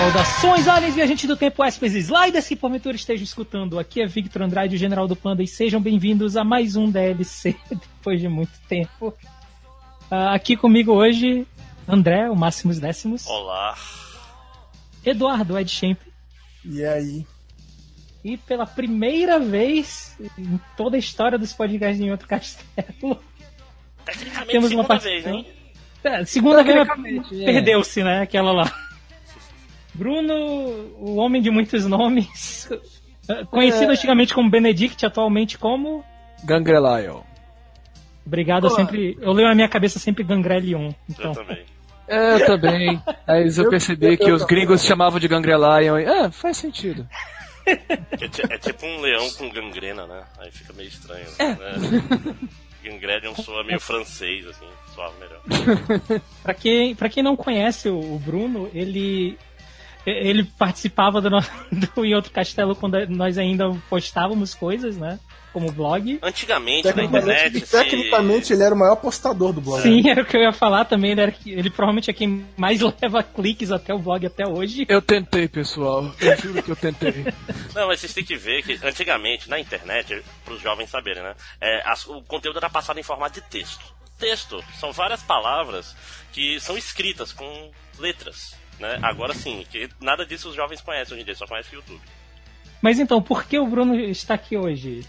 Saudações, aliens viajantes do tempo, hóspedes sliders que porventura estejam escutando. Aqui é Victor Andrade, o General do Panda, e sejam bem-vindos a mais um DLC depois de muito tempo. Uh, aqui comigo hoje, André, o Máximos Décimos. Olá. Eduardo, Ed Champ. E aí? E pela primeira vez em toda a história dos podcasts em outro castelo, temos uma participação. Vez, é, segunda vez é. perdeu-se, né? Aquela lá. Bruno, o homem de muitos nomes, conhecido é... antigamente como Benedict, atualmente como Gangrelion. Obrigado, eu sempre. Eu leio na minha cabeça sempre Gangrelion. Então. Eu também. É, eu também. Aí eu, eu percebi eu, que eu, os gringos chamavam de Gangrelion e. Ah, faz sentido. É, é, tipo um leão com gangrena, né? Aí fica meio estranho. É. Né? Gangrelion soa meio francês, assim, soa melhor. pra, quem, pra quem não conhece o Bruno, ele ele participava do, do Em Outro Castelo quando nós ainda postávamos coisas, né? Como blog. Antigamente, na internet. Tecnicamente, se... ele era o maior postador do blog. Sim, era o que eu ia falar também. Ele, era, ele provavelmente é quem mais leva cliques até o blog até hoje. Eu tentei, pessoal. Eu juro que eu tentei. Não, mas vocês têm que ver que antigamente, na internet, para os jovens saberem, né? É, as, o conteúdo era passado em formato de texto. Texto são várias palavras que são escritas com letras. Né? Agora sim, que nada disso os jovens conhecem hoje em dia, só conhecem o YouTube. Mas então, por que o Bruno está aqui hoje?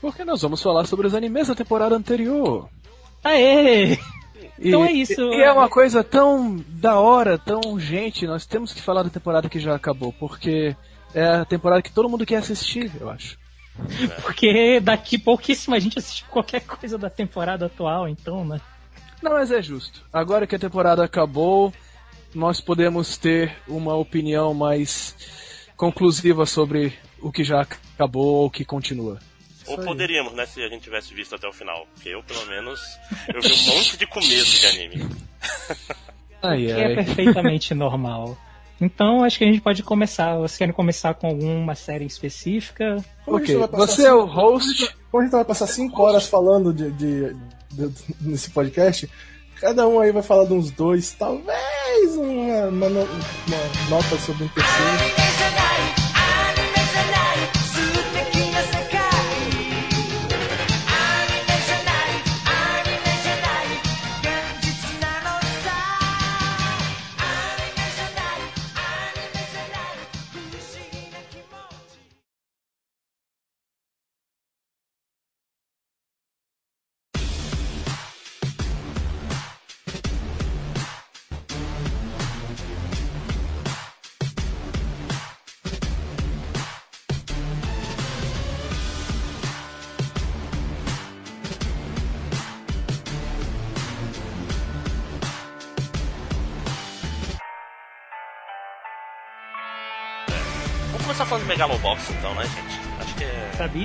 Porque nós vamos falar sobre os animes da temporada anterior. Aê! E, então é isso. E, e é uma coisa tão da hora, tão urgente, nós temos que falar da temporada que já acabou, porque é a temporada que todo mundo quer assistir, eu acho. Porque daqui pouquíssima gente assiste qualquer coisa da temporada atual, então, né? Não, mas é justo. Agora que a temporada acabou, nós podemos ter uma opinião mais conclusiva sobre o que já acabou ou o que continua. Ou poderíamos, né, se a gente tivesse visto até o final. Porque eu, pelo menos, eu vi um monte de começo de anime. Ai, que é perfeitamente normal. Então, acho que a gente pode começar. Vocês querem começar com alguma série específica? Ok, você é o host. Como a gente vai passar 5 horas falando de, de, de, nesse podcast, cada um aí vai falar de uns dois, talvez uma, uma, uma nota sobre um terceiro.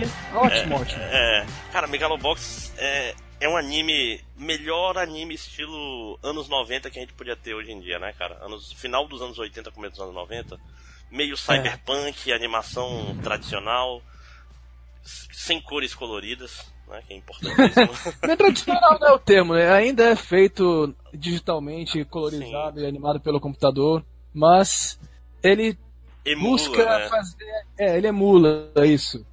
É. Ótimo, é, ótimo. É, cara, Megalobox é, é um anime, melhor anime estilo anos 90 que a gente podia ter hoje em dia, né, cara? Anos, final dos anos 80, começo dos anos 90. Meio cyberpunk, é. animação tradicional, sem cores coloridas. Né, que é importantíssimo. Não é tradicional não é o termo, né? ainda é feito digitalmente, colorizado Sim. e animado pelo computador, mas ele emula, busca né? fazer. É, ele emula isso.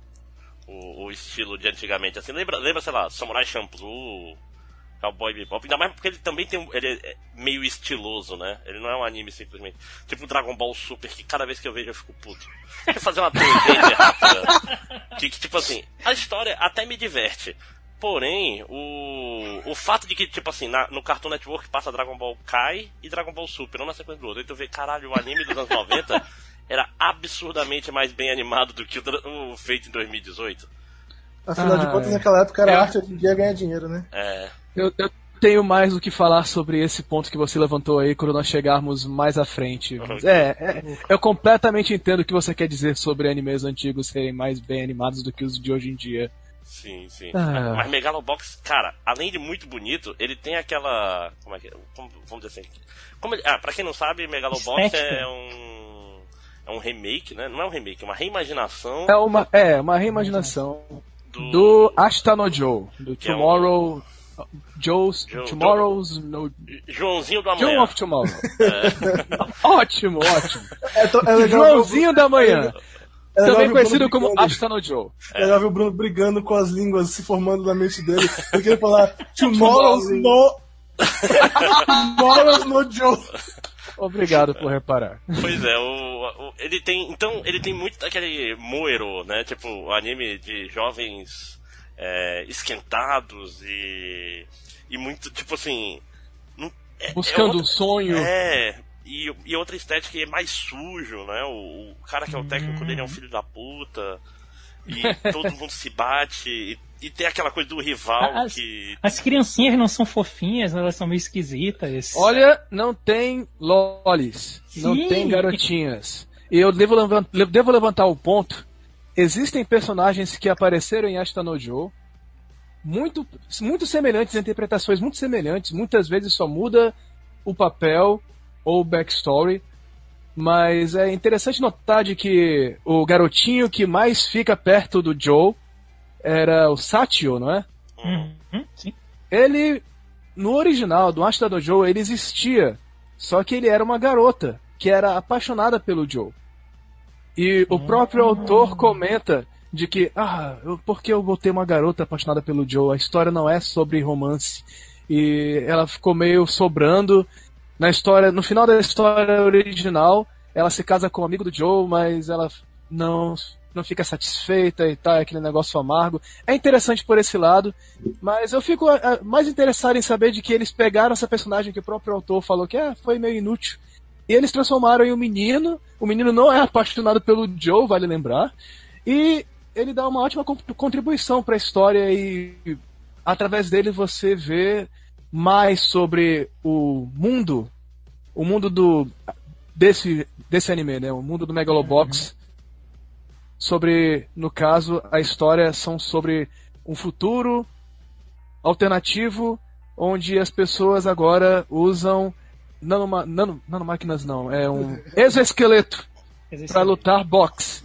O, o, estilo de antigamente. Assim, lembra, lembra, sei lá, Samurai Champloo, Cowboy Bebop. Ainda mais porque ele também tem ele é meio estiloso, né? Ele não é um anime simplesmente. Tipo Dragon Ball Super, que cada vez que eu vejo eu fico puto. Quer fazer uma tangente rápida. Que, que, tipo assim, a história até me diverte. Porém, o, o fato de que, tipo assim, na, no Cartoon Network passa Dragon Ball Kai e Dragon Ball Super, um na sequência do outro. Aí tu vê, caralho, o anime dos anos 90 era absurdamente mais bem animado do que o, o feito em 2018. Afinal ah, de contas, é. naquela época era é. arte, hoje em dia ganhar dinheiro, né? É. Eu, eu, tenho mais o que falar sobre esse ponto que você levantou aí quando nós chegarmos mais à frente. É, é, eu completamente entendo o que você quer dizer sobre animes antigos serem mais bem animados do que os de hoje em dia. Sim, sim. Ah. Mas Megalobox, cara, além de muito bonito, ele tem aquela. Como é que. Como, vamos dizer assim. Como ele, ah, pra quem não sabe, Megalobox Estética. é um é um remake, né? Não é um remake, é uma reimaginação. É uma, é, uma reimaginação do, do Ashita no Joe, do Tomorrow é Joe's Joe- Tomorrow's no Joãozinho do Joe amanhã. of Tomorrow. ótimo, ótimo. É, to- é Joãozinho da manhã. é Também conhecido como brigando. Asta no Joe. É legal ver o Bruno brigando com as línguas se formando na mente dele. Ele queria falar Tomorrow's no. Tomorrow's no Joe. Obrigado por reparar. Pois é, o, o- ele tem. Então, ele tem muito daquele moero, né? Tipo, o anime de jovens é, esquentados e. E muito, tipo assim. não- é- é Buscando outra- um sonho. É, e, e outra estética que é mais sujo, né? O, o cara que é o técnico dele é um filho da puta. E todo mundo se bate. E, e tem aquela coisa do rival As- que. As criancinhas não são fofinhas, elas são meio esquisitas. Olha, não tem lolis, não tem garotinhas. E eu devo, levan- le- devo levantar o ponto. Existem personagens que apareceram em Ashita no Joe, muito, muito semelhantes, interpretações muito semelhantes, muitas vezes só muda o papel ou o backstory. Mas é interessante notar de que o garotinho que mais fica perto do Joe era o Satio, não é? Uhum, sim. Ele, no original do Ashita do Joe, ele existia. Só que ele era uma garota que era apaixonada pelo Joe. E o próprio autor comenta de que, ah, eu, por que eu vou ter uma garota apaixonada pelo Joe? A história não é sobre romance. E ela ficou meio sobrando. Na história, no final da história original, ela se casa com um amigo do Joe, mas ela não não fica satisfeita e tal, é aquele negócio amargo. É interessante por esse lado, mas eu fico ah, mais interessado em saber de que eles pegaram essa personagem que o próprio autor falou que ah, foi meio inútil. E eles transformaram em um menino. O menino não é apaixonado pelo Joe, vale lembrar. E ele dá uma ótima con- contribuição para a história e através dele você vê mais sobre o mundo, o mundo do desse desse anime, né? O mundo do Megalobox. Sobre, no caso, a história são sobre um futuro alternativo onde as pessoas agora usam nanoma, nano, nanomáquinas não, é um exoesqueleto para lutar boxe.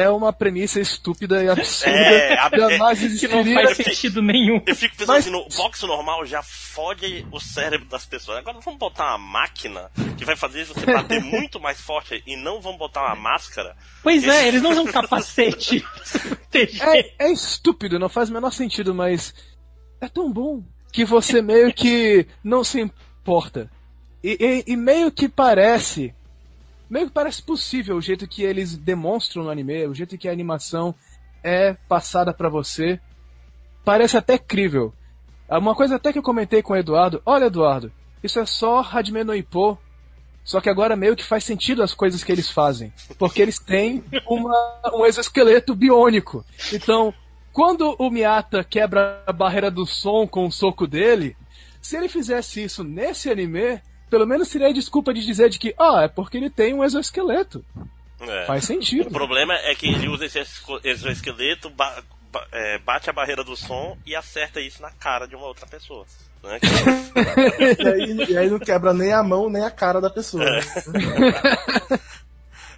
É uma premissa estúpida e absurda. É, ab- jamais Que não faz sentido nenhum. Eu fico pensando Mas- assim, no boxe normal já fode o cérebro das pessoas. Agora vamos botar uma máquina que vai fazer você bater muito mais forte e não vamos botar uma máscara. Pois é, eles não usam capacete. É, é estúpido, não faz o menor sentido, mas é tão bom que você meio que não se importa. E, e- e meio que parece. Meio que parece possível o jeito que eles demonstram no anime, o jeito que a animação é passada pra você. Parece até crível. Uma coisa até que eu comentei com o Eduardo: olha, Eduardo, isso é só Hajime no Ippo. Só que agora meio que faz sentido as coisas que eles fazem. Porque eles têm uma, um exoesqueleto biônico. Então, quando o Miata quebra a barreira do som com o soco dele, se ele fizesse isso nesse anime, pelo menos seria a desculpa de dizer de que, ah, é porque ele tem um exoesqueleto. É. Faz O sentido. problema é que ele usa esse exo- exoesqueleto, ba- ba- é, bate a barreira do som e acerta isso na cara de uma outra pessoa. Né? E aí, e aí não quebra nem a mão, nem a cara da pessoa. né?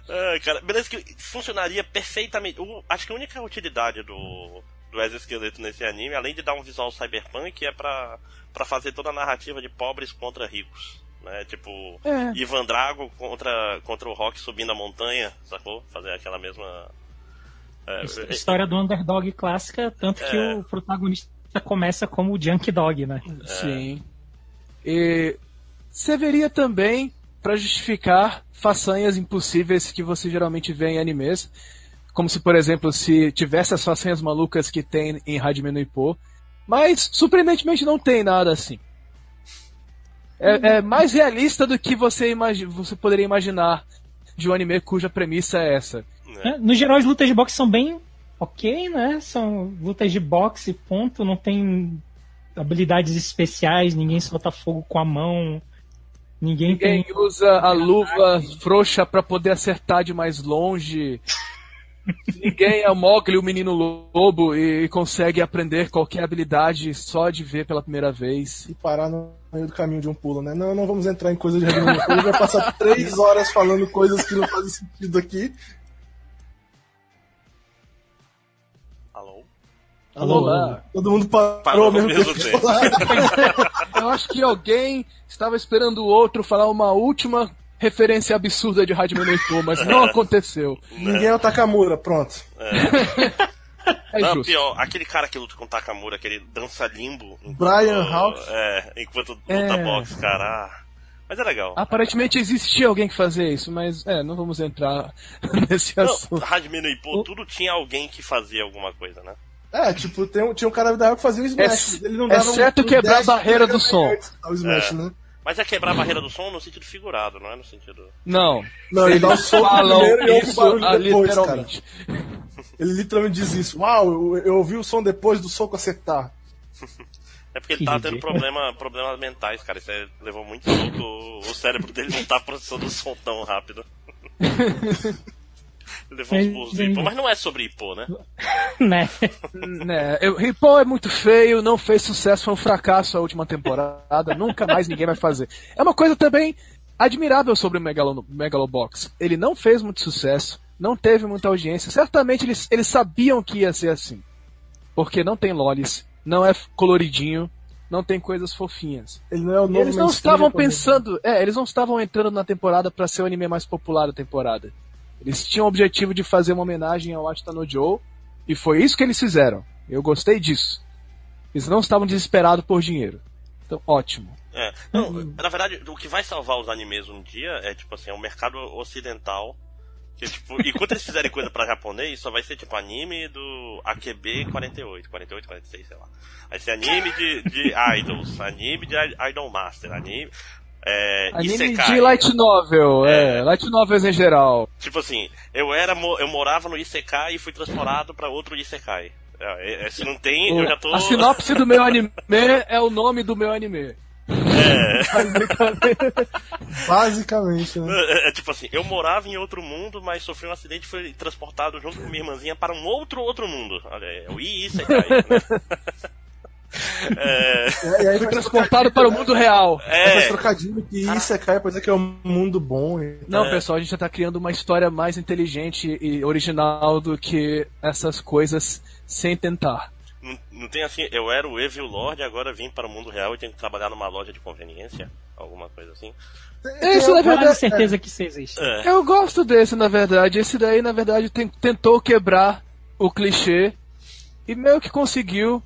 Ah, cara, beleza que funcionaria perfeitamente. O- acho que a única utilidade do, do exoesqueleto nesse anime, além de dar um visual cyberpunk, é pra, pra fazer toda a narrativa de pobres contra ricos. Né? Tipo, É. Ivan Drago contra, contra o Rock subindo a montanha, sacou? Fazer aquela mesma. é, História do underdog clássica, tanto que É. o protagonista começa como o Junk Dog, né? Sim. E serviria também para justificar façanhas impossíveis que você geralmente vê em animes. Como se, por exemplo, se tivesse as façanhas malucas que tem em Hajime no Ippo. Mas, surpreendentemente, não tem nada assim. É, é mais realista do que você, imagi você poderia imaginar de um anime cuja premissa é essa. É, No geral, as lutas de boxe são bem ok, né? São lutas de boxe, ponto. Não tem habilidades especiais, ninguém solta fogo com a mão. Ninguém, Ninguém tem. usa a luva frouxa para poder acertar de mais longe. Ninguém é o Mogli, o menino lobo, e consegue aprender qualquer habilidade só de ver pela primeira vez. E parar no meio do caminho de um pulo, né? Não, não vamos entrar em coisa de Ippo. Ele vai passar três horas falando coisas que não fazem sentido aqui. Alô? Alô lá. Todo mundo parou, Parou ao mesmo mesmo tempo. tempo. Eu acho que alguém estava esperando o outro falar uma última referência absurda de Hajime no Ippo, mas não aconteceu. Ninguém é o Takamura, pronto. É Não, justo. pior, aquele cara que luta com o Takamura, aquele dança limbo. enquanto- Brian Hawk. É, enquanto luta É. boxe, cara. Ah, Mas é legal. Aparentemente existia alguém que fazia isso, mas é, não vamos entrar nesse Não, assunto. Hajime no Ippo, tudo tinha alguém que fazia alguma coisa, né? É, tipo, tem um- tinha um cara da que fazia o Smash. Ex- ele não dava exceto um, quebrar a barreira do som. O Smash, É. né? Mas é quebrar a barreira do som no sentido figurado, não é no sentido. Não. Não, ele dá o soco primeiro e ouve o isso barulho ah, depois, cara. literalmente. Ele literalmente diz isso. Uau, eu, eu ouvi o som depois do soco acertar. É porque ele Que tava tendo ridículo. problema, problemas mentais, cara. Isso aí levou muito tempo. O cérebro dele não tá processando o som tão rápido. Levou uns Mas, burros mas não é sobre Ippo, né? né? né, eu- Rippon é muito feio, não fez sucesso, foi um fracasso a última temporada, nunca mais ninguém vai fazer. É uma coisa também admirável sobre o Megalo, Megalobox. Ele não fez muito sucesso, não teve muita audiência. Certamente eles, eles sabiam que ia ser assim. Porque não tem lolis, não é coloridinho, não tem coisas fofinhas. Ele não é o E novo eles não estavam japonês. pensando, é, eles não estavam entrando na temporada para ser o anime mais popular da temporada. Eles tinham o objetivo de fazer uma homenagem ao Ashita no Joe, e foi isso que eles fizeram. Eu gostei disso. Eles não estavam desesperados por dinheiro. Então, ótimo. É. Não, na verdade, o que vai salvar os animes um dia é, tipo assim, é o mercado ocidental. Que, tipo, enquanto eles fizerem coisa pra japonês, só vai ser tipo anime do AQB 48, 48, 46, sei lá. Vai ser anime de, de idols, anime de Idol Master, anime. É, Anime Isekai. de light novel, é. É. light novels em geral. Tipo assim, eu era eu morava no Isekai e fui transformado pra outro Isekai. É, é, se não tem, eu já tô. A sinopse do meu anime é o nome do meu anime. É, Basicamente, né? é, é tipo assim, eu morava em outro mundo, mas sofri um acidente e fui transportado junto com minha irmãzinha para um outro outro mundo. Olha, é o Isekai. Né? É, E, aí Fui faz transportado para o mundo real. É, trocadilho que isso é cai, pois é que é um mundo bom. e- Não, É. pessoal, a gente já tá criando uma história mais inteligente e original do que essas coisas sem tentar. não, não tem assim, eu era o Evil Lord, agora vim para o mundo real e tenho que trabalhar numa loja de conveniência, alguma coisa assim. Isso, na Quase verdade, certeza que isso existe. É, eu gosto desse, na verdade. Esse daí, na verdade, tem- tentou quebrar o clichê e meio que conseguiu.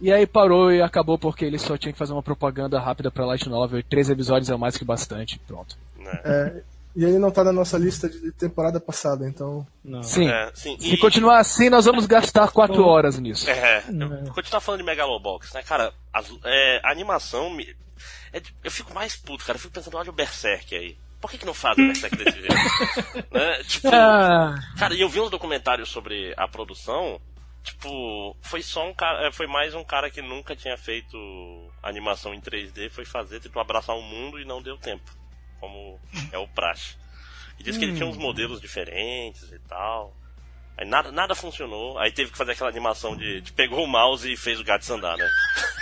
E aí parou e acabou porque ele só tinha que fazer uma propaganda rápida pra Light Novel. E três episódios é mais que bastante. Pronto. né? É, e ele não tá na nossa lista de temporada passada, então. Não. Sim. É, sim, Se continuar assim, nós vamos gastar quatro horas nisso. É, eu continuar falando de Megalobox, né, cara? as- é, a animação me. é eu fico mais puto, cara. Eu fico pensando, olha o Berserk aí. Por que, que não fazem o Berserk desse jeito? né? Tipo, Ah, cara, e eu vi uns documentários sobre a produção. Tipo, foi só um cara. é, Foi mais um cara que nunca tinha feito animação em 3D, foi fazer, tentou abraçar o mundo e não deu tempo. Como é o praxe. E disse que ele tinha uns modelos diferentes e tal. Aí nada, nada funcionou. Aí teve que fazer aquela animação de, de pegou o mouse e fez o gato andar, né?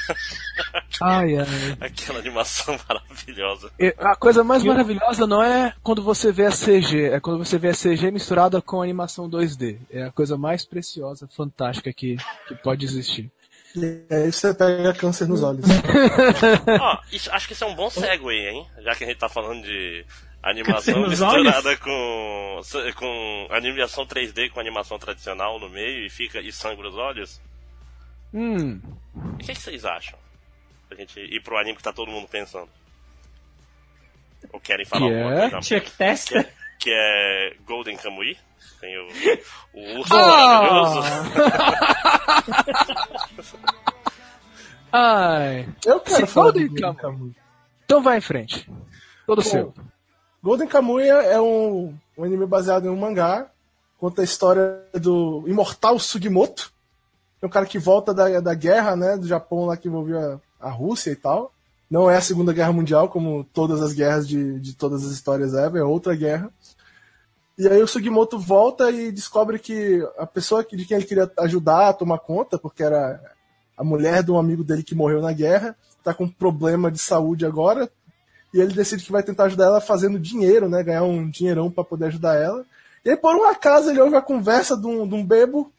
ai, ai. Aquela animação maravilhosa. E A coisa mais maravilhosa não é quando você vê a CG, é quando você vê a CG misturada com a animação 2D. É a coisa mais preciosa, fantástica que, que pode existir. E aí você pega câncer nos olhos. Ó, isso- acho que isso é um bom segue, hein? Já que a gente tá falando de animação misturada com, com animação 3D com animação tradicional no meio e fica e sangra os olhos. Hum, O que, que vocês acham? Pra gente ir pro anime que tá todo mundo pensando. Ou querem falar Que alguma é? coisa? Chuck Testa? Que é Golden Kamui. Tem o, o urso Ah! maravilhoso. ai. Eu quero Se falar Golden. Kamuy. Então vai em frente. Todo seu. Golden Kamuy é é um, um anime baseado em um mangá. Conta a história do imortal Sugimoto. É um cara que volta da, da guerra, né, do Japão lá que envolvia a, a Rússia e tal. Não é a Segunda Guerra Mundial, como todas as guerras de, de todas as histórias ever, é outra guerra. E aí o Sugimoto volta e descobre que a pessoa de quem ele queria ajudar a tomar conta, porque era a mulher de um amigo dele que morreu na guerra, tá com problema de saúde agora, e ele decide que vai tentar ajudar ela fazendo dinheiro, né? Ganhar um dinheirão para poder ajudar ela. E aí, por um acaso, ele ouve a conversa de um, de um bebo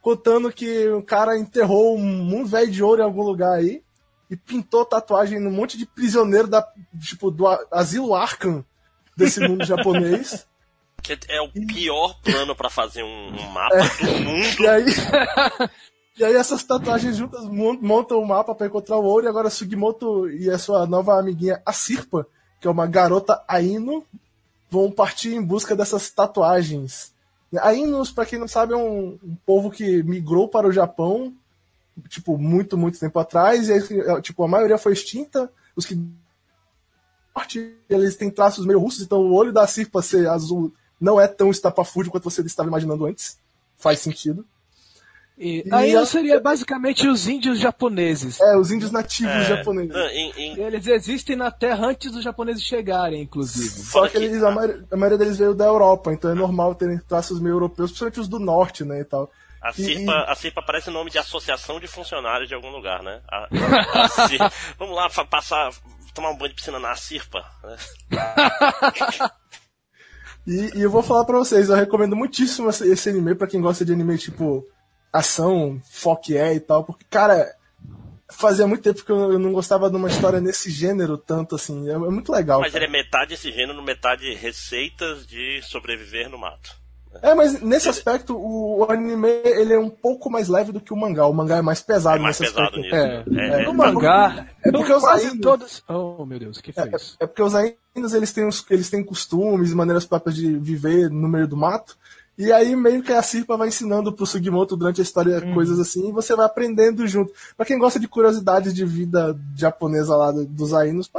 contando que o cara enterrou um, um velho de ouro em algum lugar aí e pintou tatuagem num monte de prisioneiro da, tipo, do asilo Arkham desse mundo japonês. Que é o pior plano para fazer um, um mapa é. do mundo. E aí, e aí essas tatuagens juntas montam o um mapa para encontrar o ouro e agora Sugimoto e a sua nova amiguinha a Sirpa, que é uma garota Aino, vão partir em busca dessas tatuagens. Ainos, para quem não sabe, é um, um povo que migrou para o Japão tipo, muito, muito tempo atrás, e aí, tipo, a maioria foi extinta, os que eles têm traços meio russos, então o olho da Sirpa ser azul não é tão estapafúrdio quanto você estava imaginando antes. Faz sentido. E, e aí a... seria basicamente os índios japoneses. É, os índios nativos é, japoneses. Em, em... Eles existem na Terra antes dos japoneses chegarem, inclusive. Só que eles, a, maioria, a maioria deles veio da Europa, então é normal terem traços meio europeus, principalmente os do norte, né, e tal. A CIRPA, a CIRPA parece nome de associação de funcionários de algum lugar, né? A, a CIRPA, vamos lá passar, tomar um banho de piscina na CIRPA. Né? e, e, eu vou falar pra vocês, eu recomendo muitíssimo esse, esse anime para quem gosta de anime tipo ação, foque é e tal, porque, cara, fazia muito tempo que eu não gostava de uma história nesse gênero tanto assim. É, é muito legal. Mas cara. ele é metade esse gênero, metade receitas de sobreviver no mato. É, mas nesse aspecto, o, anime ele é um pouco mais leve do que o mangá. O mangá é mais pesado é mais nesse pesado aspecto. Nisso. É, é, é, o mangá. É porque os ainos, todos. Oh, meu Deus, o que foi é, isso? É porque os ainos eles têm, eles têm costumes, maneiras próprias de viver no meio do mato. E aí meio que a Sirpa vai ensinando pro Sugimoto durante a história hum. coisas assim, e você vai aprendendo junto. Pra quem gosta de curiosidades de vida japonesa lá dos Ainos,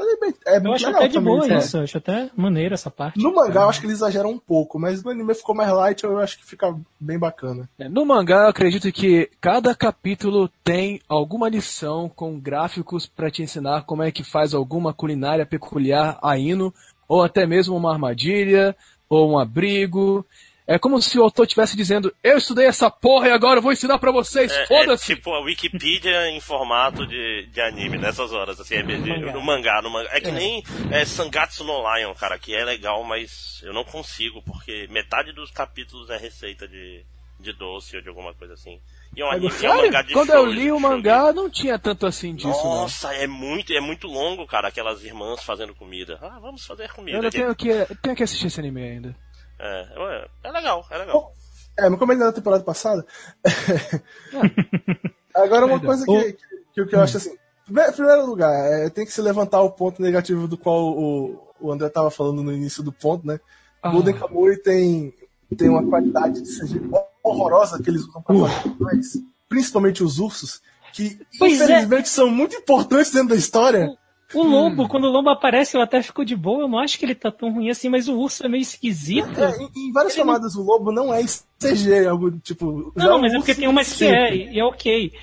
é Eu acho até de também, boa isso, eu acho até maneiro essa parte. No mangá eu acho que eles exageram um pouco, mas no anime ficou mais light, eu acho que fica bem bacana. É, no mangá eu acredito que cada capítulo tem alguma lição com gráficos para te ensinar como é que faz alguma culinária peculiar Aino, ou até mesmo uma armadilha, ou um abrigo. É como se o autor estivesse dizendo: Eu estudei essa porra e agora eu vou ensinar para vocês, é, é foda-se! É tipo a Wikipedia em formato de, de anime nessas horas, assim, é no mangá. No mangá. É que é. nem é, Sangatsu no Lion, cara, que é legal, mas eu não consigo, porque metade dos capítulos é receita de, de doce ou de alguma coisa assim. E é um, anime, é um mangá de Quando show, eu li o mangá, não tinha tanto assim disso. Nossa, não. é muito, é muito longo, cara, aquelas irmãs fazendo comida. Ah, vamos fazer comida. Eu tenho que, tenho que assistir esse anime ainda. É, é legal, é legal. É, como ele na temporada passada. Agora, uma coisa que, que, que, eu acho assim. Em primeiro lugar, é, tem que se levantar o ponto negativo do qual o, o André estava falando no início do ponto, né? Ah. Golden Kamuy tem, tem uma qualidade de CG horrorosa que eles usam para uh. fazer mais, principalmente os ursos, que pois é. infelizmente é. são muito importantes dentro da história. O lobo, hum. quando o lobo aparece, eu até fico de boa. Eu não acho que ele tá tão ruim assim, mas o urso é meio esquisito. É, em, em, várias ele o lobo não é CG, é algo tipo. Não, mas é porque tem umas que é, e é ok.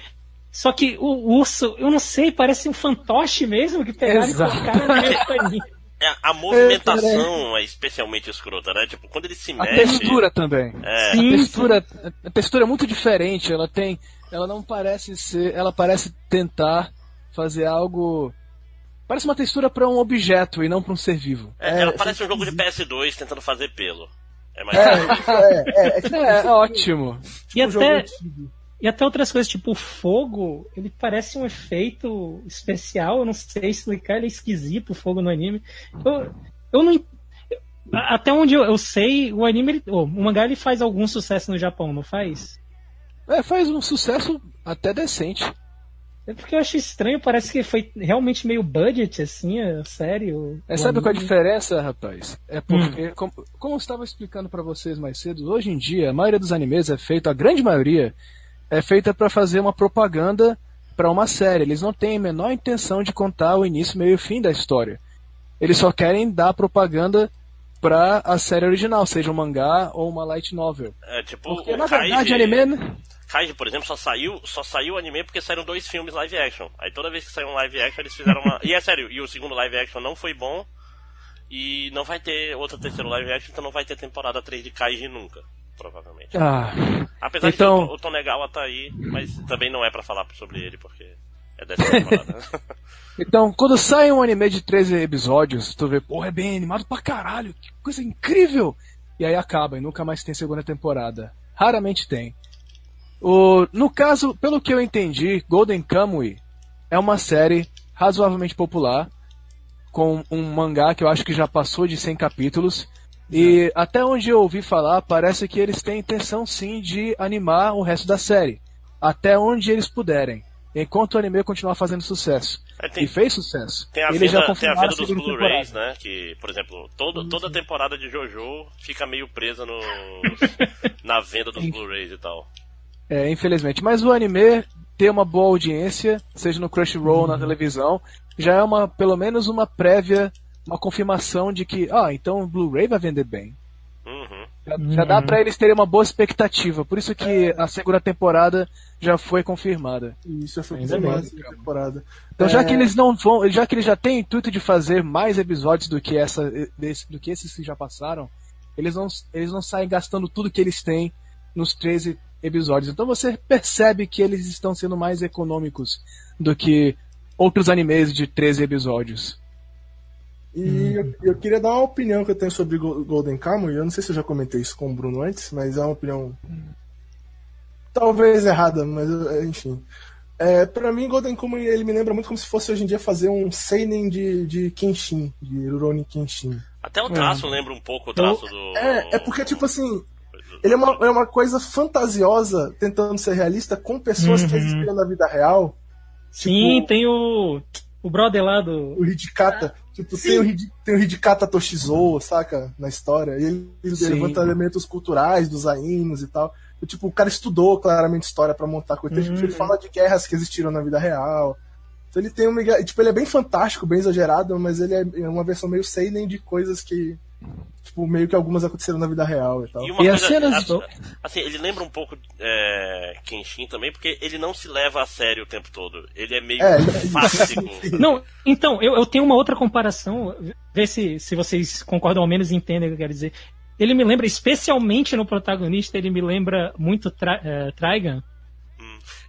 Só que o urso, eu não sei, parece um fantoche mesmo que pegaram Exato. e colocaram no meio. É, a movimentação é, é, especialmente escrota, né? Tipo, quando ele se a mexe. A textura também. É. Sim, a textura, a textura é muito diferente. Ela tem, ela não parece ser, ela parece tentar fazer algo Parece uma textura para um objeto e não para um ser vivo. É, ela é, parece um jogo de PS2 tentando fazer pelo. É, mais é, é, é, é, ótimo. E até, e até outras coisas, tipo o fogo, ele parece um efeito especial, eu não sei explicar, ele é esquisito o fogo no anime. Eu, eu não. Até onde eu, eu sei, o anime, ele, oh, o mangá ele faz algum sucesso no Japão, não faz? É, faz um sucesso até decente. É porque eu acho estranho, parece que foi realmente meio budget, assim, é sério. É, sabe qual é a diferença, rapaz? É porque, hum. como, como eu estava explicando para vocês mais cedo, hoje em dia, a maioria dos animes é feita, a grande maioria, é feita para fazer uma propaganda para uma série. Eles não têm a menor intenção de contar o início, meio e fim da história. Eles só querem dar propaganda para a série original, seja um mangá ou uma light novel. É tipo, Porque, na verdade, anime Kaiji, por exemplo, só saiu, só saiu o anime porque saíram dois filmes live action. Aí toda vez que saiu um live action, eles fizeram uma. e é sério, e o segundo live action não foi bom. E não vai ter outro terceiro live action, então não vai ter temporada 3 de Kaiji nunca, provavelmente. Ah, Apesar então... de que o, o Tonegawa tá aí, mas também não é para falar sobre ele, porque é dessa temporada. então, quando sai um anime de 13 episódios, tu vê, porra, é bem animado pra caralho, que coisa incrível! E aí acaba, e nunca mais tem segunda temporada. Raramente tem. O, no caso, pelo que eu entendi, Golden Kamuy é uma série razoavelmente popular, com um mangá que eu acho que já passou de 100 capítulos. E até onde eu ouvi falar, parece que eles têm intenção sim de animar o resto da série. Até onde eles puderem. Enquanto o anime continuar fazendo sucesso. É, tem- e fez sucesso. Tem a eles venda, já tem a venda a dos Blu-rays, né? Que, por exemplo, todo, toda temporada de JoJo fica meio presa no, na venda dos Blu-rays e tal. É, infelizmente. Mas o anime ter uma boa audiência, seja no Crunchyroll ou na televisão, já é uma, pelo menos uma prévia, uma confirmação de que, ah, então o Blu-ray vai vender bem. Uhum. Já, já dá pra eles terem uma boa expectativa. Por isso que a segunda temporada já foi confirmada. Isso já foi bem. essa temporada. Então, já É, que eles não vão, já que eles já têm o intuito de fazer mais episódios do que essa, desse- do que esses que já passaram, eles não, eles não saem gastando tudo que eles têm nos 13 episódios. Então você percebe que eles estão sendo mais econômicos do que outros animes de 13 episódios. E eu, eu queria dar uma opinião que eu tenho sobre Go- Golden Kamuy. Eu não sei se eu já comentei isso com o Bruno antes, mas é uma opinião talvez errada, mas enfim. É, pra mim, Golden Kamuy ele me lembra muito como se fosse hoje em dia fazer um seinen de, de Kenshin, de Rurouni Kenshin. Até o traço lembra um pouco o traço do. É, é porque, tipo assim, ele é uma, é uma coisa fantasiosa, tentando ser realista, com pessoas que Uhum. existiram na vida real. Sim, Tipo, tem o, o brother lá do. o Hidikata. Tipo, tem o, tem o Hidikata Toshizo, saca? Na história. E ele, ele levanta elementos culturais dos Ainos e tal. E, tipo, o cara estudou claramente história pra montar coisa. Tipo, Ele Uhum. fala de guerras que existiram na vida real. Então ele tem uma. Tipo, ele é bem fantástico, bem exagerado, mas ele é uma versão meio seinen de coisas que. Tipo, meio que algumas aconteceram na vida real e tal. E uma E as coisa, cenas- assim, assim, ele lembra um pouco é, Kenshin também, porque ele não se leva a sério o tempo todo. Ele é meio É, fácil. Não, então, eu, eu tenho uma outra comparação, ver se, se vocês concordam ao menos e entendem o que eu quero dizer. Ele me lembra, especialmente no protagonista, ele me lembra muito Tra, Trigun.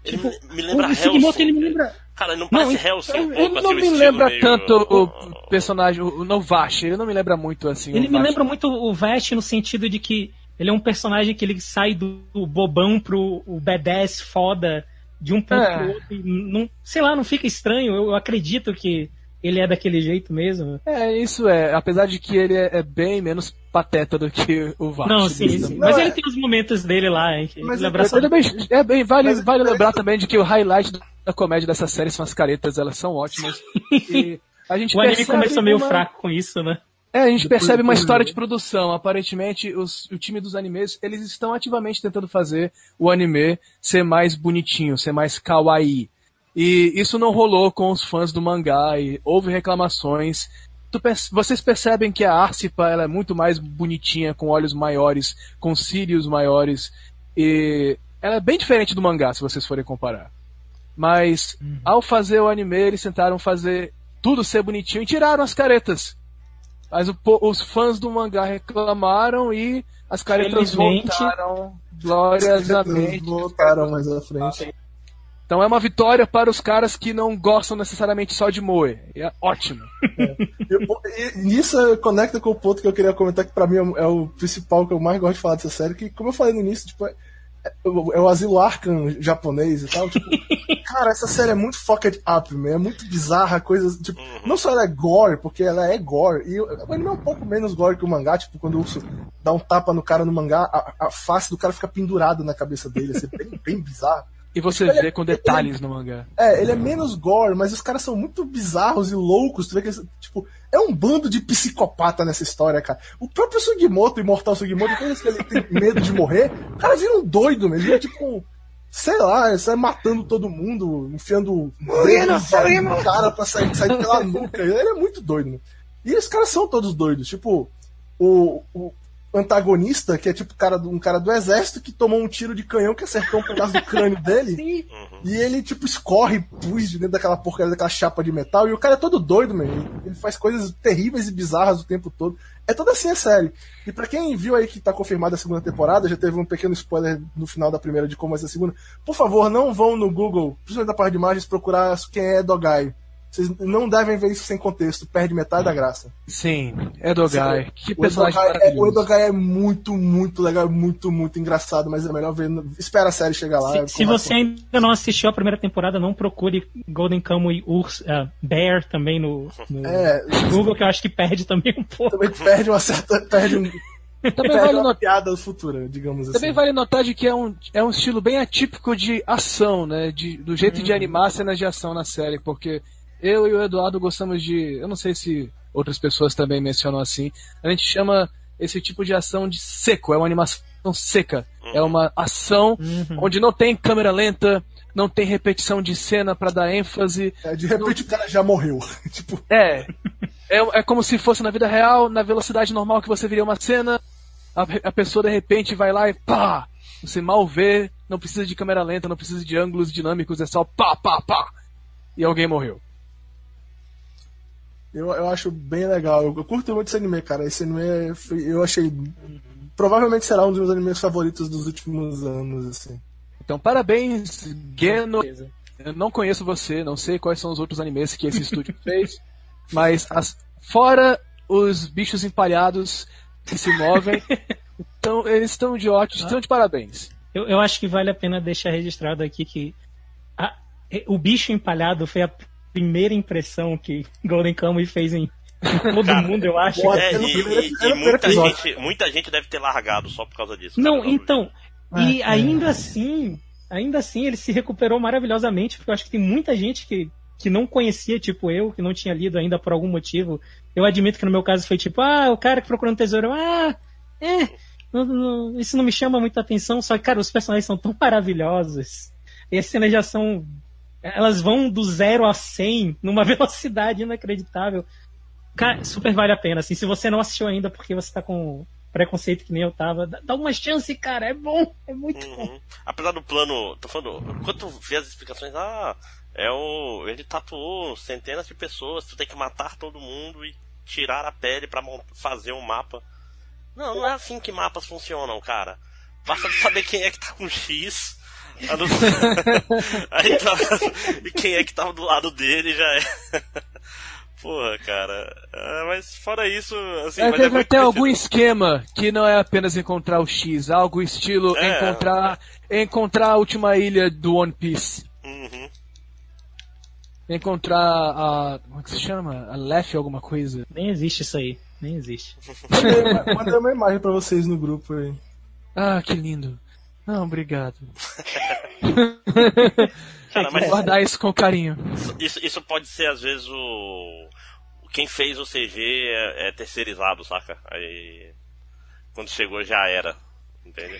Ele Tipo, me, me lembra Hellsing. ele me lembra. Cara, ele não Não, parece então, Hellsing um pouco, Ele não o me lembra meio- tanto o personagem, o Novashi, ele não me lembra muito assim. o Ele me lembra muito o Vest no sentido de que ele é um personagem que ele sai do, bobão pro o badass foda de um ponto É. pro outro. E não, sei lá, não fica estranho. Eu acredito que ele é daquele jeito mesmo. É, isso é. Apesar de que ele é, é bem menos pateta do que o Vash. não, sim, sim. Não, Mas é- ele tem os momentos dele lá, hein? Mas ele eu- abraça- Ele é bem, é bem- vale, Mas- vale mas- lembrar também de que o highlight da comédia dessa série são as caretas, elas são ótimas. E a gente o anime percebe começou meio uma- fraco com isso, né? É, a gente percebe uma história de produção. Aparentemente, os- o time dos animes, eles estão ativamente tentando fazer o anime ser mais bonitinho, ser mais kawaii. E isso não rolou com os fãs do mangá e houve reclamações. Tu perce- vocês percebem que a Arcipa ela é muito mais bonitinha, com olhos maiores, com cílios maiores. E ela é bem diferente do mangá, se vocês forem comparar. Mas ao fazer o anime, eles tentaram fazer tudo ser bonitinho e tiraram as caretas. Mas o os fãs do mangá reclamaram e as caretas Felizmente. voltaram gloriosamente. Voltaram mais à frente. Então é uma vitória para os caras que não gostam necessariamente só de Moe. É ótimo. Eu- e nisso conecta com o ponto que eu queria comentar, que pra mim é o- é o principal que eu mais gosto de falar dessa série, que como eu falei no início, tipo, é, é o- é o asilo Arkham japonês e tal, tipo, cara, essa série é muito fucked up, man, é muito bizarra, coisas, tipo, não só ela é gore, porque ela é gore, e o o anime é um pouco menos gore que o mangá, tipo, quando o urso dá um tapa no cara no mangá, a, a face do cara fica pendurada na cabeça dele, assim, bem, bem bizarro. E você vê com detalhes no mangá. É, ele é menos gore, mas os caras são muito bizarros e loucos. Tu vê que eles, tipo, é um bando de psicopata nessa história, cara. O próprio Sugimoto, o Imortal Sugimoto, toda vez que ele tem medo de morrer, o cara vira um doido, mesmo. Ele vira tipo, sei lá, ele sai matando todo mundo, enfiando no cara pra sair, sair pela nuca. Ele é muito doido, mano. E os caras são todos doidos. Tipo, o, o antagonista, que é tipo cara, do- um cara do exército que tomou um tiro de canhão que acertou um pedaço do crânio dele. Sim. E ele, tipo, escorre pus de dentro daquela porcaria daquela chapa de metal. E o cara é todo doido, mano. Ele- faz coisas terríveis e bizarras o tempo todo. É toda assim a série. E pra quem viu aí que tá confirmada a segunda temporada, já teve um pequeno spoiler no final da primeira de como vai ser a segunda. Por favor, não vão no Google, principalmente da parte de imagens, procurar quem é Dogai. Vocês não devem ver isso sem contexto, perde metade da graça. Sim, Edogai. Que O personagem Edogai, é, o. Edogai é muito, muito legal, muito, muito engraçado, mas é melhor ver. no- Espera a série chegar lá. Se, se você ainda não assistiu a primeira temporada, não procure Golden Kamuy Urs, ah, Bear também no, no É, Google, que eu acho que perde também um pouco. também perde uma certa. Perde, um, Também perde vale, uma not- piada futura, digamos também assim. vale notar de que é um, é um estilo bem atípico de ação, né? De, do jeito de animar cenas de ação na série, porque eu e o Eduardo gostamos de. Eu não sei se outras pessoas também mencionam assim. A gente chama esse tipo de ação de seco, é uma animação seca. É uma ação Uhum. onde não tem câmera lenta, não tem repetição de cena pra dar ênfase. É, de repente o cara já morreu. tipo, É. É, é como se fosse na vida real, na velocidade normal que você viria uma cena, a, a pessoa de repente vai lá e pá! Você mal vê, não precisa de câmera lenta, não precisa de ângulos dinâmicos, é só pá, pá, pá! E alguém morreu. Eu, eu acho bem legal. Eu, eu curto muito esse anime, cara. Esse anime foi- eu achei. Provavelmente será um dos meus animes favoritos dos últimos anos, assim. Então, parabéns, Geno. Eu não conheço você, não sei quais são os outros animes que esse estúdio fez, mas as- fora os bichos empalhados que se movem, então eles estão de ótimo, estão de parabéns. Eu, eu acho que vale a pena deixar registrado aqui que a- o bicho empalhado foi a primeira impressão que Golden Kamuy fez em, em todo Cara, mundo, eu acho. É, e, primeiro- e- muita, gente, muita gente deve ter largado só por causa disso. Não, cara. então. E É, ainda assim, ainda assim ele se recuperou maravilhosamente, porque eu acho que tem muita gente que, que não conhecia, tipo eu, que não tinha lido ainda por algum motivo. Eu admito que no meu caso foi tipo, ah, o cara que procurando tesouro, ah, é, não- não- isso não me chama muita atenção, só que, cara, os personagens são tão maravilhosos. E as cenas já são. Elas vão do zero a 100 numa velocidade inacreditável. Cara, super vale a pena. Assim, se você não assistiu ainda porque você tá com preconceito que nem eu tava, dá, uma chance, cara. É bom. É muito bom. Uhum. Apesar do plano, tô falando, quando tu vê as explicações, ah, é o. Ele tatuou centenas de pessoas, tu tem que matar todo mundo e tirar a pele pra mon- fazer um mapa. Não, não é assim que mapas funcionam, cara. Basta saber quem é que tá com X. não- Aí tá... E quem é que tava do lado dele já é. Porra, cara. Ah, mas fora isso, assim, É, mas deve ter algum esquema que não é apenas encontrar o X, algo estilo É. encontrar encontrar a última ilha do One Piece, Uhum. encontrar a como é que se chama? A Lef alguma coisa. Nem existe isso aí. Nem existe. Mandei uma imagem pra vocês no grupo aí. Ah, que lindo. Não, obrigado. Cara, Vou mas guardar isso com carinho. isso, isso pode ser, às vezes, o. Quem fez o CG é, é terceirizado, saca? Aí. Quando chegou já era. Entende?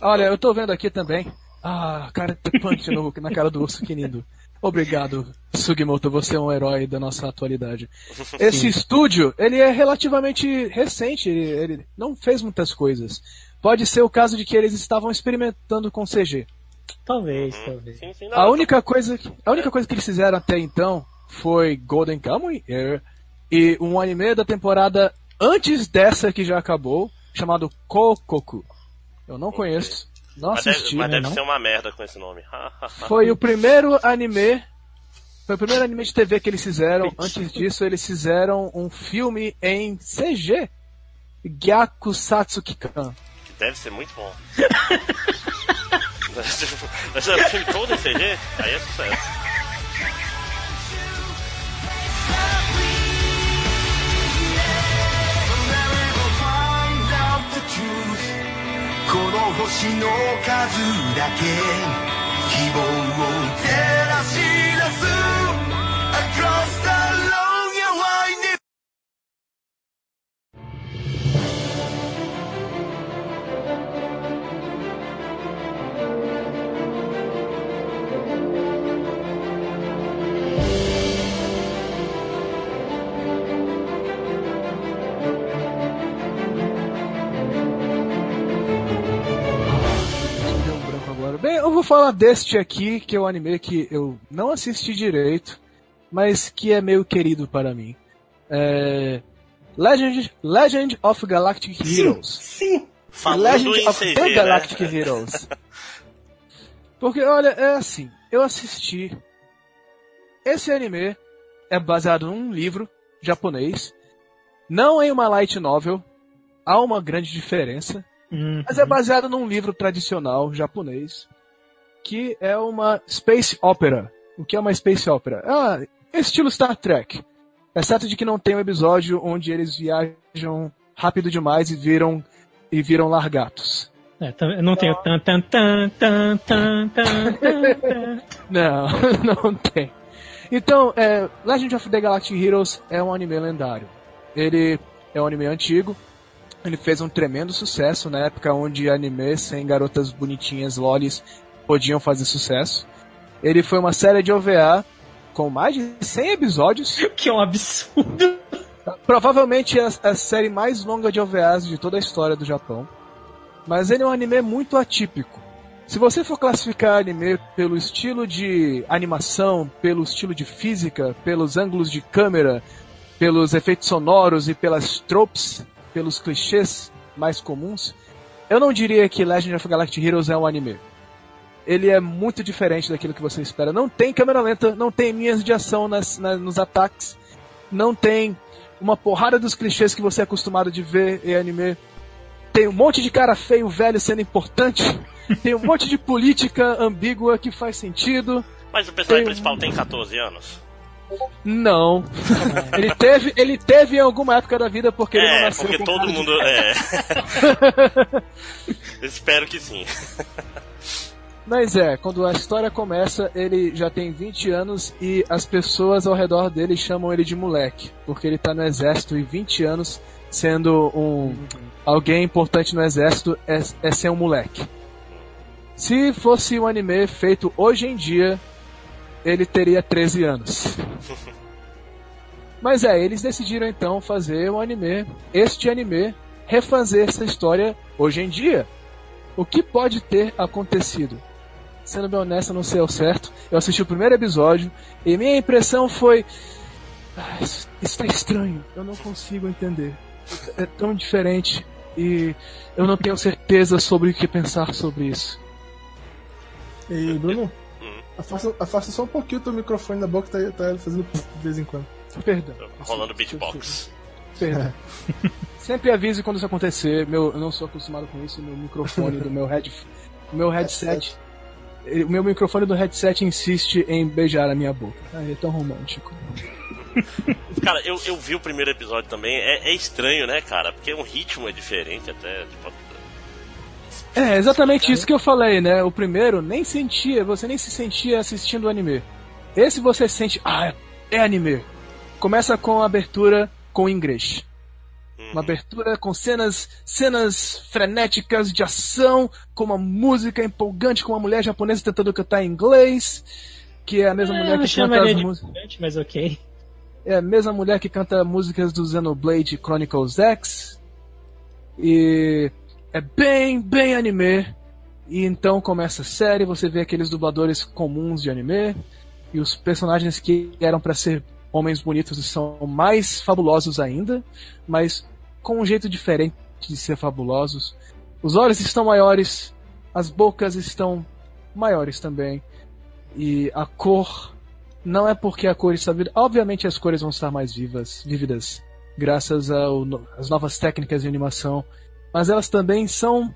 Olha, eu tô vendo aqui também. Ah, cara, punch no, na cara do urso, que lindo. Obrigado, Sugimoto, você é um herói da nossa atualidade. Esse estúdio, ele é relativamente recente, ele, ele não fez muitas coisas. Pode ser o caso de que eles estavam experimentando com CG. Talvez, talvez. Sim, sim, não, A única coisa, que- a única coisa que eles fizeram até então foi Golden Kamuy Air e um anime da temporada antes dessa que já acabou, chamado Kokoku. Eu não conheço, não Mas deve, assisti. mas né, deve não? ser uma merda com esse nome. Foi o primeiro anime. Foi o primeiro anime de TV que eles fizeram. Antes disso, eles fizeram um filme em CG. Gyaku Satsuki-kan. que deve ser muito bom. Deve ser- Deve ser o filme todo em CG? Aí é sucesso. この星の数だけ希望を照らし出す Across the long Falar deste aqui, que é o anime que eu não assisti direito, mas que é meio querido para mim. É... Legend, Legend of Galactic Heroes. Sim! Falando Legend em of CG, the né? Galactic Heroes. Porque, olha, é assim, eu assisti esse anime é baseado num livro japonês, não em uma light novel. Há uma grande diferença, Uhum. mas é baseado num livro tradicional japonês, que é uma space opera. O que é uma space opera? Ah, estilo Star Trek. Exceto de que não tem um episódio onde eles viajam rápido demais e viram e viram largatos. É, tá- não tem o tan tan tan tan tan tan. Não, não tem. Então, é, Legend of the Galactic Heroes é um anime lendário. Ele é um anime antigo. Ele fez um tremendo sucesso na época onde anime sem garotas bonitinhas lolis podiam fazer sucesso. Ele foi uma série de OVA com mais de 100 episódios. Que é um absurdo. Provavelmente é a, a série mais longa de OVAs de toda a história do Japão. Mas ele é um anime muito atípico. Se você for classificar anime pelo estilo de animação, pelo estilo de física, pelos ângulos de câmera, pelos efeitos sonoros e pelas tropes, pelos clichês mais comuns, eu não diria que Legend of Galactic Heroes é um anime. Ele é muito diferente daquilo que você espera. Não tem câmera lenta, não tem linhas de ação nas, na- nos ataques, não tem uma porrada dos clichês que você é acostumado de ver em anime. Tem um monte de cara feio velho sendo importante. Tem um monte de política ambígua que faz sentido. Mas o personagem Tem principal tem 14 anos? Não. ele teve, ele teve em alguma época da vida porque ele não É, nasceu porque com todo cara de- mundo. É. Espero que sim. Mas é, quando a história começa, ele já tem 20 anos e as pessoas ao redor dele chamam ele de moleque, porque ele tá no exército e 20 anos sendo um alguém importante no exército é, é ser um moleque. Se fosse um anime feito hoje em dia, ele teria 13 anos. Mas é, eles decidiram então fazer um anime, este anime, refazer essa história hoje em dia. O que pode ter acontecido? Sendo bem honesto, eu não sei ao certo. Eu assisti o primeiro episódio e minha impressão foi. "Ah, isso está estranho, eu não consigo entender. É tão diferente e eu não tenho certeza sobre o que pensar sobre isso. E Bruno, afasta, afasta só um pouquinho o teu microfone da boca, tá, tá fazendo de vez em quando. Perdão. Rolando beatbox. Perdão. Sempre avise quando isso acontecer. Meu, eu não sou acostumado com isso. Meu microfone do meu head, meu headset, eh, o meu microfone do headset insiste em beijar a minha boca. Ai, é tão romântico. Cara, eu, eu vi o primeiro episódio também. É, é estranho, né, cara? Porque o ritmo é diferente até. Tipo, É exatamente isso que eu falei, né? O primeiro nem sentia, você nem se sentia assistindo o anime. Esse você sente, ah, é anime. Começa com a abertura com inglês. Uma abertura com cenas, cenas frenéticas de ação, com uma música empolgante, com uma mulher japonesa tentando cantar em inglês, que é a mesma É, mulher que canta as músicas. mas ok. É a mesma mulher que canta músicas do Xenoblade Chronicles X. E é bem, bem anime. E então começa a série, você vê aqueles dubladores comuns de anime. E os personagens que eram pra ser homens bonitos são mais fabulosos ainda, mas com um jeito diferente de ser fabulosos. Os olhos estão maiores, as bocas estão maiores também. E a cor não é porque a cor está. Obviamente as cores vão estar mais vivas, vívidas, graças às novas técnicas de animação. Mas elas também são.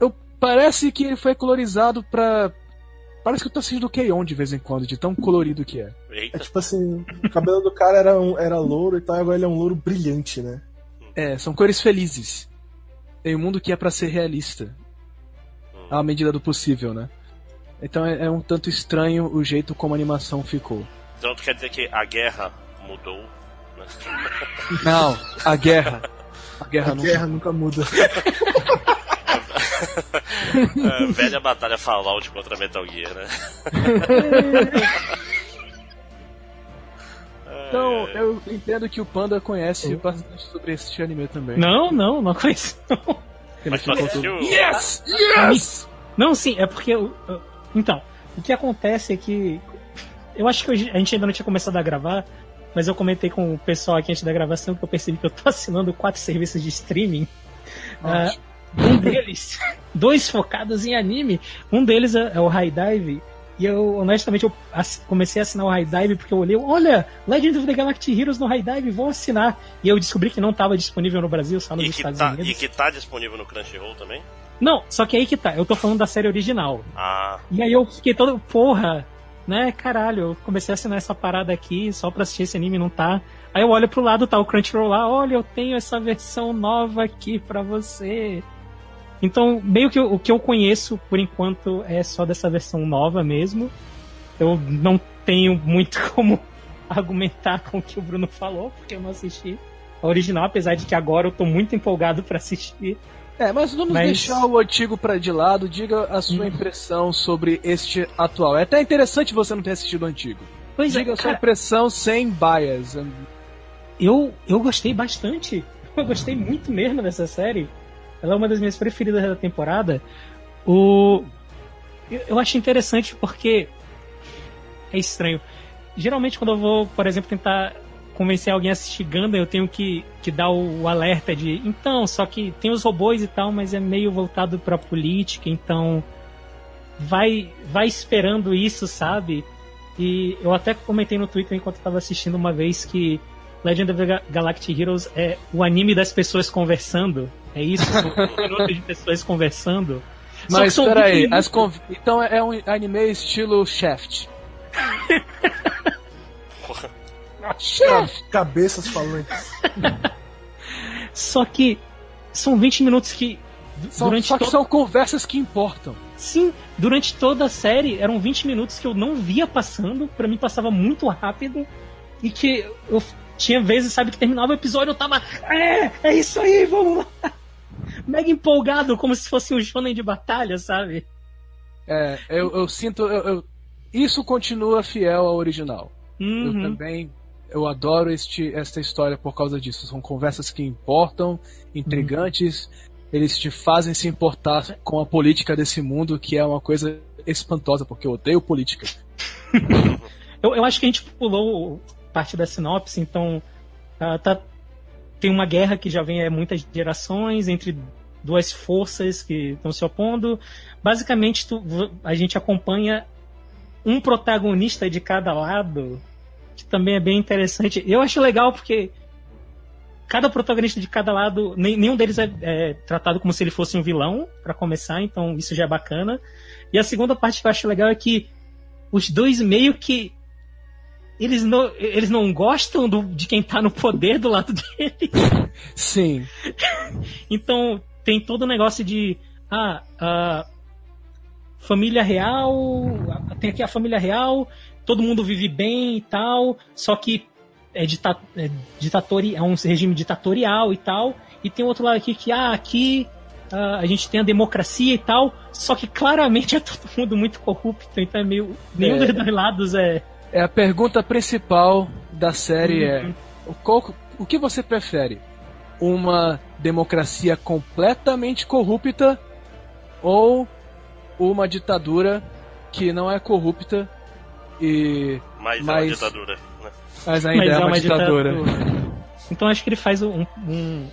Eu, parece que ele foi colorizado pra. Parece que eu tô assistindo o K-On! de vez em quando, de tão colorido que é. É Eita, tipo assim, o cabelo do cara era, um, era louro e tal, agora ele é um louro brilhante, né? É, são cores felizes. Em um mundo que é pra ser realista. À medida do possível, né? Então é, é um tanto estranho o jeito como a animação ficou. então tu quer dizer que a guerra mudou? Né? Não, a guerra. A guerra A não. guerra nunca muda. É, velha batalha Fallout contra Metal Gear, né? Então, eu entendo que o Panda conhece bastante sobre esse anime também. Não, não, não conheço. não. Mas tu assistiu? Yes! Yes! Não, sim, é porque. eu- eu- Então, o que acontece é que. Eu acho que a gente ainda não tinha começado a gravar, mas eu comentei com o pessoal aqui antes da gravação que eu percebi que eu tô assinando quatro serviços de streaming. Ah, um deles, dois focados em anime. Um deles é, é o High Dive, E eu, honestamente, eu comecei a assinar o High Dive porque eu olhei, olha, Legend of the Galactic Heroes no High Dive, vou assinar. E eu descobri que não estava disponível no Brasil, só nos E Estados tá, Unidos. e que tá disponível no Crunchyroll também? Não, só que aí que tá, eu tô falando da série original. Ah, E aí eu fiquei todo, porra, né, caralho, eu comecei a assinar essa parada aqui só pra assistir esse anime, não tá. Aí eu olho pro lado, tá o Crunchyroll lá, olha, eu tenho essa versão nova aqui pra você. Então, meio que o que eu conheço, por enquanto, é só dessa versão nova mesmo. Eu não tenho muito como argumentar com o que o Bruno falou, porque eu não assisti a original, apesar de que agora eu tô muito empolgado pra assistir. É, mas vamos Mas- deixar o antigo pra de lado. Diga a sua Hum. impressão sobre este atual. É até interessante você não ter assistido o antigo. Pois Diga é, a sua cara, impressão sem bias. eu, eu gostei bastante. Eu gostei muito mesmo dessa série. Ela é uma das minhas preferidas da temporada. O... Eu, acho interessante porque é estranho. Geralmente quando eu vou, por exemplo, tentar convencer alguém a assistir Gundam, eu tenho que, que dar o, o alerta de então, só que tem os robôs e tal, mas é meio voltado pra política, então vai vai esperando isso, sabe? E eu até comentei no Twitter enquanto eu tava assistindo uma vez que Legend of Galactic Heroes é o anime das pessoas conversando. É isso, são 20 minutos de pessoas conversando. Só que Mas são peraí, 20 as conv... então é um anime estilo Shaft. Cabeças falantes. Só que são 20 minutos que São, durante só que to- são conversas que importam. Sim, durante toda a série eram 20 minutos que eu não via passando, pra mim passava muito rápido e que eu tinha vezes, sabe, que terminava o episódio eu tava, é, é isso aí, vamos lá. Mega empolgado, como se fosse um shonen de batalha, sabe? É, eu, eu sinto. eu- eu- Isso continua fiel ao original. Eu Uhum. também. Eu adoro este, esta história por causa disso. São conversas que importam, intrigantes. Eles te fazem se importar com a política desse mundo, que é uma coisa espantosa, porque eu odeio política. Eu, eu acho que a gente pulou parte da sinopse, então ah, tá, tem uma guerra que já vem há muitas gerações entre duas forças que estão se opondo. Basicamente, tu- a gente acompanha um protagonista de cada lado, que também é bem interessante. Eu acho legal porque cada protagonista de cada lado, nenhum deles é, é tratado como se ele fosse um vilão, para começar, então isso já é bacana. E a segunda parte que eu acho legal é que os dois meio que eles não, eles não gostam do, de quem tá no poder do lado dele. Sim. Então tem todo o negócio de ah, ah, família real, tem aqui a família real, todo mundo vive bem e tal, só que é, dita, é, ditatori, é um regime ditatorial e tal, e tem outro lado aqui que ah, aqui ah, a gente tem a democracia e tal, só que claramente é todo mundo muito corrupto, então é meio nenhum É. dos dois lados é É a pergunta principal da série é Uhum. o, qual- o que você prefere? Uma democracia completamente corrupta ou uma ditadura que não é corrupta e mas, é uma Mas- ditadura. Né? mas ainda é uma, ditadura. Então acho que ele faz um, um-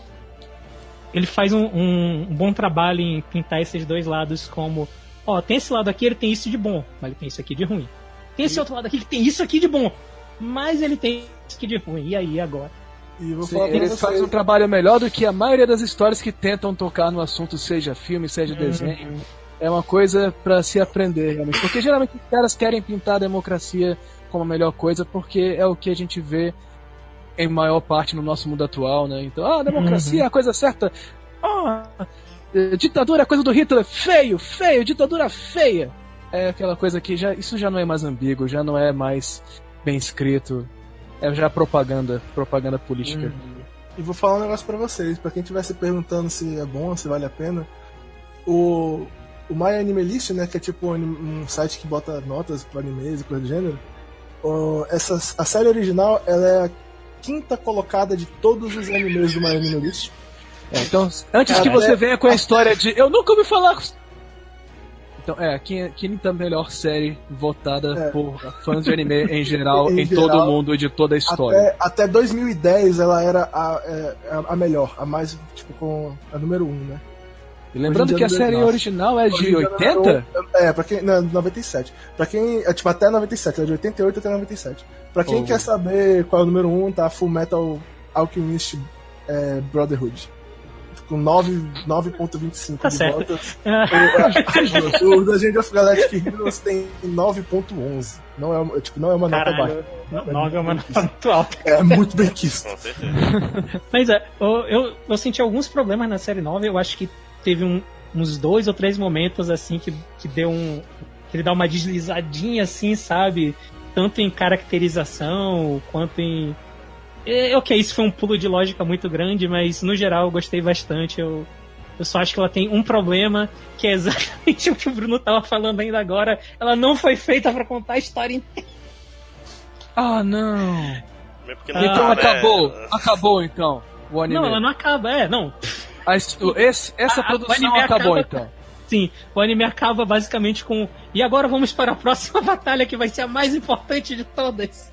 ele faz um, um- um bom trabalho em pintar esses dois lados como, ó, tem esse lado aqui, ele tem isso de bom, mas ele tem isso aqui de ruim. Tem esse outro lado aqui que tem isso aqui de bom, mas ele tem isso aqui de ruim. E aí agora? E vou Sim, falar eles vocês. fazem um trabalho melhor do que a maioria das histórias que tentam tocar no assunto, seja filme, seja desenho. É uma coisa pra se aprender, realmente. Porque geralmente os caras querem pintar a democracia como a melhor coisa, porque é o que a gente vê em maior parte no nosso mundo atual, né? Então, ah, democracia é a coisa certa. Ah, ditadura é coisa do Hitler. Feio, feio, ditadura feia. É aquela coisa que já, isso já não é mais ambíguo, já não é mais bem escrito. É já propaganda, propaganda política. E vou falar um negócio pra vocês, pra quem estiver se perguntando se é bom, se vale a pena. O, o My Anime List, né, que é tipo um, um site que bota notas para animes e coisa do gênero. o- essa, a série original, ela é a quinta colocada de todos os animes do My Anime List. É, então, antes que Cara, você é- venha com a história de eu nunca ouvi falar. Então, é, a quin- quinta melhor série votada É. por fãs de anime em geral, Em em, geral, todo o mundo e de toda a história. Até, até 2010 ela era a, é, a- a melhor, a mais, tipo, com a número um, né? E lembrando que a dia série é original é Hoje de dia 80? não- É, pra quem. Não, 97. Pra quem. É tipo até 97, é de 88 até 97. Pra quem Oh. quer saber qual é o número 1, tá Full Metal Alchemist é, Brotherhood. Com 9 9.25 Tá de certo. votos. O, o Legend of Galactic Heroes tem 9.11. Não é, uma- tipo, não é uma nota baixa. Caralho, 9 é uma nota muito alta. É muito bem quisto. Com certeza. Mas é, eu, eu, eu senti alguns problemas na série 9. Eu acho que teve um- uns dois ou três momentos assim que, que deu um. que ele dá uma deslizadinha assim, sabe? Tanto em caracterização quanto em. É, ok, isso foi um pulo de lógica muito grande, mas no geral eu gostei bastante. Eu, eu só acho que ela tem um problema, que é exatamente o que o Bruno tava falando ainda agora. Ela não foi feita pra contar a história inteira. Ah, não. Não Então né? acabou. Acabou então. O anime. Não, ela não acaba, é, não. A esse- essa A- a- produção anime acabou acaba- então. Sim, o anime acaba basicamente com. E agora vamos para a próxima batalha, que vai ser a mais importante de todas.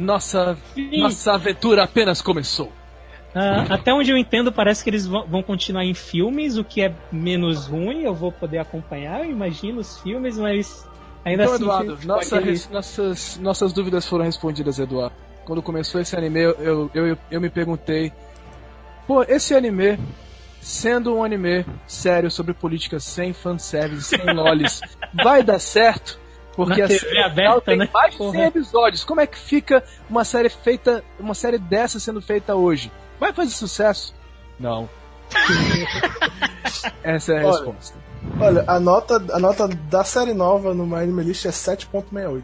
Nossa, Sim. nossa aventura apenas começou. Ah, até onde eu entendo, parece que eles vão continuar em filmes, o que é menos ruim. Eu vou poder acompanhar, eu imagino os filmes, mas ainda Então, assim. Eduardo, nossa res- nossas, nossas dúvidas foram respondidas, Eduardo. Quando começou esse anime, eu, eu, eu, eu me perguntei: pô, esse anime, sendo um anime sério sobre política, sem fanservice, sem lolis, vai dar certo? Porque Na a TV aberta, tem né? mais de 100 Porra. episódios. Como é que fica uma série feita, uma série dessa sendo feita hoje? Vai fazer sucesso? Não. Essa é a Olha, resposta. Olha, a nota, a nota da série nova no My Anime List é 7.68.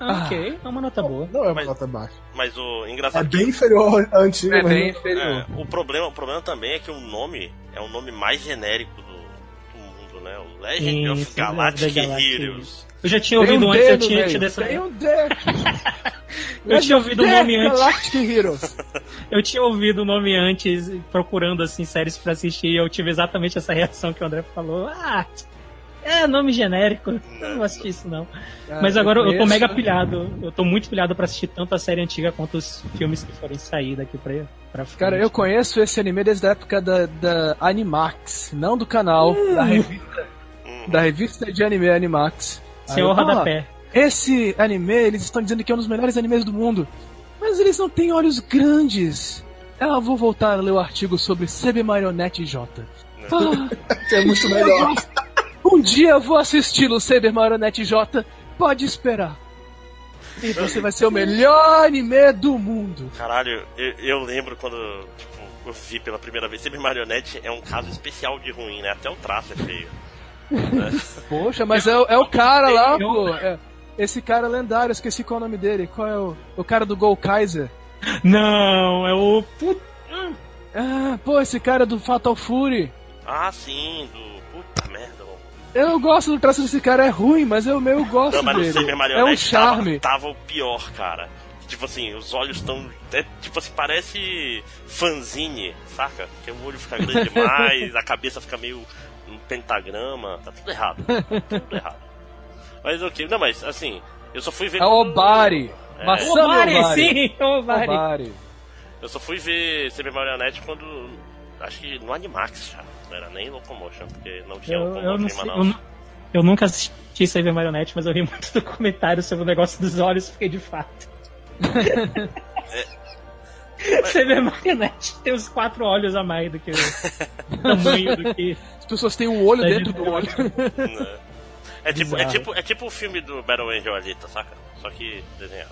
Ah, ok, é uma nota boa. Não é uma Mas- nota baixa. Mas o É engraçado bem inferior à antiga, É mas bem não- inferior. É, o problema, o problema também é que o nome é o nome mais genérico do, do mundo, né? O Legend Sim, of sim, Galactic Galactic Heroes. Eu já tinha Tem ouvido um antes, D eu tinha tido essa. Tem um D. Eu tinha ouvido o nome antes. Galactic Heroes. Eu tinha ouvido o nome antes, procurando assim séries pra assistir, e eu tive exatamente essa reação que o André falou. Ah, é nome genérico, eu não vou assistir isso não. Mas agora eu tô conheço. mega pilhado, eu tô muito pilhado pra assistir tanto a série antiga quanto os filmes que forem sair daqui pra, pra frente. Cara, eu conheço esse anime desde a época da, da Animax, não do canal, da revista, Hum. da revista de anime Animax. Senhor eu, Rodapé. "Ah, Esse anime, eles estão dizendo que é um dos melhores animes do mundo. Mas eles não têm olhos grandes. Ah, vou voltar a ler o artigo sobre CB Marionette J. Ah, que é muito melhor. um dia eu vou assisti-lo, CB Marionette J. Pode esperar. E você vai ser o melhor anime do mundo. Caralho, eu, eu lembro quando tipo, eu vi pela primeira vez. Sempre Marionette é um caso especial de ruim, né? Até o traço é feio. Poxa, mas é, o- é o cara lá, pô. É, esse cara lendário, esqueci qual é o nome dele. Qual é o, o cara do Gol Kaiser? Não, é o. Put... Ah, pô, esse cara do Fatal Fury. Ah, sim, do. Puta merda, mano. Eu gosto do traço desse cara, é ruim, mas eu meio gosto Não, mas dele. Super É um charme. tava, tava o pior, cara. Tipo assim, os olhos estão. É, tipo assim, parece fanzine, saca? Que o olho fica grande demais, a cabeça fica meio um pentagrama. Tá tudo errado. Tá tudo errado. Mas ok, não, mas assim, eu só fui ver. É o Obari. É. Maçã Obari, Obari. sim, Obari. Obari. Eu só fui ver CB Marionette quando. Acho que no Animax já. Não era nem Locomotion, porque não tinha Eu, Locomotion eu, não em sei, Manaus. eu nunca assisti CV Marionette, mas eu vi muito do comentário sobre o negócio dos olhos, fiquei de fato. CV Marionette tem uns quatro olhos a mais do que o tamanho do que. As pessoas têm um olho Tá dentro de- do olho. Né? É tipo, é, tipo, é tipo o filme do Battle Angel Alita, saca? Só que desenhado.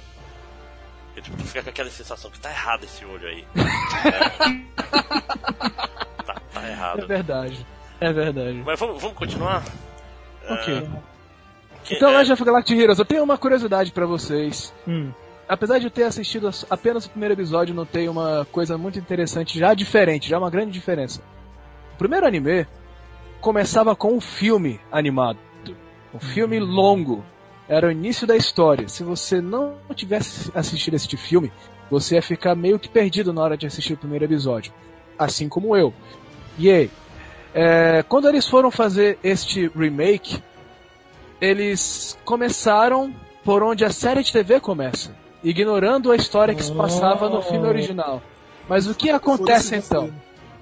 E, tipo, tu fica com aquela sensação que tá errado esse olho aí. É. tá, tá É errado. verdade. É verdade. Mas vamos, vamos continuar? Ok. Que- Então, é, Legend of Galactic Heroes, eu tenho uma curiosidade pra vocês. Hum. Apesar de eu ter assistido apenas o primeiro episódio, notei uma coisa muito interessante, já diferente, já uma grande diferença. O primeiro anime começava com um filme animado, um filme longo. Era o início da história. Se você não tivesse assistido este filme, você ia ficar meio que perdido na hora de assistir o primeiro episódio. Assim como eu. E aí, é, quando eles foram fazer este remake, eles começaram por onde a série de TV começa, ignorando a história que se passava no filme original. Mas o que acontece então?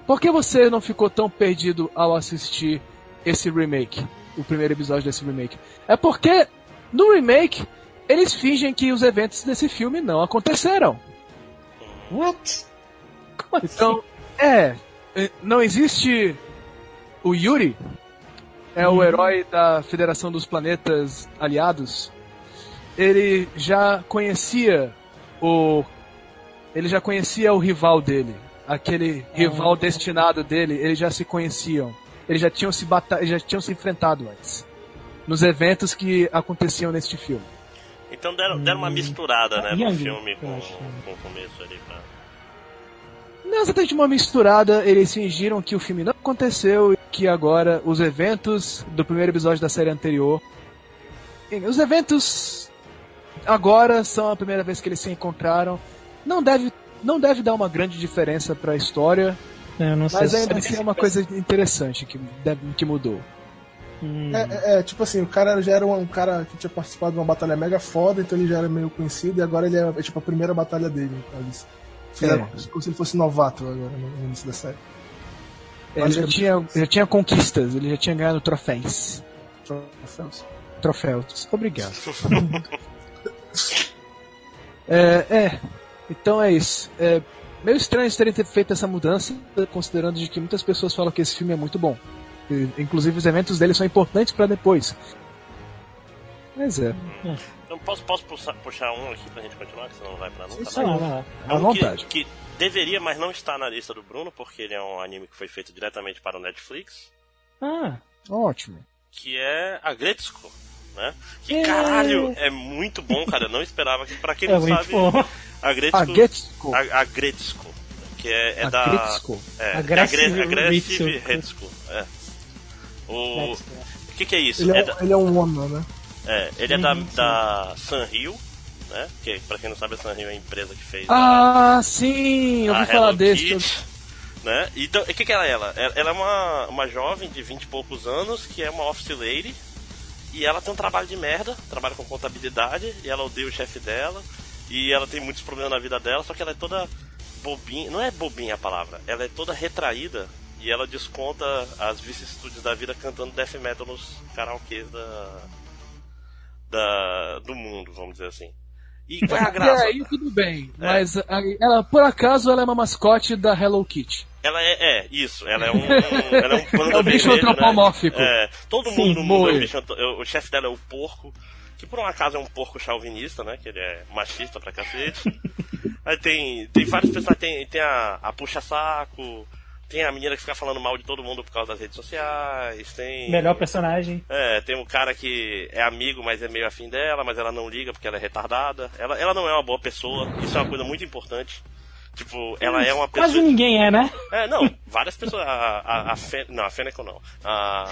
Por que você não ficou tão perdido ao assistir esse remake? O primeiro episódio desse remake? É porque no remake eles fingem que os eventos desse filme não aconteceram. What? Como Então, é, é, não existe o Yuri, é o herói da Federação dos Planetas Aliados. Ele já conhecia o ele já conhecia o rival dele, aquele rival destinado dele, eles já se conheciam. Eles já tinham se bata já tinham se enfrentado antes. Nos eventos que aconteciam neste filme. Então deram, deram uma misturada, né, no filme com, com o começo ali pra. Não exatamente uma misturada, eles fingiram que o filme não aconteceu e que agora os eventos do primeiro episódio da série anterior. Os eventos agora são a primeira vez que eles se encontraram. Não deve, não deve dar uma grande diferença pra história, É, eu não sei mas se ainda assim é uma coisa interessante que, deve- que mudou. Hum, É, é, é, tipo assim, o cara já era um, um cara que tinha participado de uma batalha mega foda, então ele já era meio conhecido, e agora ele é, é, tipo a primeira batalha dele. Então eles fizeram como se ele fosse novato agora no, no início da série. Ele já tinha, já tinha conquistas, ele já tinha ganhado troféus. Troféus. Troféus. Obrigado. é, é, então é isso. É meio estranho eles terem feito essa mudança, considerando de que muitas pessoas falam que esse filme é muito bom. E, inclusive os eventos dele são importantes pra depois. Mas é, Então posso, posso puxar, puxar um aqui pra gente continuar, que senão não vai pra nunca. Lá, vai lá. É um vontade. Que, que deveria, mas não está na lista do Bruno, porque ele é um anime que foi feito diretamente para o Netflix, Ah, Ótimo. que é a Gretzko, né? Que É. caralho, é muito bom, cara. Eu não esperava que, pra quem é não muito sabe, bom. a Gretzko, A a, a que é, é A da Gretzko. é, Aggressive é Aggressive é. O, que, que é isso? Ele É é, da- um- ele é um Ona, né? É, ele é da, Uhum, sim. da Sanrio, né? Que pra quem não sabe, a Sanrio é a empresa que fez Ah, sim, eu a, ouvi a falar Hello desse. Né? Então, o que, que ela é ela? Ela ela é uma, uma jovem de 20 e poucos anos que é uma office lady e ela tem um trabalho de merda, trabalha com contabilidade e ela odeia o chefe dela e ela tem muitos problemas na vida dela, só que ela é toda bobinha, não é bobinha a palavra, ela é toda retraída e ela desconta as vicissitudes da vida cantando death metal nos karaokês da, da, do mundo, vamos dizer assim. E qual é a graça? aí tudo bem, mas a- ela, por acaso, ela é uma mascote da Hello Kitty. Ela é, é, isso, ela é um. ela é um panda É um bicho vermelho, antropomórfico. Né? É, todo Sim, mundo no mundo é um bicho O chefe dela é o porco, que por um acaso é um porco chauvinista, né? Que ele é machista pra cacete. Aí tem, tem vários personagens, tem, tem a, a puxa-saco, tem a menina que fica falando mal de todo mundo por causa das redes sociais, tem. Melhor personagem. É, tem um cara que é amigo, mas é meio afim dela, mas ela não liga porque ela é retardada. Ela, ela não é uma boa pessoa, isso é uma coisa muito importante. Tipo, ela é uma pessoa. Quase ninguém é, né? É, não, várias pessoas. A, a, a Fe- não, a Fêneco não. A,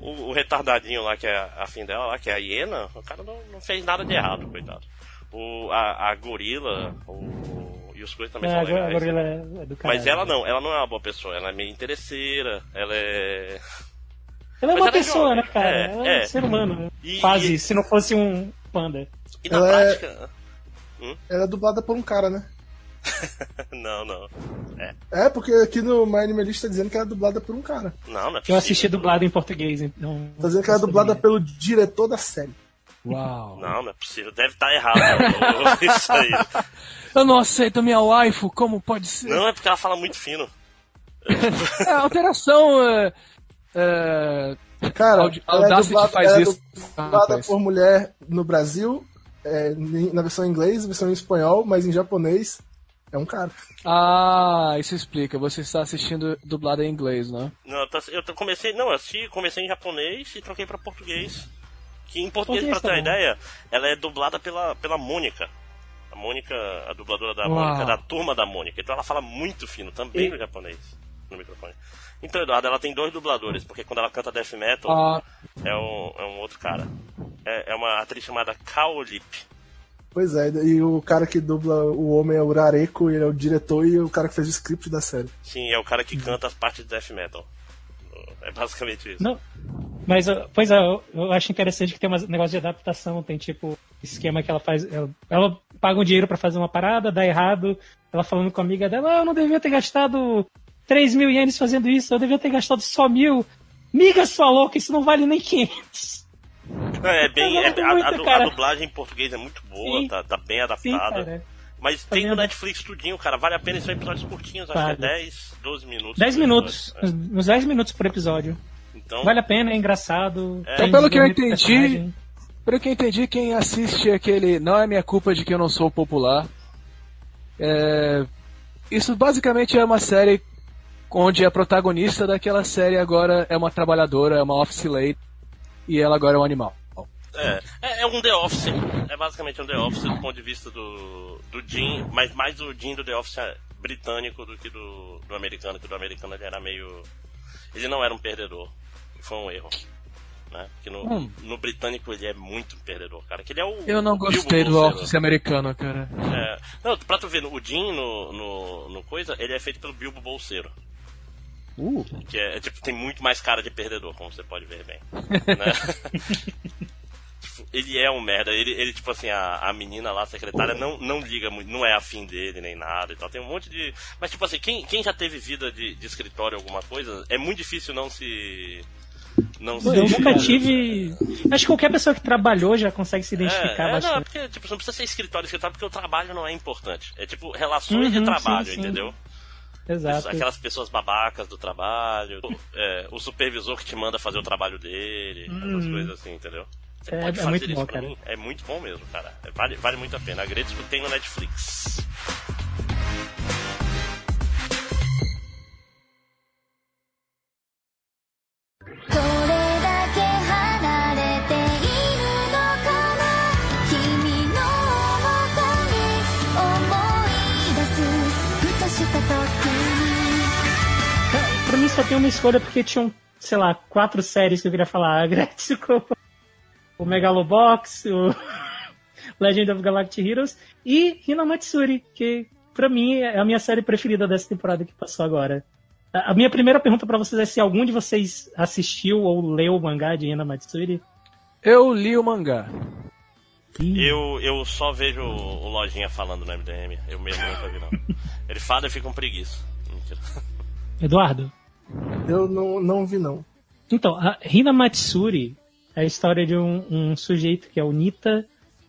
o, o retardadinho lá, que é afim dela, lá, que é a hiena, o cara não, não fez nada de errado, coitado. O, a, a gorila, o, e os coisas também É, são legais. agora ele é, é do caralho. Mas ela não, ela não é uma boa pessoa, ela é meio interesseira, ela é. Ela é Mas uma ela é pessoa, jovem. né, cara? É, ela é, é. um ser humano. né? E- Quase, e- se não fosse um panda. E na Ela é- prática. Ela é dublada por um cara, né? Não, não. É, porque aqui no My Animalist tá dizendo que ela é dublada por um cara. Não, não é Eu assisti dublado em português, então. Tá dizendo que ela é dublada pelo diretor da série. Uau. Não, não é possível. Deve estar errado. Isso aí. Eu não aceito minha waifu, como pode ser? Não, é porque ela fala muito fino. É, alteração. É, é, Cara, Audi- ela é dublada, faz ela é isso. dublada rapaz. por mulher no Brasil, é, na versão em inglês, versão em espanhol, mas em japonês é um cara. Ah, isso explica. Você está assistindo dublada em inglês, né? Não, eu, comecei, não, eu assisti, comecei em japonês e troquei pra português. Que em português, Português pra ter uma ideia, ela é dublada pela, pela Mônica. A Mônica, a dubladora da Uau. Mônica, da turma da Mônica. Então ela fala muito fino, também E- no japonês, no microfone. Então, Eduardo, ela tem dois dubladores, porque quando ela canta death metal, Ah, é, um, é um outro cara. É, é uma atriz chamada Kaolip. Pois é, e o cara que dubla o homem é o Rareco, ele é o diretor e o cara que fez o script da série. Sim, é o cara que canta as partes de death metal. É basicamente isso. Não. Mas, uh, pois é, eu, eu acho interessante que tem um negócio de adaptação, tem tipo esquema que ela faz. Ela, ela pagam dinheiro pra fazer uma parada, dá errado. Ela falando com a amiga dela, ah, eu não devia ter gastado 3 mil ienes fazendo isso, eu devia ter gastado só mil. Miga sua louca, isso não vale nem 500. Não, é bem. É- a, muito, a a cara. dublagem em português é muito boa, tá, tá bem adaptada. cara. Mas Tá tem no? Netflix tudinho, cara. Vale a pena, são episódios curtinhos, acho Vale. que é 10, 12 minutos. 10 por minutos. episódio. Uns 10 minutos por episódio. É. Então, Vale a pena, é engraçado. É. Então, pelo que eu entendi- personagem. Pelo que eu entendi, quem assiste aquele Não é minha culpa de que eu não sou popular. é, Isso basicamente é uma série onde a protagonista daquela série agora é uma trabalhadora, é uma office lady, e ela agora é um animal. é, é, é um The Office. É basicamente um The Office do ponto de vista do, do Jim, mas mais o Jim do The Office britânico do que do, do americano, que do americano ele era meio. Ele não era um perdedor. Foi um erro. Né? Porque no, Hum. no britânico ele é muito perdedor, cara. Que ele é o. Eu não o Bilbo gostei do office americano, cara. É, não, pra tu ver, o Jim no, no, no coisa, ele é feito pelo Bilbo Bolseiro. Uh. Que é, é, tipo, tem muito mais cara de perdedor, como você pode ver bem. né? Tipo, ele é um merda. Ele, ele tipo assim, a, a menina lá, a secretária, não, não liga muito, não é afim dele nem nada e tal. Tem um monte de. Mas, tipo assim, quem, quem já teve vida de, de escritório alguma coisa, é muito difícil não se. Não se. Eu nunca tive. Acho que qualquer pessoa que trabalhou já consegue se identificar é, é, não, é bastante. porque tipo, não precisa ser escritório, escritório, porque o trabalho não é importante. É tipo relações de Uhum, trabalho, sim, sim. Exato. Aquelas pessoas babacas do trabalho, é, o supervisor que te manda fazer o trabalho dele, essas coisas assim, entendeu? Você É- pode é fazer muito isso bom, pra cara. mim? É muito bom mesmo, cara. É, Vale, vale muito a pena. A Gretzko tem no Netflix.「só tem uma escolha porque tinham, sei lá, quatro séries que eu queria falar. A Gretzko, o Megalobox, o Legend of Galactic Heroes e Hinamatsuri, que pra mim é a minha série preferida dessa temporada que passou agora. A minha primeira pergunta pra vocês é se algum de vocês assistiu ou leu o mangá de Hinamatsuri. Eu li o mangá. Eu, eu só vejo o o Lojinha falando no MDM. Eu mesmo nunca vi, não. Ele fala e fica com preguiça. Mentira. Eduardo? Eu não, não vi, não. Então, a Hina Matsuri é a história de um, um sujeito que é o Nita,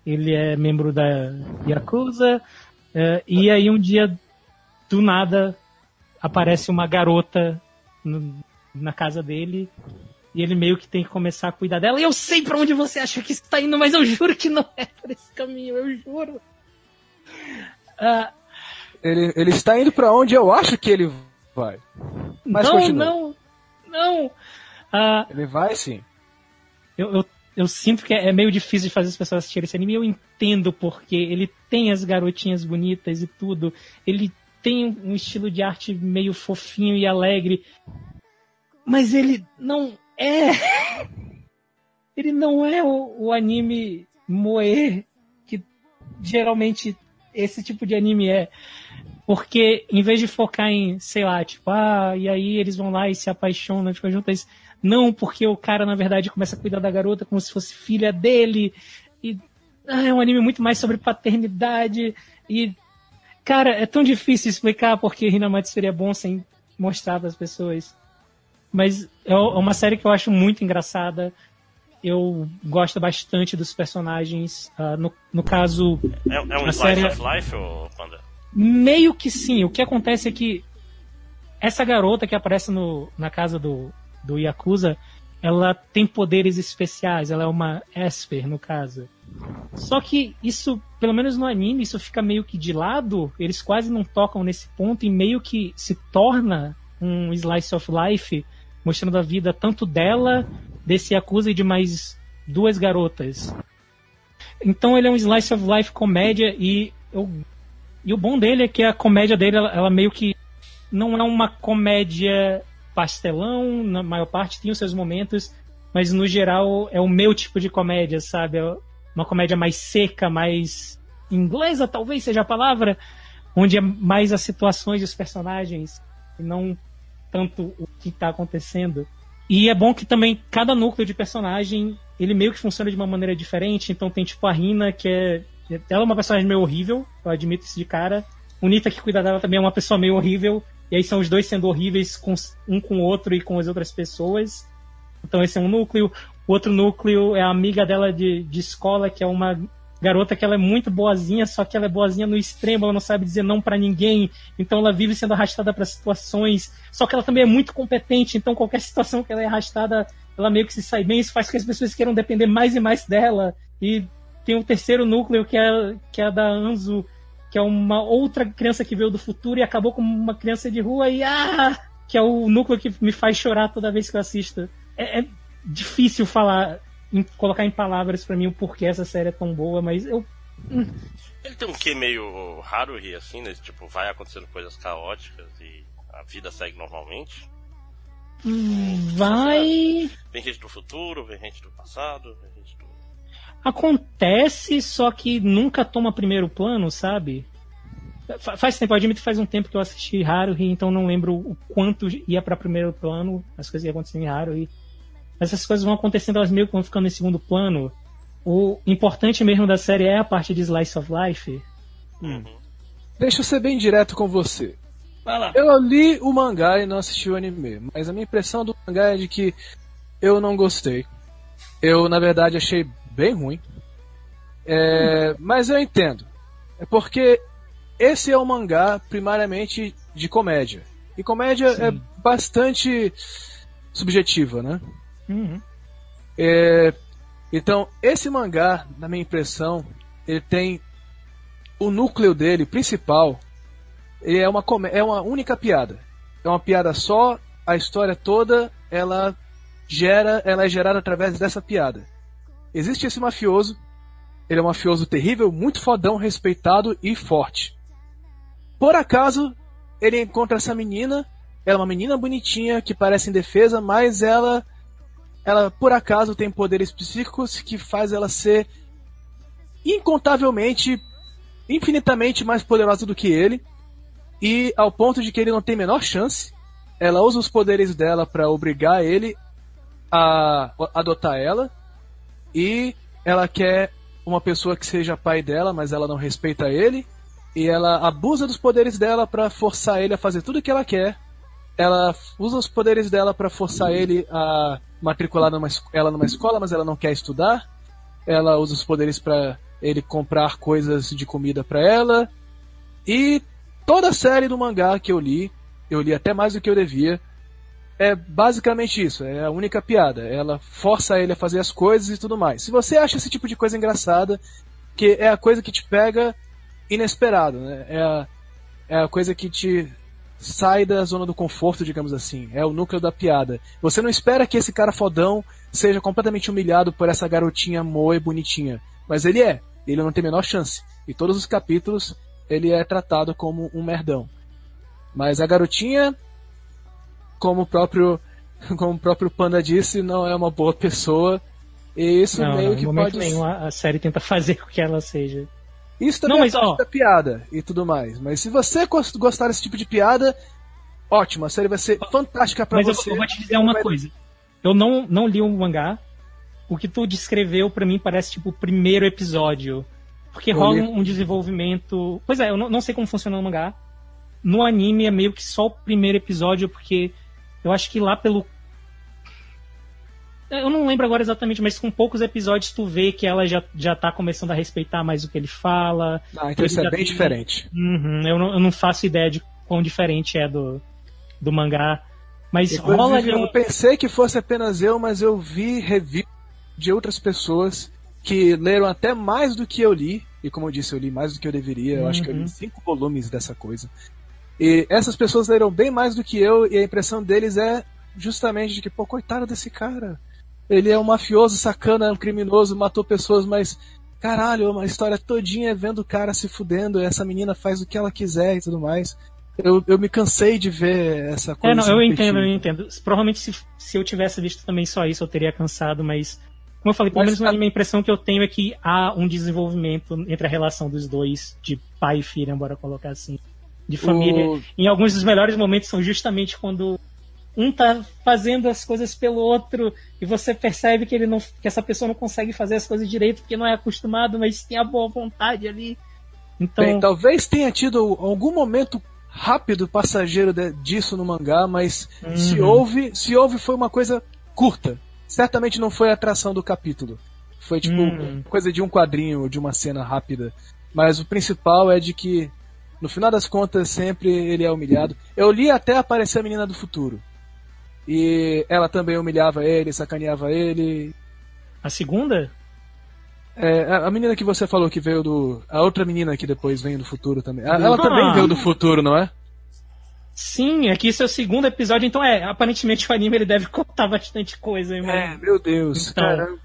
ele é membro da Yakuza, é, e aí um dia, do nada, aparece uma garota no- na casa dele, e ele meio que tem que começar a cuidar dela. E eu sei pra onde você acha que está indo, mas eu juro que não é por esse caminho, eu juro. Ah, Ele, ele está indo pra onde eu acho que ele vai. Mas não, continua. não, não. Ah, Ele vai sim. eu, eu, eu sinto que é meio difícil de fazer as pessoas assistirem esse anime. Eu entendo porque ele tem as garotinhas bonitas e tudo. Ele tem um estilo de arte meio fofinho e alegre. Mas ele não é. Ele não é o, o anime moe que geralmente esse tipo de anime é. Porque em vez de focar em, sei lá, tipo, ah, e aí eles vão lá e se apaixonam, ficam juntas. Não, porque o cara, na verdade, começa a cuidar da garota como se fosse filha dele. E ah, é um anime muito mais sobre paternidade. E, cara, é tão difícil explicar porque Hinamatsuri seria bom sem mostrar para as pessoas. Mas é uma série que eu acho muito engraçada. Eu gosto bastante dos personagens. Ah, no, no caso, É, é um A slice série- of life, ou Panda? Meio que sim. O que acontece é que essa garota que aparece no, na casa do, do Yakuza, ela tem poderes especiais. Ela é uma Esper, no caso. Só que isso, pelo menos no anime, isso fica meio que de lado. Eles quase não tocam nesse ponto e meio que se torna um slice of life, mostrando a vida tanto dela, desse Yakuza e de mais duas garotas. Então ele é um slice of life comédia e eu e o bom dele é que a comédia dele, ela, ela meio que não é uma comédia pastelão, na maior parte tem os seus momentos, mas no geral é o meu tipo de comédia, sabe? É uma comédia mais seca, mais inglesa, talvez seja a palavra, onde é mais as situações dos personagens e não tanto o que está acontecendo. E é bom que também cada núcleo de personagem ele meio que funciona de uma maneira diferente. Então tem tipo a Rina, que é ela é uma personagem meio horrível, eu admito isso de cara. O Nita que cuida dela também é uma pessoa meio horrível. E aí são os dois sendo horríveis com, um com o outro e com as outras pessoas. Então esse é um núcleo. O outro núcleo é a amiga dela de, de escola, que é uma garota que ela é muito boazinha, só que ela é boazinha no extremo, ela não sabe dizer não para ninguém, então ela vive sendo arrastada para situações, só que ela também é muito competente, então qualquer situação que ela é arrastada, ela meio que se sai bem, isso faz com que as pessoas queiram depender mais e mais dela. E tem o terceiro núcleo que é, que é da Anzu, que é uma outra criança que veio do futuro e acabou como uma criança de rua e ah, que é o núcleo que me faz chorar toda vez que eu assisto. É, é difícil falar em, colocar em palavras para mim o porquê essa série é tão boa, mas eu. Hum. Ele tem um quê meio Haruhi, assim, né? Tipo, vai acontecendo coisas caóticas e a vida segue normalmente. Vai. Vem gente do futuro, vem gente do passado, vem gente do. Acontece, só que nunca toma primeiro plano, sabe? Faz tempo, eu admito faz um tempo que eu assisti Haruhi, então não lembro o quanto ia para primeiro plano, as coisas iam acontecendo em Haruhi essas coisas vão acontecendo, elas meio que vão ficando em segundo plano. O importante mesmo da série é a parte de Slice of Life. Hum. Deixa eu ser bem direto com você. Eu li o mangá e não assisti o anime, mas a minha impressão do mangá é de que eu não gostei. Eu, na verdade, achei bem ruim. É, mas eu entendo. É porque esse é um mangá primariamente de comédia. E comédia Sim. é bastante subjetiva, né? Uhum. É, então, esse mangá, na minha impressão, ele tem o núcleo dele principal. É uma é uma única piada. É uma piada só. A história toda ela gera, ela é gerada através dessa piada. Existe esse mafioso. Ele é um mafioso terrível, muito fodão, respeitado e forte. Por acaso, ele encontra essa menina. Ela é uma menina bonitinha que parece indefesa, mas ela ela por acaso tem poderes psíquicos que faz ela ser incontavelmente, infinitamente mais poderosa do que ele, e ao ponto de que ele não tem a menor chance. Ela usa os poderes dela para obrigar ele a adotar ela, e ela quer uma pessoa que seja pai dela, mas ela não respeita ele, e ela abusa dos poderes dela para forçar ele a fazer tudo o que ela quer. Ela usa os poderes dela para forçar ele a matricular numa, ela numa escola, mas ela não quer estudar. Ela usa os poderes para ele comprar coisas de comida para ela. E toda a série do mangá que eu li, eu li até mais do que eu devia, é basicamente isso, é a única piada. Ela força ele a fazer as coisas e tudo mais. Se você acha esse tipo de coisa engraçada, que é a coisa que te pega inesperado, né? É a, é a coisa que te sai da zona do conforto, digamos assim. É o núcleo da piada. Você não espera que esse cara fodão seja completamente humilhado por essa garotinha moe e bonitinha. Mas ele é. Ele não tem a menor chance. E todos os capítulos ele é tratado como um merdão. Mas a garotinha, como o próprio, como o próprio Panda disse, não é uma boa pessoa. E isso não, meio não, que em pode. nenhum a série tenta fazer com que ela seja. Isso também Não, mas, é ó. da piada e tudo mais. Mas se você gos- gostar desse tipo de piada, ótimo, a série vai ser fantástica pra Mas eu, você. eu vou te dizer uma Vai- coisa. Eu não, não li o mangá. O que tu descreveu pra mim parece tipo o primeiro episódio. Porque Eu rola li. um, um desenvolvimento. Pois é, eu não, não sei como funciona o mangá. No anime é meio que só o primeiro episódio, porque eu acho que lá pelo. Eu não lembro agora exatamente, mas com poucos episódios tu vê que ela já, já tá começando a respeitar mais o que ele fala. Ah, então isso é bem tem- diferente. Uhum, eu, não, eu não faço ideia de quão diferente é do, do mangá. Mas rola um- eu pensei que fosse apenas eu, mas eu vi review de outras pessoas que leram até mais do que eu li. E como eu disse, eu li mais do que eu deveria. Eu acho que eu Uhum. li cinco volumes dessa coisa. E essas pessoas leram bem mais do que eu, e a impressão deles é justamente de que, pô, coitado desse cara. Ele é um mafioso, sacana, é um criminoso, matou pessoas, mas caralho, uma história todinha vendo o cara se fudendo, e essa menina faz o que ela quiser e tudo mais. Eu, eu me cansei de ver essa coisa. É, não, eu entendo, eu entendo. Provavelmente se, se eu tivesse visto também só isso, eu teria cansado, mas. Como eu falei, pelo Mas menos a- minha impressão que eu tenho é que há um desenvolvimento entre a relação dos dois, de pai e filha, bora colocar assim. De família. O- Em alguns dos melhores momentos são justamente quando um tá fazendo as coisas pelo outro e você percebe que ele não que essa pessoa não consegue fazer as coisas direito porque não é acostumado, mas tem a boa vontade ali. Então, Bem, talvez tenha tido algum momento rápido passageiro de- disso no mangá, mas se Uhum. houve, se houve foi uma coisa curta. Certamente não foi a atração do capítulo. Foi tipo Uhum. coisa de um quadrinho, de uma cena rápida. Mas o principal é de que no final das contas sempre ele é humilhado. Eu li até aparecer a menina do futuro. E ela também humilhava ele, sacaneava ele. a segunda? É, a a menina que você falou que veio do. A outra menina que depois vem do futuro também. A- Ela Ah. também veio do futuro, não é? Sim, aqui isso é o segundo episódio, então é, aparentemente o anime ele deve contar bastante coisa, hein, É, meu Deus. Então. Cara,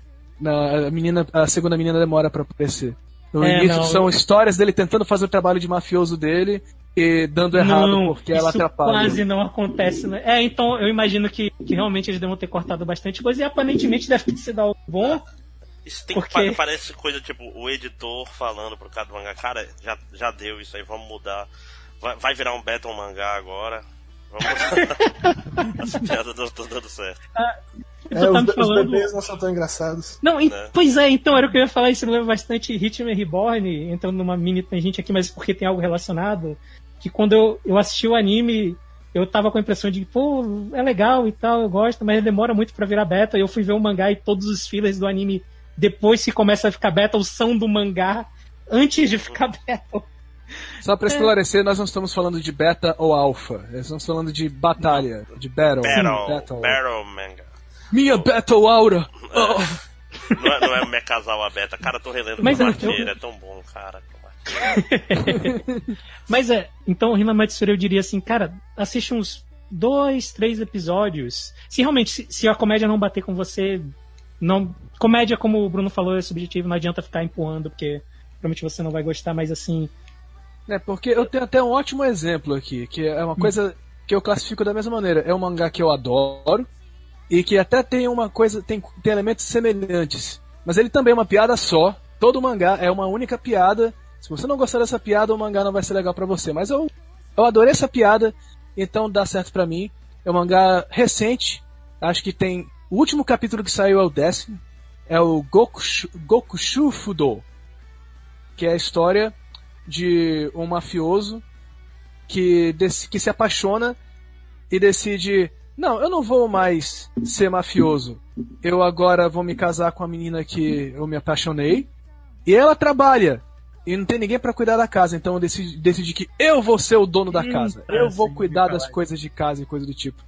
não, a menina, a segunda menina demora pra aparecer. No É, início não. são histórias dele tentando fazer o trabalho de mafioso dele e dando errado não, porque ela isso atrapalha. quase não acontece, né? É, então eu imagino que, que realmente eles devem ter cortado bastante coisa e aparentemente deve ter sido algo bom. Isso tem Porque- pa- parece coisa tipo o editor falando pro cara do mangá, cara, já, já deu isso aí, vamos mudar. Vai, vai virar um Battle mangá agora. Vamos. Essa piada não tá dando certo. Eu É, os, me be- os falando. bebês não são tão engraçados. Não, e- né? pois é, então era o que eu ia falar, isso me lembra bastante Hitman Reborn, entrando numa mini tangente aqui, mas porque tem algo relacionado. Que quando eu, eu assisti o anime, eu tava com a impressão de, pô, é legal e tal, eu gosto, mas demora muito pra virar beta. E eu fui ver o mangá e todos os fillers do anime, depois que começa a ficar beta, são do mangá antes de ficar beta. Só pra esclarecer, nós não estamos falando de beta ou alpha. Nós estamos falando de batalha, de battle. Battle, battle. Battle manga. Minha Battle Aura! Oh. Não é, não é o Mekazal beta. Cara, tô relendo Mas com eu- Martira, é tão bom, cara. Mas é, então Rina Matsuri eu diria assim, cara, assiste uns dois, três episódios. Se realmente, se, se a comédia não bater com você, não. Comédia, como o Bruno falou, é subjetivo, não adianta ficar empurrando, porque provavelmente você não vai gostar, mas assim. É, porque eu tenho até um ótimo exemplo aqui, que é uma coisa que eu classifico da mesma maneira. É um mangá que eu adoro e que até tem uma coisa, tem, tem elementos semelhantes. Mas ele também é uma piada só. Todo mangá é uma única piada. Se você não gostar dessa piada, o mangá não vai ser legal pra você. Mas eu, eu adorei essa piada, então dá certo pra mim. É um mangá recente, acho que tem. O último capítulo que saiu é o décimo. É o Gokushu, Gokushu Fudo. Que é a história de um mafioso que, que se apaixona e decide: não, eu não vou mais ser mafioso. Eu agora vou me casar com a menina que eu me apaixonei. E ela trabalha. E não tem ninguém pra cuidar da casa. Então eu decidi, decidi que eu vou ser o dono da Hum, casa. é, Eu vou sim, cuidar das coisas de casa e coisa do tipo.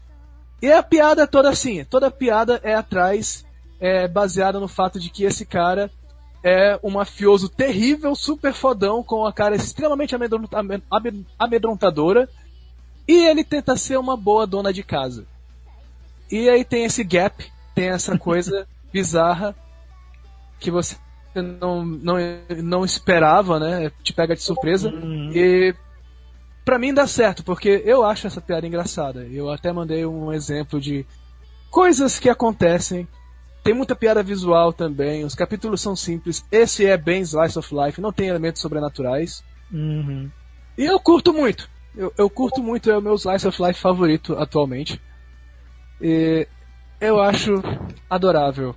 E a piada é toda assim. Toda piada é atrás, é baseada no fato de que esse cara é um mafioso terrível, super fodão, com a cara extremamente amedronta- ame- ame- amedrontadora. E ele tenta ser uma boa dona de casa. E aí tem esse gap, tem essa coisa bizarra que você não, não, não esperava, né? Te pega de surpresa. Uhum. E pra mim dá certo, porque eu acho essa piada engraçada. Eu até mandei um exemplo de coisas que acontecem. Tem muita piada visual também, os capítulos são simples. Esse é bem Slice of Life, não tem elementos sobrenaturais. Uhum. E eu curto muito. Eu, eu curto muito, é o meu Slice of Life favorito atualmente. E eu acho adorável.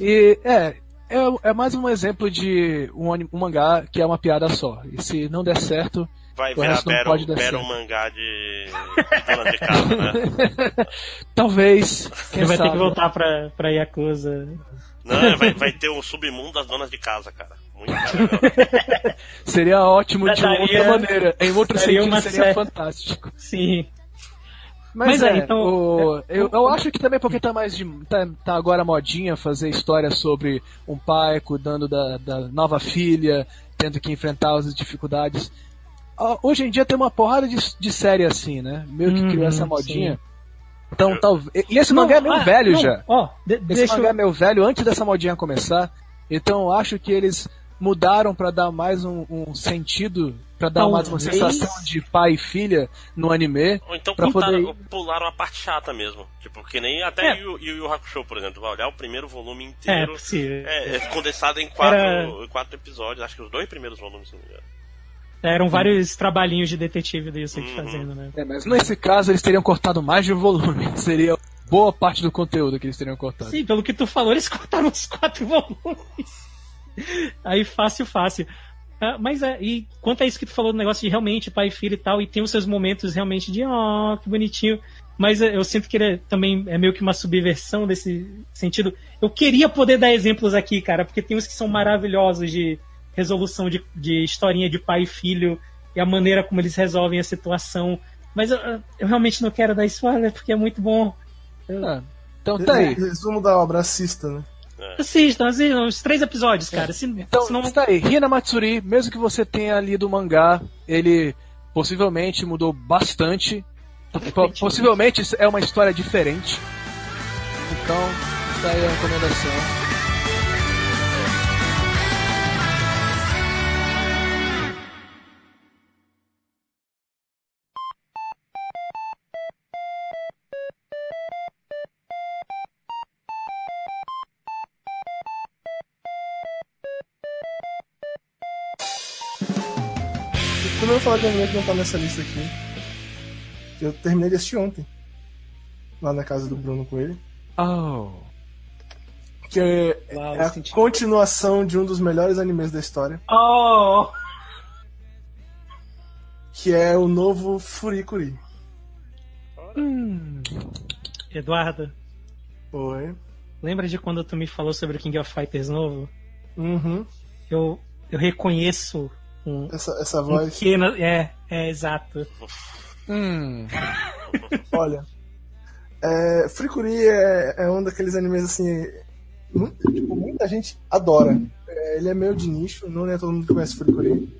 E é, é, é mais um exemplo de um, um mangá que é uma piada só. E se não der certo, Vai O virar resto não Battle, pode dar Battle certo. mangá de dona de casa, né? talvez. Quem Ele vai ter sabe. que voltar pra, pra Yakuza. Não, vai, vai ter um submundo das donas de casa, cara. Muito. Seria ótimo de Daria- outra maneira. Em outro sentido seria série. fantástico. Sim. Mas, Mas é, é, então- o- é, eu, eu acho que também porque tá mais de. Tá, tá agora modinha fazer histórias sobre um pai cuidando da, da nova filha, tendo que enfrentar as dificuldades. Ó, Hoje em dia tem uma porrada de, de série assim, né? Meio que criou Uhum, essa modinha. sim. Então talvez. E esse Não, mangá é meio ah, velho não, já. Ó, de- Esse deixa mangá é eu... meio velho antes dessa modinha começar. Então eu acho que eles mudaram pra dar mais um, um sentido, pra dar mais uma Talvez- sensação de pai e filha no anime. Ou então Pra pularam, poder- pularam a parte chata mesmo. Tipo, que nem até É. Yu Yu Yu Hakusho, por exemplo. Vai olhar o primeiro volume É, inteiro. possível. É, é condensado em quatro, Era- quatro episódios. Acho que os dois primeiros volumes, se não me engano. Eram vários trabalhinhos de detetive do Yusuke Uhum. fazendo, né? É, mas nesse caso eles teriam cortado mais de volume. Seria boa parte do conteúdo que eles teriam cortado. Sim, pelo que tu falou, eles cortaram os quatro volumes. Aí fácil, fácil. Ah, mas é, e quanto a isso que tu falou do negócio de realmente pai e filho e tal, e tem os seus momentos realmente de ó, que bonitinho. Mas eu eu sinto que ele é- também é meio que uma subversão desse sentido. Eu queria poder dar exemplos aqui, cara, porque tem uns que são maravilhosos de resolução de, de historinha de pai e filho e a maneira como eles resolvem a situação. Mas eu, eu realmente não quero dar spoiler porque é muito bom. Ah, então tá aí. Resumo da obra, assista, né? Assistam, assistam os três episódios, cara. Se, Então, se não... está aí. Hina Matsuri, mesmo que você tenha lido o mangá, ele possivelmente mudou bastante. Po- Possivelmente é uma história diferente. Então, está aí a recomendação. Falar de um anime que não tá nessa lista aqui. Eu terminei de assistir ontem. Lá na casa do Bruno com ele. Oh. Que é, Uau, é a senti. continuação de um dos melhores animes da história. Oh! Que é o novo Furikuri. Hum. Eduardo, Oi. lembra de quando tu me falou sobre o King of Fighters novo? Uhum. Eu, eu reconheço um, Essa, essa um voz. pequeno. É, é exato. Hum. Olha. É, Furikuri é, é um daqueles animes assim. Muita, tipo, muita gente adora. É, ele é meio de nicho, não é todo mundo que conhece Furikuri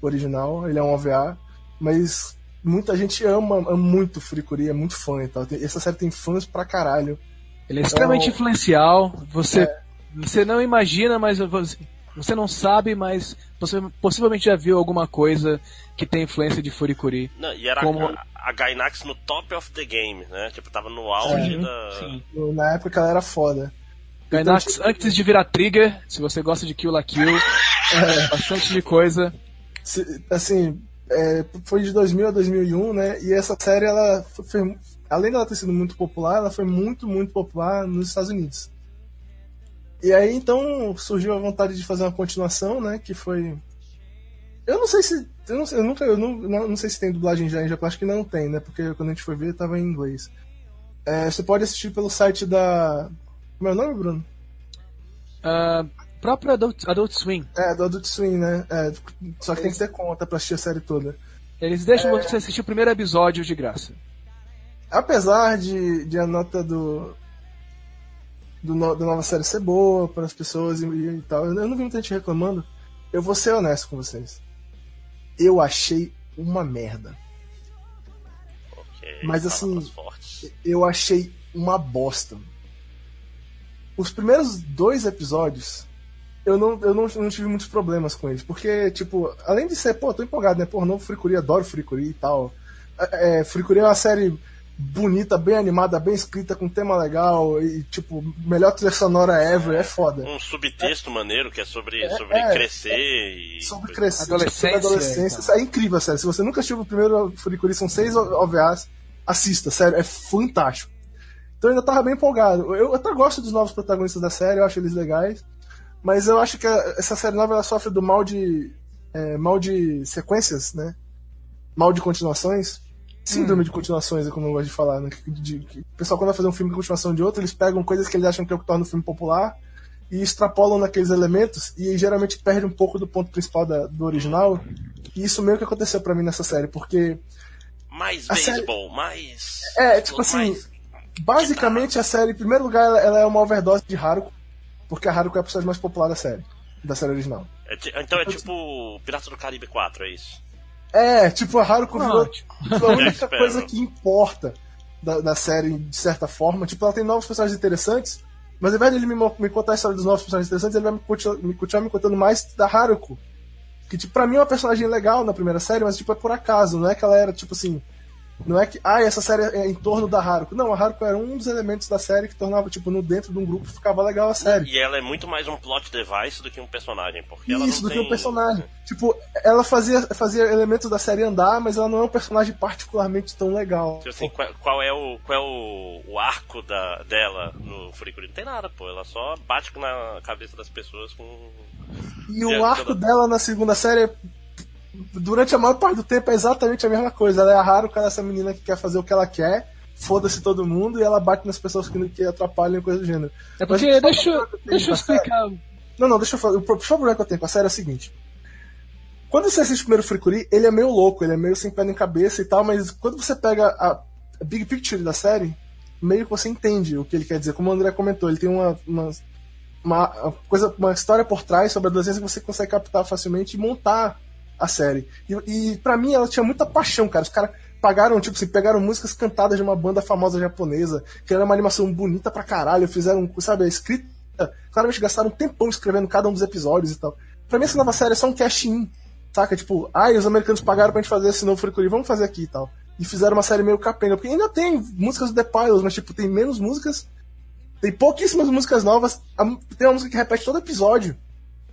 o original, ele é um OVA, mas muita gente ama, ama muito Furikuri, é muito fã e tal. Tem- essa série tem fãs pra caralho. Ele é extremamente Então- influencial. Você, você não imagina, mas você, você não sabe, mas você possivelmente já viu alguma coisa que tem influência de Furikuri. Não, e era Como- a, a Gainax no top of the game, né? Tipo, tava no auge Sim, da. sim. Na época ela era foda. Gainax, Então, antes de virar Trigger, se você gosta de Kill la Kill, bastante de coisa. Se- assim, é, foi de 2000 a 2001, né? E essa série, ela foi, foi- além dela ter sido muito popular, ela foi muito, muito popular nos Estados Unidos. E aí, então, surgiu a vontade de fazer uma continuação, né? Que foi... Eu não sei se... Eu, não, sei- eu nunca... Eu não, não, não sei se tem dublagem já em Japão, acho que não tem, né? Porque quando a gente foi ver, tava em inglês. É, você pode assistir pelo site da... Como é o nome, Bruno? Ah, próprio Adult, Adult Swim. É, do Adult Swim, né? É, só que tem que ter conta pra assistir a série toda. Eles deixam você assistir o primeiro episódio de graça. apesar de, de a nota do, do no- da nova série ser boa para as pessoas e, e tal, eu não vi muita gente reclamando. Eu vou ser honesto com vocês. Eu achei uma merda. Ok, Mas, assim. Eu achei uma bosta. Os primeiros dois episódios, eu não, eu não, não tive muitos problemas com eles. Porque, tipo, além de ser, pô, tô empolgado, né? Pô, novo Fricuri, adoro Fricuri e tal. É, é, Fricuri é uma série bonita, bem animada, bem escrita, com tema legal e, tipo, melhor trilha sonora ever, é foda. Um subtexto maneiro que é sobre, sobre é, crescer e. Sobre crescer, Adolescência, sobre adolescência. É incrível, a série. Se você nunca assistiu o primeiro Furikuri, são seis OVAs, assista, sério, é fantástico. Então eu ainda tava bem empolgado. Eu até gosto dos novos protagonistas da série, eu acho eles legais. Mas eu acho que a- essa série nova ela sofre do mal de. é, mal de sequências, né? Mal de continuações. Síndrome de continuações, é como eu gosto de falar, né? De- que o pessoal, quando vai fazer um filme com continuação de outro, eles pegam coisas que eles acham que é o que torna o filme popular e extrapolam naqueles elementos e geralmente perde um pouco do ponto principal da- do original. E isso meio que aconteceu pra mim nessa série, porque Mais A série- mais. É, tipo assim, mais- basicamente a série, em primeiro lugar, ela, ela é uma overdose de Haruko, porque a Haruko é a personagem mais popular da série, da série original. é então é tipo Piratas do Caribe 4, é isso? É, tipo, a Haruko virou Ótimo. tipo, a única coisa que importa da, da série, de certa forma. Tipo, ela tem novos personagens interessantes, mas ao invés de ele me, me contar a história dos novos personagens interessantes, ele vai me continuar, me, continuar me contando mais da Haruko. Que, tipo, pra mim é uma personagem legal na primeira série, mas, tipo, é por acaso, não é que ela era, tipo assim... Não é que, ah, essa série é em torno da Haruko. Não, a Haruko era um dos elementos da série que tornava, tipo, no dentro de um grupo ficava legal a série. E ela é muito mais um plot device do que um personagem, porque ela Isso, do tem... que um personagem. Tipo, ela fazia, fazia elementos da série andar, mas ela não é um personagem particularmente tão legal. Tipo assim, qual, qual é o qual é o, o arco da, dela no Furikuri? Não tem nada, pô. Ela só bate na cabeça das pessoas com. E o É, arco dela na segunda série, é- durante a maior parte do tempo, é exatamente a mesma coisa. Ela é a Haruko, ela é essa menina que quer fazer o que ela quer, foda-se todo mundo, e ela bate nas pessoas que, que atrapalham coisa do gênero. É Mas porque, só deixa, eu deixa eu série- explicar. Não, não, deixa eu falar. O problema que eu tenho com a série é o seguinte. Quando você assiste o primeiro Furikuri, ele é meio louco, ele é meio sem pé nem cabeça e tal, mas quando você pega a, a big picture da série, meio que você entende o que ele quer dizer. Como o André comentou, ele tem uma, uma, uma coisa, uma história por trás sobre a adolescência que você consegue captar facilmente e montar a série. E, e para mim ela tinha muita paixão, cara. Os caras pagaram, tipo assim, pegaram músicas cantadas de uma banda famosa japonesa, que era uma animação bonita pra caralho, fizeram, sabe, a escrita. Claramente gastaram um tempão escrevendo cada um dos episódios e tal. Pra mim essa nova série é só um cash-in, saca? Tipo, ai, os americanos pagaram pra gente fazer esse novo Furikuri, vamos fazer aqui e tal. E fizeram uma série meio capenga, porque ainda tem músicas do The Pilots, mas tipo, tem menos músicas, tem pouquíssimas músicas novas, tem uma música que repete todo episódio.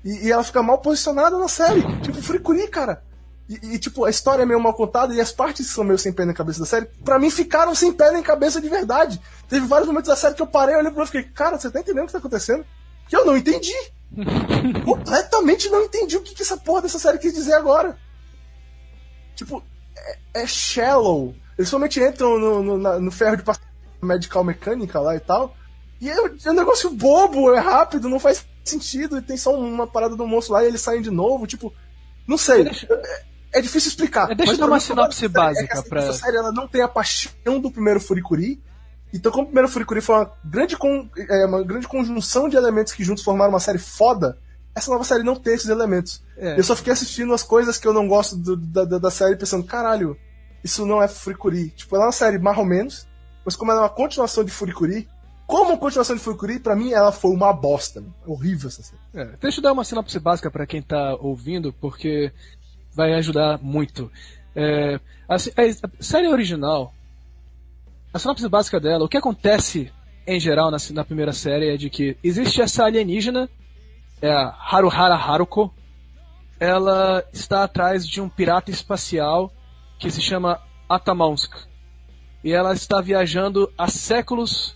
E, e ela fica mal posicionada na série. Tipo, Furikuri, cara. E, e, tipo, a história é meio mal contada e as partes são meio sem pé na cabeça da série, pra mim ficaram sem pé nem cabeça de verdade. Teve vários momentos da série que eu parei, olhei pra ela e fiquei, cara, você tá entendendo o que tá acontecendo? Que eu não entendi. Completamente não entendi o que, que essa porra dessa série quis dizer agora. Tipo, é, é shallow. Eles somente entram no, no, na- no ferro de passar medical mecânica lá e tal. E é, é um negócio bobo, é rápido, não faz sentido. E tem só uma parada do monstro lá e eles saem de novo. Tipo, não sei. Deixa- É, é difícil explicar. É, deixa eu dar uma sinopse é básica essa- pra- Essa série ela não tem a paixão do primeiro Furikuri. Então, como o primeiro Furikuri foi uma grande, con- é, uma grande conjunção de elementos que juntos formaram uma série foda, essa nova série não tem esses elementos. É. Eu só fiquei assistindo as coisas que eu não gosto do- da, da, da série pensando, caralho, isso não é Furikuri. Tipo, ela é uma série mais ou menos, mas como ela é uma continuação de Furikuri, como continuação de Furikuri, pra mim ela foi uma bosta. Horrível essa série. É, deixa eu dar uma sinopse básica para quem tá ouvindo, porque vai ajudar muito. É, a, se- a série original, a sinopse básica dela, o que acontece em geral na, na primeira série é de que existe essa alienígena, é a Haruhara Haruko, ela está atrás de um pirata espacial que se chama Atamonsk. E ela está viajando há séculos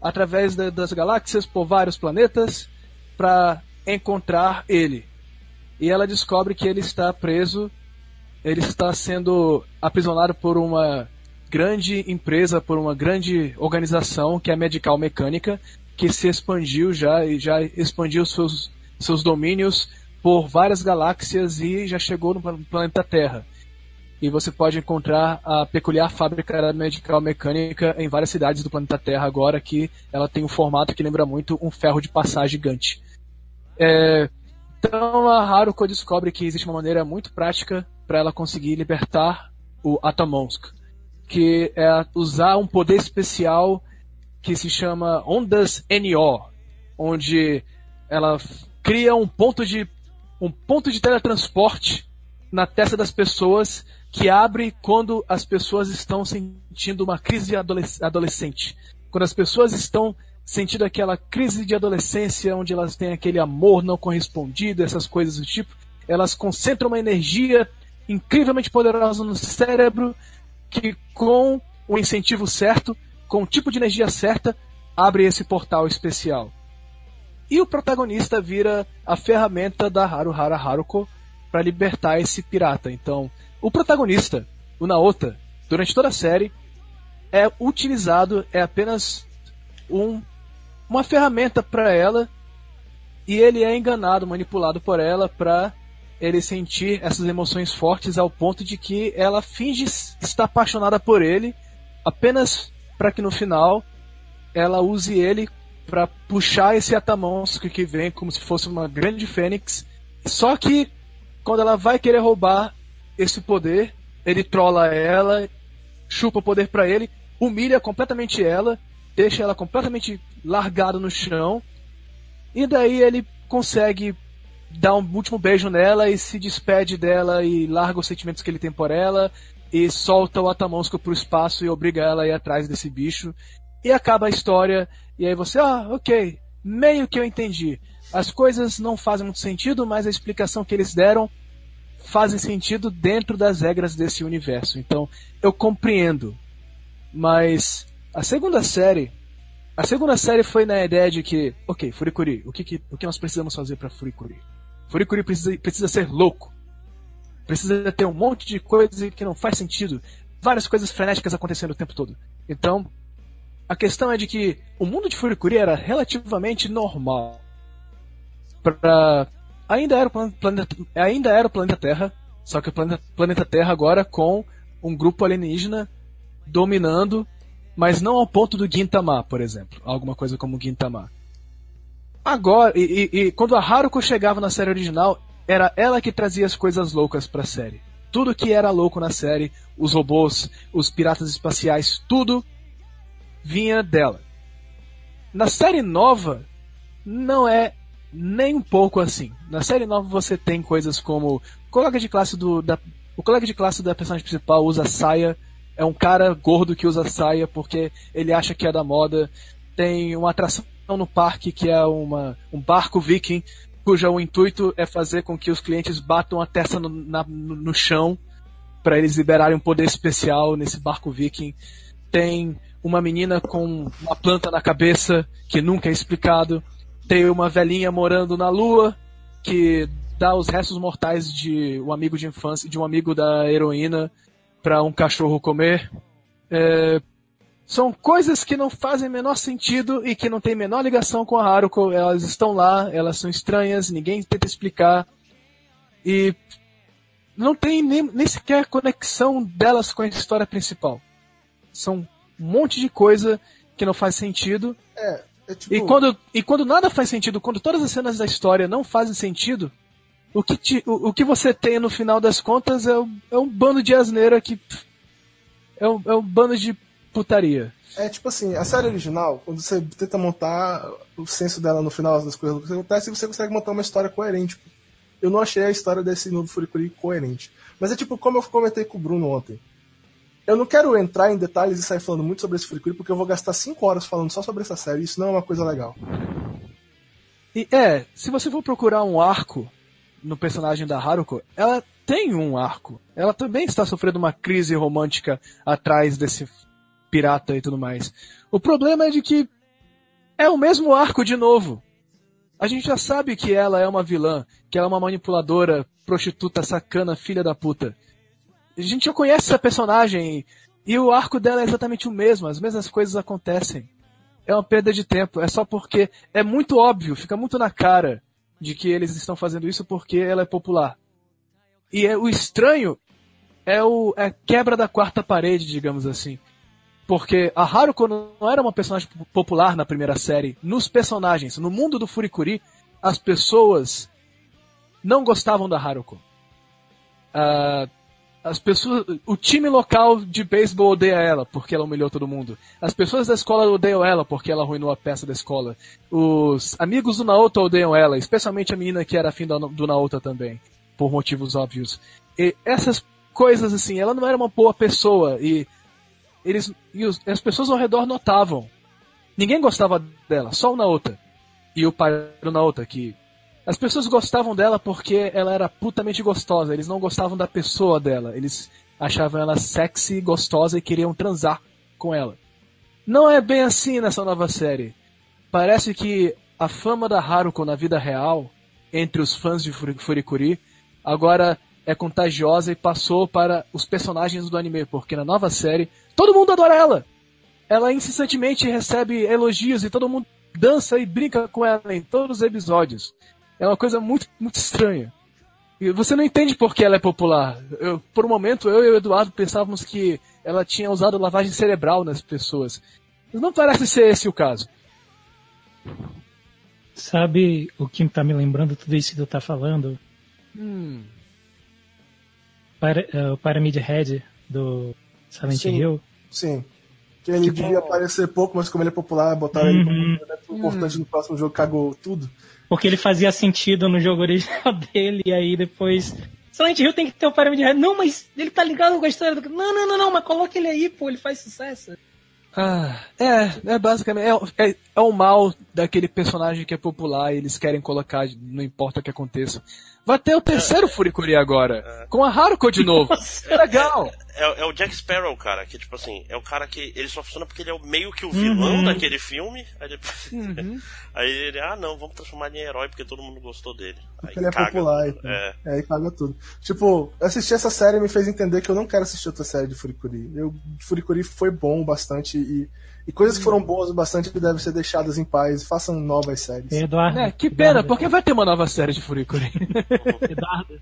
através da- das galáxias por vários planetas para encontrar ele. E ela descobre que ele está preso, ele está sendo aprisionado por uma grande empresa, por uma grande organização que é a Medical Mecânica, que se expandiu já e já expandiu seus, seus domínios por várias galáxias e já chegou no plan- planeta Terra. E você pode encontrar a peculiar fábrica Medical Mecânica em várias cidades do planeta Terra agora, que ela tem um formato que lembra muito um ferro de passar gigante. É, então a Haruko descobre que existe uma maneira muito prática para ela conseguir libertar o Atamonsk, que é usar um poder especial que se chama Ondas NO, onde ela cria um ponto de um ponto de teletransporte na testa das pessoas que abre quando as pessoas estão sentindo uma crise adolesc- adolescente. Quando as pessoas estão sentindo aquela crise de adolescência, onde elas têm aquele amor não correspondido, essas coisas do tipo, elas concentram uma energia incrivelmente poderosa no cérebro que com o incentivo certo, com o tipo de energia certa, abre esse portal especial. E o protagonista vira a ferramenta da Haruhara Haruko para libertar esse pirata. Então, o protagonista, o Naota, durante toda a série, é utilizado, é apenas um, uma ferramenta para ela e ele é enganado, manipulado por ela para ele sentir essas emoções fortes ao ponto de que ela finge estar apaixonada por ele apenas para que no final ela use ele para puxar esse Atamonsk que vem como se fosse uma grande fênix. Só que quando ela vai querer roubar esse poder, ele trola ela, chupa o poder para ele, humilha completamente ela, deixa ela completamente largada no chão. E daí ele consegue dar um último beijo nela e se despede dela e larga os sentimentos que ele tem por ela. e solta o Atamonska pro espaço e obriga ela a ir atrás desse bicho. E acaba a história, e aí você, ah, ok, meio que eu entendi. As coisas não fazem muito sentido, mas a explicação que eles deram fazem sentido dentro das regras desse universo. Então, eu compreendo. Mas a segunda série, a segunda série foi na ideia de que, ok, Furikuri, o que, que o que nós precisamos fazer para Furikuri? Furikuri precisa, precisa ser louco. Precisa ter um monte de coisa que não faz sentido. Várias coisas frenéticas acontecendo o tempo todo. Então, a questão é de que o mundo de Furikuri era relativamente normal. Pra... Ainda, era o planeta, ainda era o planeta Terra, só que o planeta, planeta Terra agora com um grupo alienígena dominando, mas não ao ponto do Gintama, por exemplo. Alguma coisa como Gintama. Agora, e, e, e, quando a Haruko chegava na série original, era ela que trazia as coisas loucas pra série. Tudo que era louco na série, os robôs, os piratas espaciais, tudo vinha dela. Na série nova, não é nem um pouco assim. Na série nova você tem coisas como colega de classe do da, o colega de classe da personagem principal usa saia, é um cara gordo que usa saia porque ele acha que é da moda. Tem uma atração no parque que é uma, um barco viking cujo o intuito é fazer com que os clientes batam a testa no, na, no chão para eles liberarem um poder especial nesse barco viking. Tem uma menina com uma planta na cabeça que nunca é explicado. Tem uma velhinha morando na lua que dá os restos mortais de um amigo de infância, de um amigo da heroína para um cachorro comer. É, são coisas que não fazem menor sentido e que não tem menor ligação com a Haruko. Elas estão lá, elas são estranhas, ninguém tenta explicar. E não tem nem, nem sequer conexão delas com a história principal. São um monte de coisa que não faz sentido. É, é tipo... E quando, e quando nada faz sentido, quando todas as cenas da história não fazem sentido, o que, te, o, o, que você tem no final das contas é, é um bando de asneira que. É um, é um bando de putaria. É tipo assim, a série original, quando você tenta montar o senso dela no final das coisas que acontecem, você consegue montar uma história coerente. Eu não achei a história desse novo Furikuri coerente. Mas é tipo como eu comentei com o Bruno ontem. Eu não quero entrar em detalhes e sair falando muito sobre esse Furikuri, porque eu vou gastar 5 horas falando só sobre essa série, e isso não é uma coisa legal. E é, se você for procurar um arco no personagem da Haruko, ela tem um arco. Ela também está sofrendo uma crise romântica atrás desse pirata e tudo mais. O problema é de que é o mesmo arco de novo. A gente já sabe que ela é uma vilã, que ela é uma manipuladora, prostituta, sacana, filha da puta. A gente já conhece essa personagem e o arco dela é exatamente o mesmo, as mesmas coisas acontecem. É uma perda de tempo, é só porque é muito óbvio, fica muito na cara de que eles estão fazendo isso porque ela é popular. E é, o estranho é o é quebra da quarta parede, digamos assim. Porque a Haruko não era uma personagem popular na primeira série. Nos personagens, no mundo do Furikuri, as pessoas não gostavam da Haruko. Uh, as pessoas, o time local de beisebol odeia ela porque ela humilhou todo mundo. As pessoas da escola odeiam ela porque ela arruinou a peça da escola. Os amigos do Naoto odeiam ela, especialmente a menina que era afim do Naoto também, por motivos óbvios. E essas coisas assim, ela não era uma boa pessoa e eles e os, as pessoas ao redor notavam. Ninguém gostava dela, só o Naoto e o pai do Naoto que as pessoas gostavam dela porque ela era putamente gostosa. Eles não gostavam da pessoa dela. Eles achavam ela sexy, gostosa e queriam transar com ela. Não é bem assim nessa nova série. Parece que a fama da Haruko na vida real, entre os fãs de Furikuri, agora é contagiosa e passou para os personagens do anime, porque na nova série todo mundo adora ela. Ela incessantemente recebe elogios e todo mundo dança e brinca com ela em todos os episódios. É uma coisa muito, muito estranha. E você não entende por que ela é popular. Eu, por um momento, eu e o Eduardo pensávamos que ela tinha usado lavagem cerebral nas pessoas. Mas não parece ser esse o caso. Sabe o que tá me lembrando tudo isso que tu tá falando? Hum. Para, uh, o Pyramid Head do Silent Sim. Hill. Sim. Que ele devia aparecer pouco, mas como ele é popular, botaram ele como Uhum. elemento importante no próximo jogo, cagou tudo. Porque ele fazia sentido no jogo original dele, e aí depois Silent Hill tem que ter o parâmetro de. Não, mas ele tá ligado com a história do. Não, não, não, não, mas coloca ele aí, pô, ele faz sucesso. Ah, é, é basicamente. É, é, é o mal daquele personagem que é popular e eles querem colocar, não importa o que aconteça. Vai ter o terceiro Furikuri agora, com a Haruko de novo. É legal. É, é o Jack Sparrow, cara, que tipo assim, é o cara que ele só funciona porque ele é o- meio que o vilão daquele filme. Aí, depois, aí ele, ah não, vamos transformar ele em herói porque todo mundo gostou dele. Aí Ele é popular. Então. É. É, aí caga tudo. Tipo, assistir essa série me fez entender que eu não quero assistir outra série de Furikuri. Eu, Furikuri foi bom bastante e, e coisas que foram boas bastante devem ser deixadas em paz. Façam novas séries. Eduardo. É, que pena, Eduardo, porque vai ter uma nova série de Furikuri. Eduardo.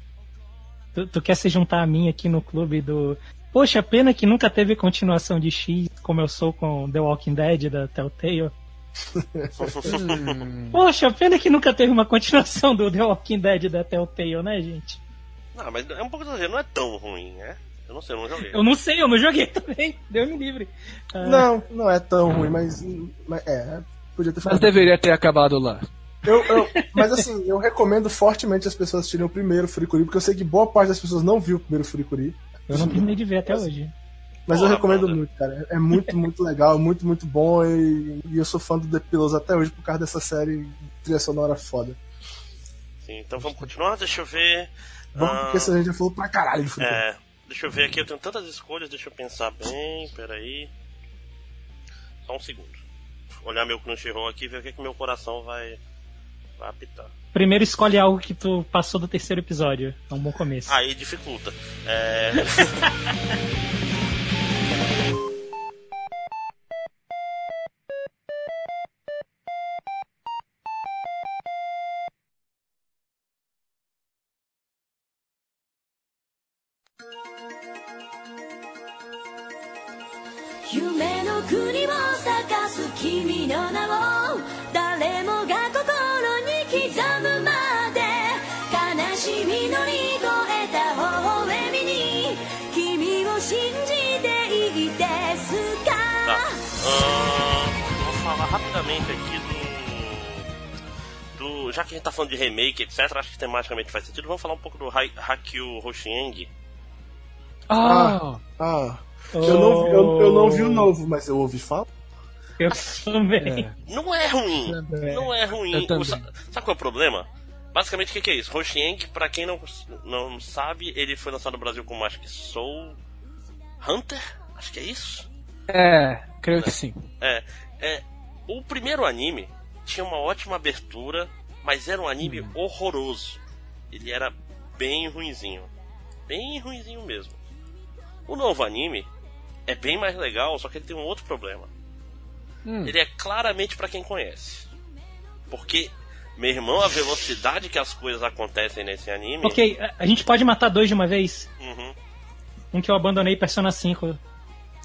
Tu, tu quer se juntar a mim aqui no clube do. Poxa, pena que nunca teve continuação de X, como eu sou com The Walking Dead da Telltale. Poxa, pena que nunca teve uma continuação do The Walking Dead da Telltale, né, gente? Não, mas é um pouco exagero, não é tão ruim, né? Eu não sei, eu não joguei. Eu não sei, eu não joguei também. Deu-me livre. Ah, Não, não é tão ruim, mas, mas é, podia ter Mas deveria ter acabado lá. Eu, eu- mas assim, eu recomendo fortemente as pessoas assistirem o primeiro Furikuri, porque eu sei que boa parte das pessoas não viu o primeiro Furikuri. eu não terminei de ver até hoje. Mas Porra, eu recomendo mano. muito, cara. É muito, muito legal, muito, muito bom. E, e eu sou fã do The Pillows até hoje por causa dessa série trilha sonora foda. Sim, então vamos continuar, deixa eu ver. Vamos, Ah, porque a gente já falou pra caralho de Furikuri. É, deixa eu ver aqui, eu tenho tantas escolhas, deixa eu pensar bem, peraí. Só um segundo. Olhar meu Crunchyroll aqui e ver o que, que meu coração vai, vai apitar. Primeiro escolhe algo que tu passou do terceiro episódio. É um bom começo. Aí dificulta. É...「Já que a gente tá falando de remake, etc., acho que tematicamente faz sentido. Vamos falar um pouco do Hai- Hakyu Hoshieng. Ah, Ah, eu, não, vi- eu, eu não vi o novo, mas eu ouvi falar. Eu também. é. Não é ruim. Também. Não é ruim. O- sa- Sabe qual é o problema? Basicamente, o que, que é isso? Hoshieng, pra quem não, não sabe, ele foi lançado no Brasil como acho que Soul Hunter? Acho que é isso. É, creio que sim. É, é. O primeiro anime tinha uma ótima abertura, mas era um anime horroroso. Ele era bem ruinzinho. Bem ruinzinho mesmo. O novo anime é bem mais legal, só que ele tem um outro problema. Hum. Ele é claramente pra quem conhece. Porque, meu irmão, a velocidade que as coisas acontecem nesse anime. Ok, a- a gente pode matar dois de uma vez? Uhum. Um que eu abandonei Persona 5.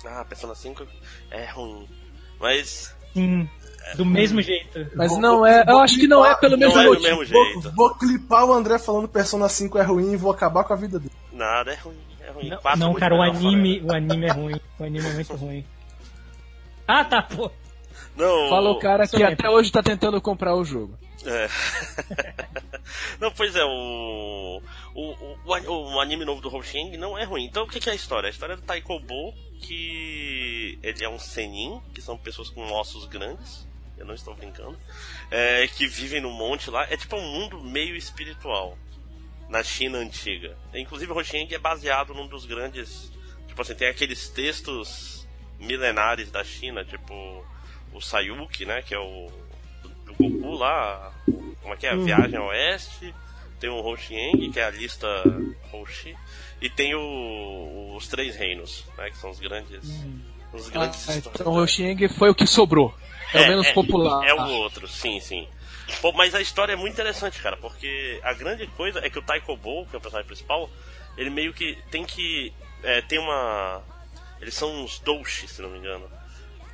Ah, Persona 5 é ruim. Mas Sim, do mesmo jeito. Mas Vou- não é. Eu acho que não é pelo não mesmo é do motivo. mesmo jeito. Vou, vou clipar o André falando Persona 5 é ruim e vou acabar com a vida dele. Nada, é ruim. É ruim. Não, Quatro não, cara, o anime, o anime é ruim. O anime é muito ruim. Ah, tá, pô. Não, Fala o cara que até hoje tá tentando comprar o jogo. É. não, pois é, o, o, o, o an- o anime novo do Hoshieng não é ruim. Então o que, que é a história? A história é do Taikobo, que ele é um senin, que são pessoas com ossos grandes, eu não estou brincando, é, que vivem no monte lá. É tipo um mundo meio espiritual na China antiga. Inclusive o Hoshieng é baseado num dos grandes. Tipo assim, tem aqueles textos milenares da China, tipo o Sayuki, né? Que é o do Goku lá, como é que é? A Viagem ao Oeste, tem o Hoshieng, que é a lista Hoshi, e tem o- os Três Reinos, né? Que são os grandes. Os grandes Ah, então o Xing foi o que sobrou. É, o menos popular. É o outro, sim, sim. Pô, mas a história é muito interessante, cara, porque a grande coisa é que o Taikobo, que é o personagem principal, ele meio que tem que. É, tem uma. Eles são uns doushi, se não me engano.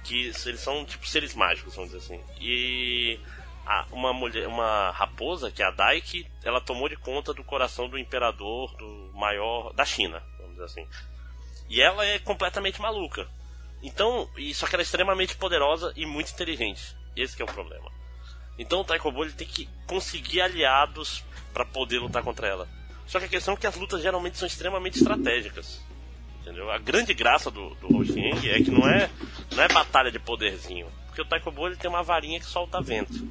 Que eles são tipo seres mágicos, vamos dizer assim. E a- uma mulher, uma raposa, que é a Daiki, ela tomou de conta do coração do imperador do maior da China, vamos dizer assim. E ela é completamente maluca. Então, e só que ela é extremamente poderosa e muito inteligente. Esse que é o problema. Então o Taikobo ele tem que conseguir aliados pra poder lutar contra ela. Só que a questão é que as lutas geralmente são extremamente estratégicas. Entendeu? A grande graça do, do Hoshieng é que não é, não é batalha de poderzinho. Porque o Taikobo ele tem uma varinha que solta vento.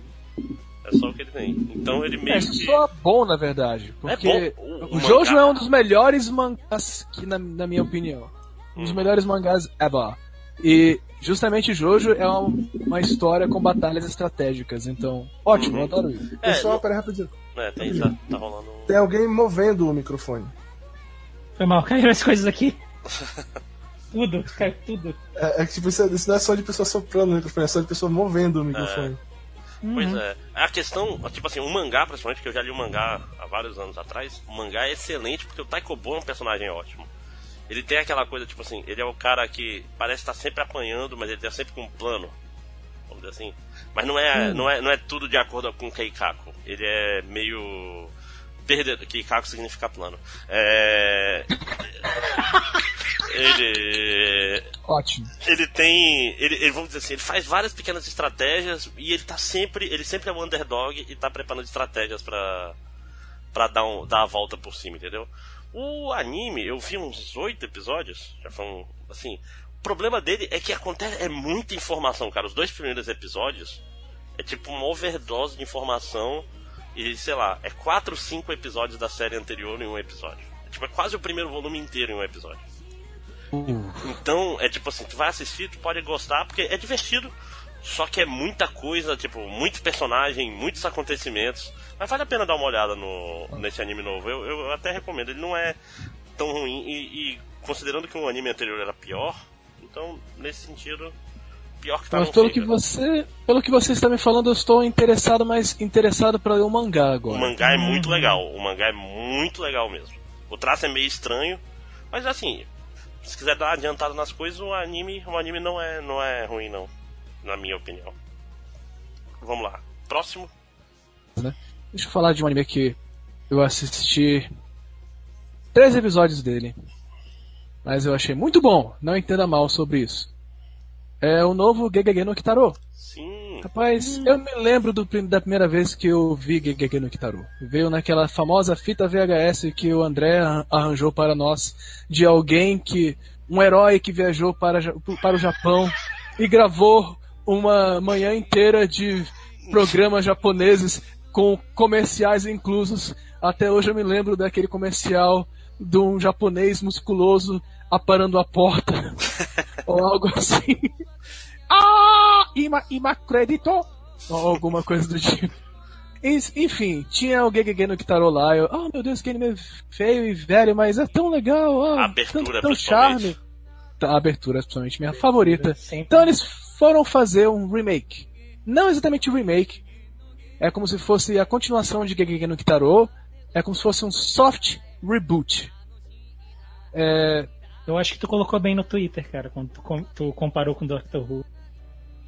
É só o que ele tem. Então ele meio É que. só bom, na verdade. Porque bom. O- o, o Jojo mangá- é um dos melhores mangás, que, na, na minha opinião. Um dos Hum. melhores mangás ever. E justamente Jojo é uma, uma história com batalhas estratégicas. Então, ótimo, Uhum. eu adoro isso. É, Pessoal, não- peraí rapidinho. é, tem, tá, tá rolando. Tem alguém movendo o microfone. Foi mal, caíram as coisas aqui. tudo, caiu tudo. É, é que tipo, isso, é- isso não é só de pessoa soprando o microfone, é só de pessoa movendo o microfone. Pois é. A questão, tipo assim, o mangá, principalmente, que eu já li o mangá há vários anos atrás, o mangá é excelente porque o Taikobo é um personagem ótimo. Ele tem aquela coisa, tipo assim, ele é o cara que parece estar sempre apanhando, mas ele tá sempre com um plano. Vamos dizer assim. Mas não é, não é, não é tudo de acordo com o Keikaku. Ele é meio. Perdedor. Keikaku significa plano. É. ele Ótimo. ele tem. Ele, ele, vamos dizer assim, ele faz várias pequenas estratégias e ele tá sempre. Ele sempre é um underdog e tá preparando estratégias pra. pra dar, um, dar a volta por cima, entendeu? O anime, eu vi uns oito episódios, já foram. assim. O problema dele é que acontece. É muita informação, cara. Os dois primeiros episódios é tipo uma overdose de informação. E sei lá, é quatro, cinco episódios da série anterior em um episódio. É, tipo, é quase o primeiro volume inteiro em um episódio. Então, é tipo assim, tu vai assistir, tu pode gostar, porque é divertido. Só que é muita coisa, tipo, muito personagem, muitos acontecimentos. Mas vale a pena dar uma olhada no, nesse anime novo. Eu, eu até recomendo. Ele não é tão ruim. E, e considerando que o anime anterior era pior, então, nesse sentido, pior que tá Mas pelo fica. que você, pelo que você está me falando, eu estou interessado, mas interessado para ler o mangá O agora. mangá é muito legal. O mangá é muito legal mesmo. O traço é meio estranho, mas assim, se quiser dar uma adiantada nas coisas, o anime, o anime não é, não é ruim não, na minha opinião. Vamos lá. Próximo. Deixa eu falar de um anime que eu assisti três episódios dele, mas eu achei muito bom. Não entenda mal sobre isso. É o novo Gegege no Kitaro. Sim. Rapaz, eu me lembro do da primeira vez que eu vi Gegege no Kitaro. Veio naquela famosa fita VHS que o André arran- arranjou para nós, de alguém que. um herói que viajou para, para o Japão e gravou uma manhã inteira de programas japoneses com comerciais inclusos. Até hoje eu me lembro daquele comercial de um japonês musculoso aparando a porta ou algo assim. Ah! Ima, ima crédito! Ou alguma coisa do tipo. En- Enfim, tinha o Gegege no Kitaro lá. Eu, oh meu Deus, que anime feio e velho, mas é tão legal. ah, A abertura, tão, tão charme. Tá, A abertura, é principalmente, minha favorita. Sempre. Então eles foram fazer um remake. Não exatamente um remake. É como se fosse a continuação de Gegege no Kitaro. É como se fosse um soft reboot. É, Eu acho que tu colocou bem no Twitter, cara, quando tu, com- tu comparou com Doctor Who.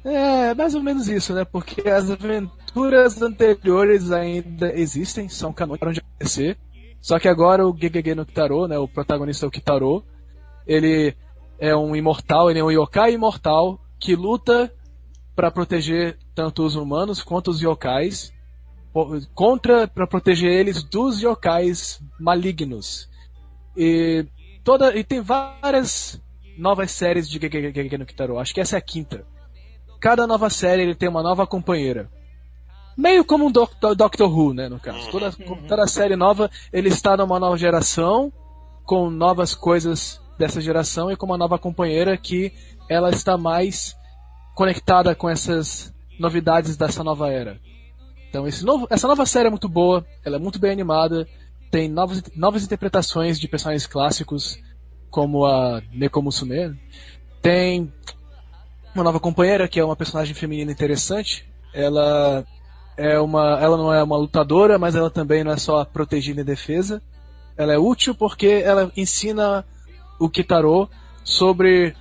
É, mais ou menos isso, né? Porque as aventuras anteriores ainda existem, são canônicas de acontecer. Só que agora o Gegege no Kitaro, né? O protagonista é o Kitaro. Ele é um imortal, ele é um yokai imortal que luta para proteger tanto os humanos quanto os yokais. Contra, para proteger eles dos yokais malignos. E, toda, e tem várias novas séries de Gegege no Kitaro. Acho que essa é a quinta cada nova série ele tem uma nova companheira. Meio como um Doctor, Doctor Who, né, no caso. Toda, toda série nova, ele está numa nova geração, com novas coisas dessa geração e com uma nova companheira que ela está mais conectada com essas novidades dessa nova era. Então novo, essa nova série é muito boa, ela é muito bem animada, tem novas, novas interpretações de personagens clássicos, como a Neko Musume. Tem uma nova companheira que é uma personagem feminina interessante. Ela é uma, ela não é uma lutadora, mas ela também não é só protegida e defesa. Ela é útil porque ela ensina o Kitaro sobre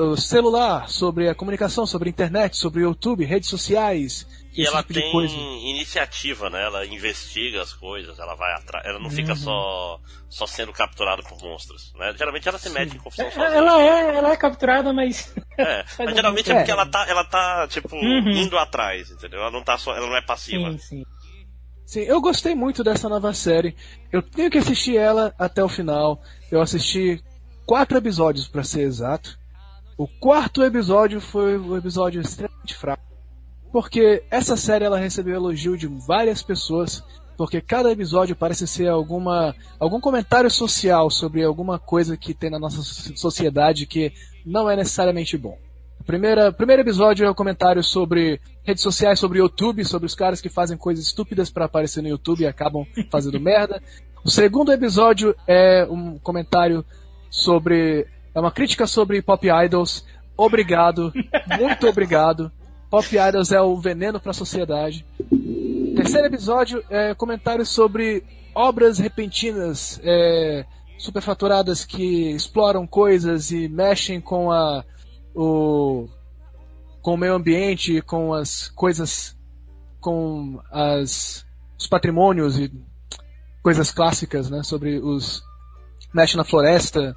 o celular, sobre a comunicação, sobre a internet, sobre o YouTube, redes sociais, E ela tipo tem coisa. iniciativa, né? Ela investiga as coisas, ela vai atrás. Ela não Uhum. fica só, só sendo capturada por monstros, né? Geralmente ela se mete em confusão sozinha. Ela é, ela é capturada, mas. É, mas geralmente é É. porque ela tá, ela tá tipo, Uhum. indo atrás, entendeu? Ela não tá só, ela não é passiva. sim, sim. Sim, eu gostei muito dessa nova série. Eu tenho que assistir ela até o final. Eu assisti quatro episódios, para ser exato. O quarto episódio foi um episódio extremamente fraco. Porque essa série ela recebeu elogio de várias pessoas. Porque cada episódio parece ser alguma algum comentário social sobre alguma coisa que tem na nossa sociedade que não é necessariamente bom. O primeira, primeiro episódio é o comentário sobre redes sociais, sobre YouTube, sobre os caras que fazem coisas estúpidas para aparecer no YouTube e acabam fazendo merda. O segundo episódio é um comentário sobre. É uma crítica sobre pop idols. Obrigado, muito obrigado. Pop idols é o veneno para a sociedade. Terceiro episódio é comentário sobre obras repentinas, é, superfaturadas que exploram coisas e mexem com a o com o meio ambiente, com as coisas, com as os patrimônios e coisas clássicas, né, sobre os mexe na floresta.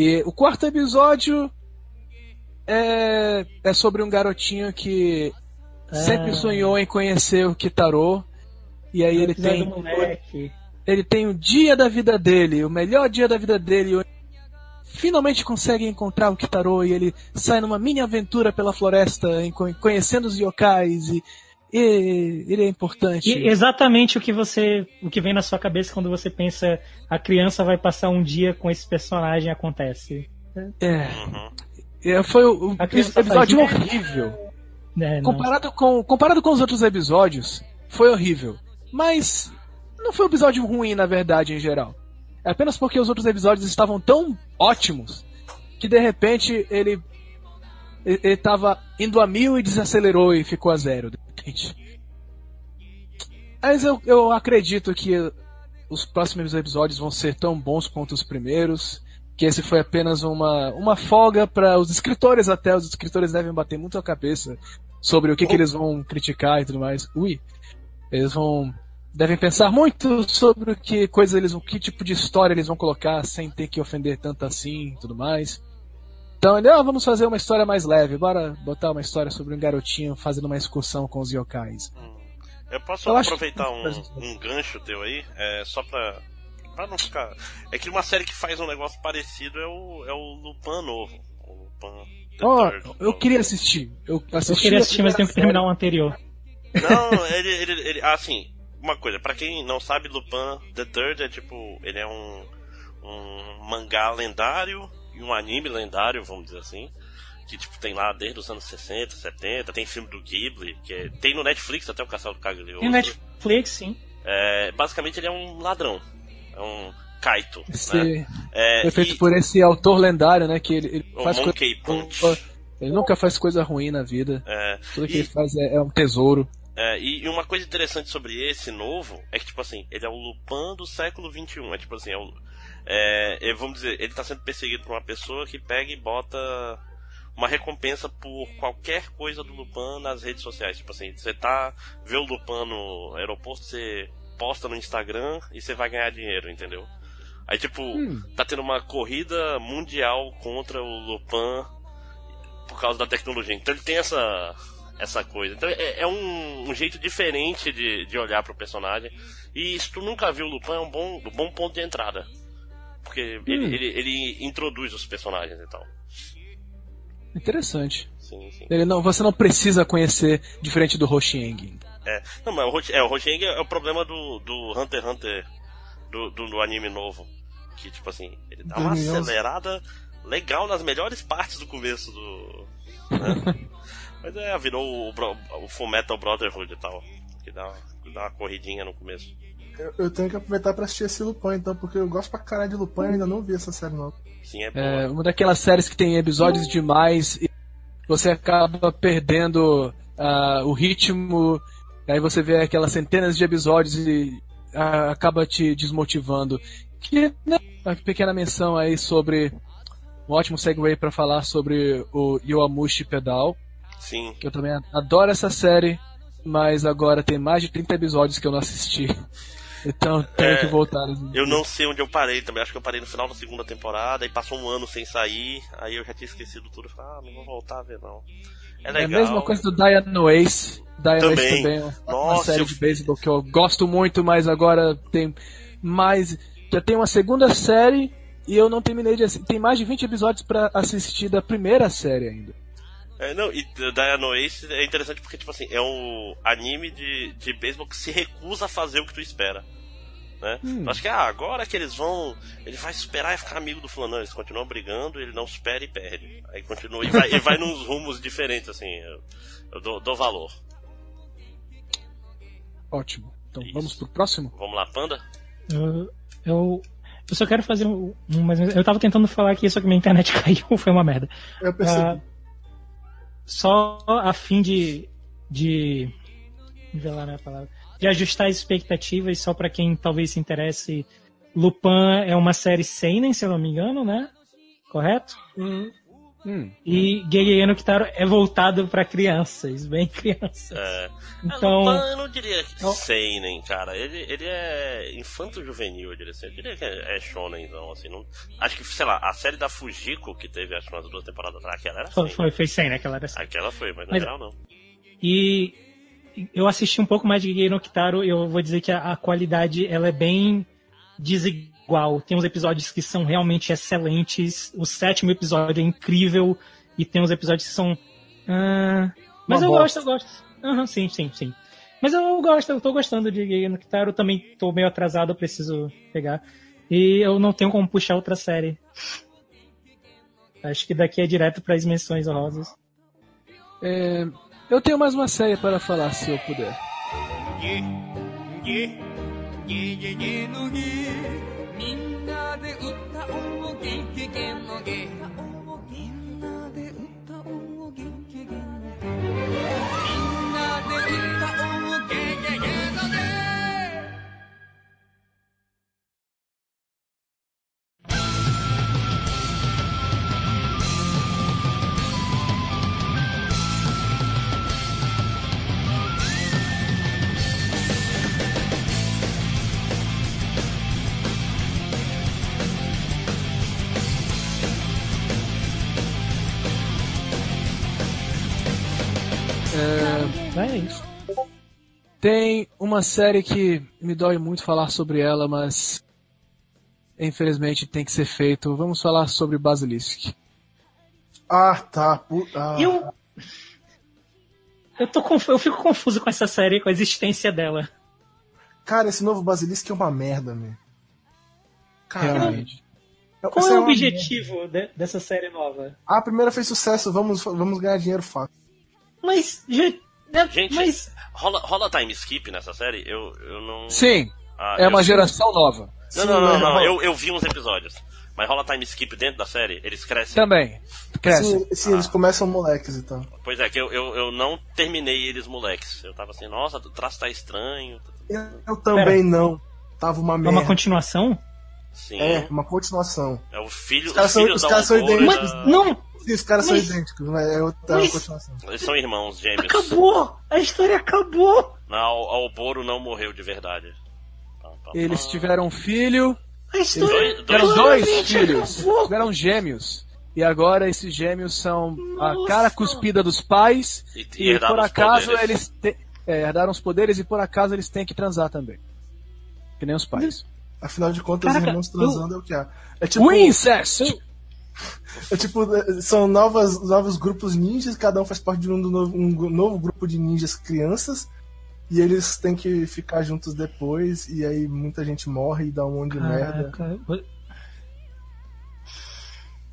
E o quarto episódio é, é sobre um garotinho que sempre sonhou em conhecer o Kitaro. E aí ele Episódio tem ele tem o dia da vida dele, o melhor dia da vida dele, finalmente consegue encontrar o Kitaro e ele sai numa mini aventura pela floresta, conhecendo os yokais e, e ele é importante. E exatamente o que você, o que vem na sua cabeça quando você pensa a criança vai passar um dia com esse personagem acontece. É, Uhum. é, foi o, episódio faz- horrível. É. Comparado com, comparado com os outros episódios, foi horrível. Mas não foi um episódio ruim, na verdade, em geral. É apenas porque os outros episódios estavam tão ótimos que de repente ele. Ele tava indo a mil e desacelerou e ficou a zero, de repente. Mas eu, eu acredito que os próximos episódios vão ser tão bons quanto os primeiros. Que esse foi apenas uma, uma folga para os escritores até. Os escritores devem bater muito a cabeça sobre o que, que eles vão criticar e tudo mais. Ui, eles vão devem pensar muito sobre o que coisa eles que tipo de história eles vão colocar sem ter que ofender tanto assim, tudo mais. Então, ele, ah, vamos fazer uma história mais leve. Bora botar uma história sobre um garotinho fazendo uma excursão com os yokais. Eu posso Eu aproveitar que- um, um gancho teu aí, é, só pra, pra não ficar. É que uma série que faz um negócio parecido é o, é o Lupin novo. O Lupin Third eu novo. queria assistir. Eu assisti Eu queria a assistir, mas tenho que terminar o anterior. Não, ele, ele, ele. Assim, uma coisa, pra quem não sabe, Lupin The Third é tipo. Ele é um. Um mangá lendário e um anime lendário, vamos dizer assim. Que tipo, tem lá desde os anos 60, 70, tem filme do Ghibli, que é- tem no Netflix até o Castelo do Cagliostro. Tem Netflix, sim. É, basicamente ele é um ladrão. É um Kaito. Esse Né? É, foi feito e- por esse autor lendário, né? Que ele, ele O faz Monkey coisa- Punch. Ele nunca faz coisa ruim na vida. é, Tudo que E- ele faz é, é um tesouro. É, e, e uma coisa interessante sobre esse novo é que, tipo assim, ele é o Lupin do século XXI. É tipo assim, é o, é, vamos dizer, ele tá sendo perseguido por uma pessoa que pega e bota uma recompensa por qualquer coisa do Lupin nas redes sociais. Tipo assim, você tá, vê o Lupin no aeroporto, você posta no Instagram e você vai ganhar dinheiro, entendeu? Aí, tipo, tá tendo uma corrida mundial contra o Lupin por causa da tecnologia. Então ele tem essa essa coisa. Então é, é um, um jeito diferente de, de olhar pro personagem. E se tu nunca viu o Lupin, é um bom, um bom ponto de entrada. Porque ele, ele, ele introduz os personagens e tal. Interessante. Sim, sim. Ele não, você não precisa conhecer diferente do Hoshieng. É, não, mas o, é, o Rosheng é o problema do, do Hunter x Hunter, do, do, do anime novo. Que, tipo assim, ele dá uma 2011. acelerada legal nas melhores partes do começo do. né? mas é, virou o, o Full Metal Brotherhood e tal. Que dá, que dá uma corridinha no começo. Eu, eu tenho que aproveitar pra assistir esse Lupin, então, porque eu gosto pra caralho de Lupin e ainda não vi essa série não. Sim, é boa. É uma daquelas séries que tem episódios demais e você acaba perdendo ah, o ritmo. Aí você vê aquelas centenas de episódios e ah, acaba te desmotivando. Que né, uma pequena menção aí sobre um ótimo segue para falar sobre o Yoamushi Pedal. Sim. Eu também adoro essa série, mas agora tem mais de 30 episódios que eu não assisti. Então tenho É, que voltar. Eu não sei onde eu parei também. Acho que eu parei no final da segunda temporada e passou um ano sem sair. Aí eu já tinha esquecido tudo. Eu Falei, ah, não vou voltar a ver não. É É legal. a mesma coisa do Diana Ace. Diana Também. Ace também é uma, uma Nossa, série eu- de beisebol que eu gosto muito, mas agora tem mais. Já tem uma segunda série e eu não terminei de assistir. Tem mais de 20 episódios pra assistir da primeira série ainda. É, não, e Diana Ace é interessante porque, tipo assim, é um anime de, de beisebol que se recusa a fazer o que tu espera. Né? Hum. Tu acha que ah, agora que eles vão. Ele vai superar e ficar amigo do fulano. Não, eles continuam brigando, ele não supera e perde. Aí continua e vai, e vai nos rumos diferentes, assim. Eu, eu dou, dou valor. Ótimo. Então Isso. vamos pro próximo? Vamos lá, Panda? Eu, eu, eu só quero fazer um. um mais- eu tava tentando falar aqui, só que minha internet caiu, foi uma merda. Eu percebi. Ah, só a fim de. de. nivelar né, a palavra. De ajustar as expectativas, só pra quem talvez se interesse. Lupin é uma série seinen, se eu não me engano, né? Correto? Hum. E Gegege no Kitaro é voltado pra crianças, bem crianças. É. Então, Lupin, eu não diria que Eu- seinen, cara. Ele, ele é infanto-juvenil, eu diria assim. Eu diria que é, é shonenzão, assim. Não... Acho que, sei lá, a série da Fujiko, que teve acho que umas duas temporadas atrás, aquela era foi, assim. foi, foi seinen, aquela era seinen. Aquela foi, mas no Mas- geral não. E eu assisti um pouco mais de Gegege no Kitaro e eu vou dizer que a, a qualidade ela é bem desigual. Tem uns episódios que são realmente excelentes. O sétimo episódio é incrível e tem uns episódios que são. ah, mas Uma eu bosta. gosto, eu gosto. Aham, sim, sim, sim. Mas eu gosto, eu tô gostando de no Kitaro. Também tô meio atrasado, eu preciso pegar. E eu não tenho como puxar outra série. Acho que daqui é direto para as menções honrosas. É, eu tenho mais uma série para falar, se eu puder. ゲゲゲのゲみんなで歌おうゲゲゲのゲみんなで歌おうゲゲゲのゲみんなで歌おうゲゲゲのゲ É, É isso. tem uma série que me dói muito falar sobre ela, mas infelizmente tem que ser feito. Vamos falar sobre Basilisk. Ah, tá. pu- ah. Eu. Eu, tô conf- eu fico confuso com essa série, com a existência dela. Cara, esse novo Basilisk é uma merda, meu. Cara, Realmente. Qual essa é o uma objetivo de- dessa série nova? Ah, a primeira fez sucesso, vamos, vamos ganhar dinheiro fácil. Mas. Gente. Gente, mas. rola, rola time skip nessa série? Eu, eu não. Sim, Ah, é uma geração nova. Não, Sim, não, não, mas não. Eu, eu vi uns episódios. Mas rola time skip dentro da série? Eles crescem? Também. Cresce. Sim, sim eles começam moleques e tal. Pois é, que eu, eu, eu não terminei eles moleques. Eu tava assim, nossa, o traço tá estranho. Eu, eu também não. Tava uma É merda. uma continuação? Sim. É, É, uma continuação. o filho, Os caras são- os caras são idênticos. da- Mas. Não! Sim, os caras Mas- são idênticos, mas é outra Mas- continuação. Eles são irmãos gêmeos. Acabou! A história acabou! Não, a Alboro não morreu de verdade. Eles tiveram um filho, A história. Dois, tiveram dois, dois filhos, acabou. tiveram gêmeos. E agora esses gêmeos são a Nossa. cara cuspida dos pais E- e e, por acaso poderes. eles te, é, herdaram os poderes e por acaso eles têm que transar também. Que nem os pais. Afinal de contas, Caraca, os irmãos transando é o que há. É tipo, O incest! É tipo, são novas, novos grupos ninjas, cada um faz parte de um, novo, um novo grupo de ninjas crianças. E eles têm que ficar juntos depois, e aí muita gente morre e dá um monte de merda. Caraca.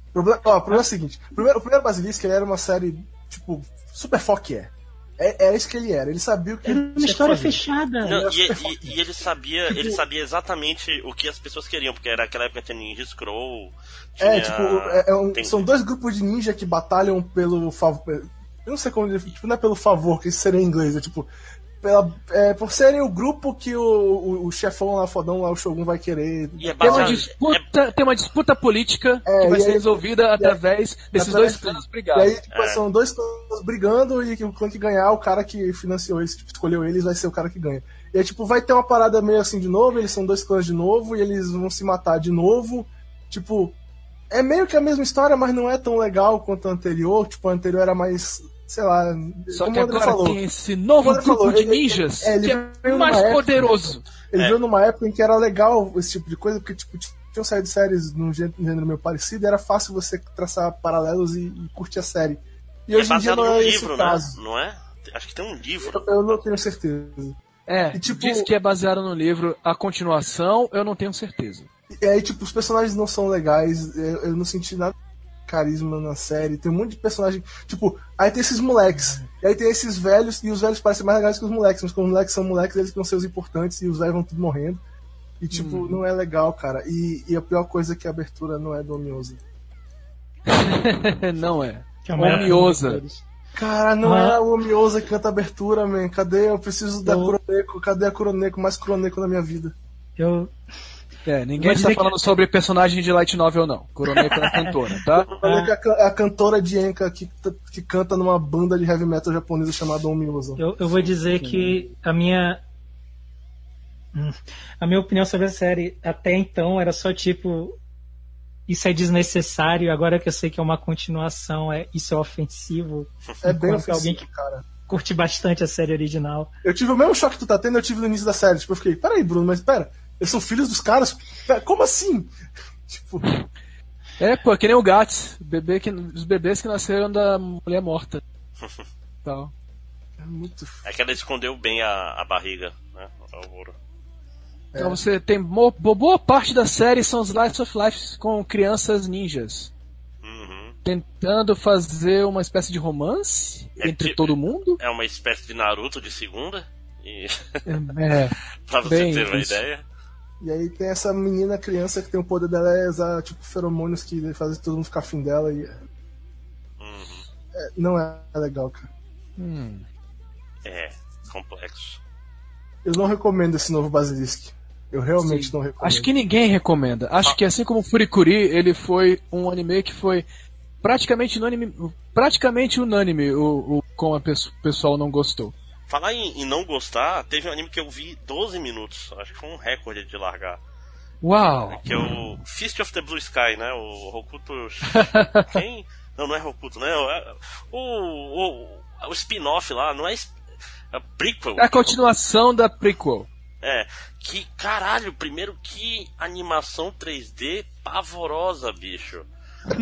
O problema, ó, o problema é o seguinte: o primeiro, o primeiro Basilisk era uma série, tipo, super foque é. É, é isso que ele era. Ele sabia o que Era uma história fazer. fechada. Não, e, era e- e ele sabia, ele sabia exatamente o que as pessoas queriam, porque era aquela época tinha Ninja Scroll. É, tinha- tipo, é- é um- tem- são dois grupos de ninja que batalham pelo favor. Eu não sei como. Tipo, não é pelo favor, que isso seria em inglês, é tipo. Pela, é, por serem o grupo que o, o, o chefão lá, fodão lá, o Shogun vai querer. E é Tem uma, disputa, tem uma disputa política É, que vai e ser aí- resolvida através desses através- dois clãs E brigados. aí, tipo, É. são dois clãs brigando e que o clã que ganhar, o cara que financiou eles, tipo, escolheu eles, vai ser o cara que ganha. E aí, tipo, vai ter uma parada meio assim de novo, eles são dois clãs de novo, e eles vão se matar de novo. Tipo, é meio que a mesma história, mas não é tão legal quanto a anterior. Tipo, a anterior era mais, sei lá, Só que o André agora falou. tem esse novo ele grupo falou, de ele- ninjas é, ele que veio é mais época- poderoso. Ele É. veio numa época em que era legal esse tipo de coisa, porque tipo, tinham saído séries num gê- gênero meio parecido e era fácil você traçar paralelos e, e curtir a série. E É hoje em dia não é esse livro, o né? caso. Não é? Acho que tem um livro. Eu, eu não tenho certeza. É, E, tipo- diz que é baseado no livro. A continuação, eu não tenho certeza. E aí, tipo, os personagens não são legais, eu, eu não senti nada carisma na série. Tem um monte de personagem. Tipo, aí tem esses moleques. E aí tem esses velhos, e os velhos parecem mais legais que os moleques, mas como os moleques são moleques, eles vão ser os importantes e os velhos vão tudo morrendo. E, tipo, não é legal, cara. E, e a pior coisa é que a abertura não é do Omioso. não é. É Omiosa. Cara, não Ah. é o Omiosa que canta a abertura, man. Cadê? Eu preciso da Eu- Kuroneko. Cadê a Kuroneko? Mais Kuroneko na minha vida. Eu, É, ninguém está falando que- sobre personagem de Light Novel, não. Kuroneko é a cantora, tá? É a, can- é a cantora de Enka que, que canta numa banda de heavy metal japonesa chamada Omiosa. eu, eu vou dizer que a minha. Hum, A minha opinião sobre a série até então era só tipo. Isso é desnecessário, agora que eu sei que é uma continuação, é, isso é ofensivo. É bem Enquanto ofensivo, alguém que- cara. Curte bastante a série original. Eu tive o mesmo choque que tu tá tendo, eu tive no início da série. Tipo, eu fiquei, peraí, Bruno, mas pera, eles são filhos dos caras? Como assim? Tipo, É, pô, que nem o Gats, bebê que, os bebês que nasceram da mulher morta. Tal. é muito. É que ela escondeu bem a, a barriga, né? O ouro. Então você tem bo- boa parte da série são os Lights of Life com crianças ninjas. Uhum. Tentando fazer uma espécie de romance É entre tipo- todo mundo. É uma espécie de Naruto de segunda. E, É, pra você Bem ter uma isso. ideia. E aí tem essa menina criança que tem o poder dela é usar, tipo, feromônios que fazem todo mundo ficar afim dela e. Uhum. é, não é legal, cara. hum. É, complexo. Eu não recomendo esse novo Basilisk. Eu realmente Sim. não recomendo. Acho que ninguém recomenda. Acho que assim como Furikuri, ele foi um anime que foi praticamente unânime, praticamente unânime o, o como o pessoal não gostou. Falar em, em não gostar, teve um anime que eu vi 12 minutos. Acho que foi um recorde de largar. Uau! Que é o Fist of the Blue Sky, né? O Hokuto. Quem? Não, não é Hokuto, né? O, o, o, o spin-off lá, não é. É prequel. É a continuação da prequel. É. Que caralho, primeiro que animação 3D pavorosa, bicho.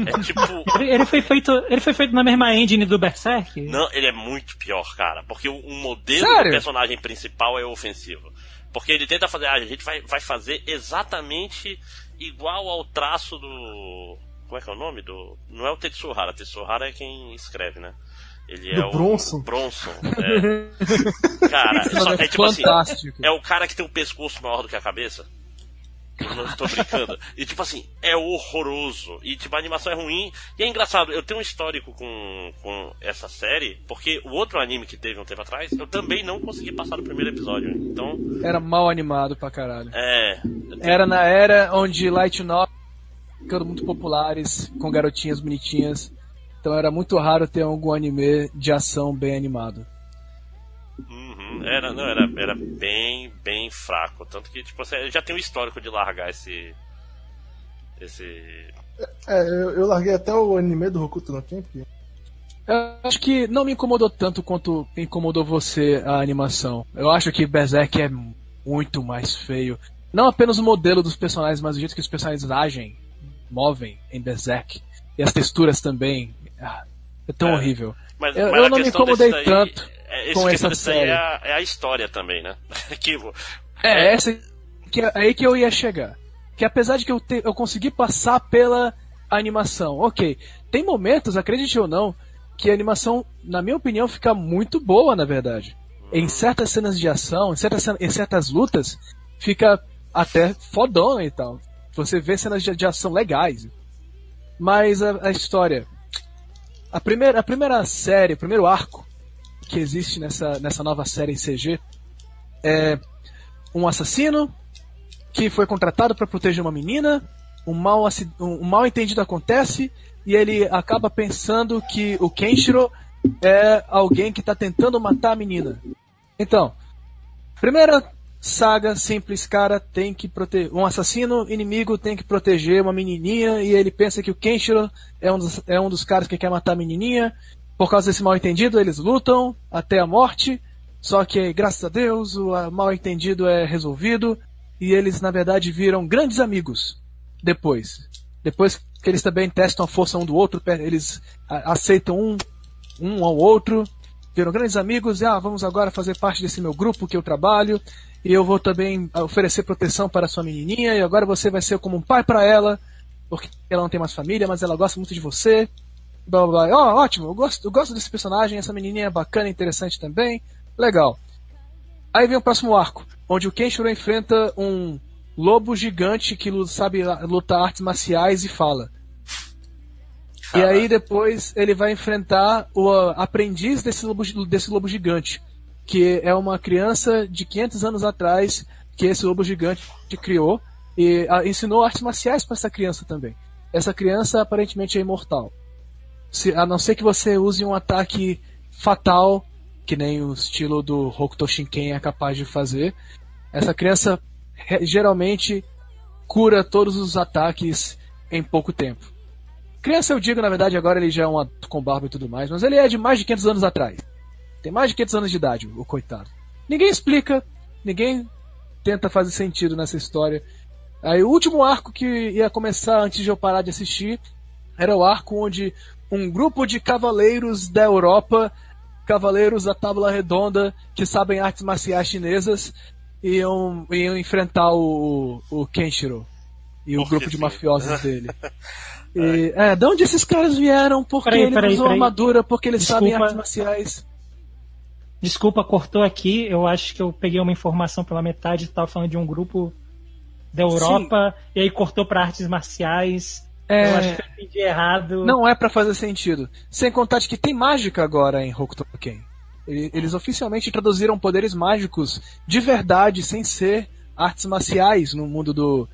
É tipo. Ele, ele foi feito, ele foi feito na mesma engine do Berserk? Não, ele é muito pior, cara. Porque o, o modelo Sério? do personagem principal é ofensivo. Porque ele tenta fazer. Ah, a gente vai, vai fazer exatamente igual ao traço do. Como é que é o nome? do Não é o Tetsuhara. Tetsuhara é quem escreve, né? Ele é Do o. Bronson? Bronson. É. Cara, só, é tipo assim. fantástico. É o cara que tem o pescoço maior do que a cabeça. Eu não estou brincando. E tipo assim, é horroroso. E tipo, a animação é ruim. E é engraçado, eu tenho um histórico com, com essa série, porque o outro anime que teve um tempo atrás, eu também não consegui passar do primeiro episódio. Então, Era mal animado pra caralho. é. tenho- Era na era onde Light Novel ficando muito populares, com garotinhas bonitinhas. Então era muito raro ter algum anime de ação bem animado. Era, não, era, era bem, bem fraco. Tanto que, tipo, assim, já tenho um histórico de largar esse. Esse. É, eu, eu larguei até o anime do Hokuto no Ken, porque Eu acho que não me incomodou tanto quanto incomodou você a animação. Eu acho que Berserk é muito mais feio. Não apenas o modelo dos personagens, mas o jeito que os personagens agem, movem em Berserk. E as texturas também. Ah, É tão É. horrível. Mas, Eu- mas eu não me incomodei daí- tanto é, esse com essa daí é série. a, é a história também, né? que, É, essa que é aí que eu ia chegar. Que apesar de que eu, te, eu consegui passar pela animação, ok. Tem momentos, acredite ou não, que a animação, na minha opinião, fica muito boa, na verdade. Em certas cenas de ação, em certas, em certas lutas, fica até fodona e tal. Você vê cenas de, de ação legais. Mas a, a história. A primeira, a primeira série, o primeiro arco que existe nessa, nessa nova série em CG é um assassino que foi contratado para proteger uma menina, um mal, um mal entendido acontece e ele acaba pensando que o Kenshiro é alguém que está tentando matar a menina. Então, primeira saga simples, cara, tem que proteger. Um assassino inimigo tem que proteger uma menininha e ele pensa que o Kenshiro é um dos, é um dos caras que quer matar a menininha. Por causa desse mal entendido, eles lutam até a morte. Só que, graças a Deus, o mal entendido é resolvido e eles, na verdade, viram grandes amigos depois. Depois que eles também testam a força um do outro, eles aceitam um, um ao outro, viram grandes amigos e, ah, vamos agora fazer parte desse meu grupo que eu trabalho e eu vou também oferecer proteção para sua menininha e agora você vai ser como um pai para ela, porque ela não tem mais família, mas ela gosta muito de você. Blá, blá, blá. Ó, ótimo, eu gosto, eu gosto desse personagem, essa menininha é bacana, interessante também. Legal. Aí vem o próximo arco, onde o Kenshiro enfrenta um lobo gigante que sabe lutar artes marciais e fala. E aí depois ele vai enfrentar o ah, aprendiz desse lobo, desse lobo gigante, que é uma criança de 500 anos atrás que esse lobo gigante criou e ah, ensinou artes marciais para essa criança também. Essa criança aparentemente é imortal. Se- a não ser que você use um ataque fatal, que nem o estilo do Hokuto Shinken é capaz de fazer, essa criança geralmente cura todos os ataques em pouco tempo. Criança eu digo, na verdade, agora ele já é um com barba e tudo mais, mas ele é de mais de 500 anos atrás. Tem mais de 500 anos de idade, o coitado. Ninguém explica, ninguém tenta fazer sentido nessa história. Aí o último arco que ia começar antes de eu parar de assistir era o arco onde um grupo de cavaleiros da Europa, cavaleiros da Tábua Redonda, que sabem artes marciais chinesas, iam, iam enfrentar o, o Kenshiro e o Porque grupo de sim. mafiosos dele. E, é, de onde esses caras vieram? Porque Peraí, ele peraí, usou peraí. armadura, porque eles sabem Desculpa. artes marciais. Desculpa, cortou aqui. Eu acho que eu peguei uma informação pela metade. Tava falando de um grupo da Europa. E aí cortou pra artes marciais. É. Eu acho que eu entendi errado. Não é pra fazer sentido. Sem contar de que tem mágica agora em Hokuto no Ken. Ele- Eles oficialmente traduziram poderes mágicos de verdade, sem ser artes marciais no mundo do,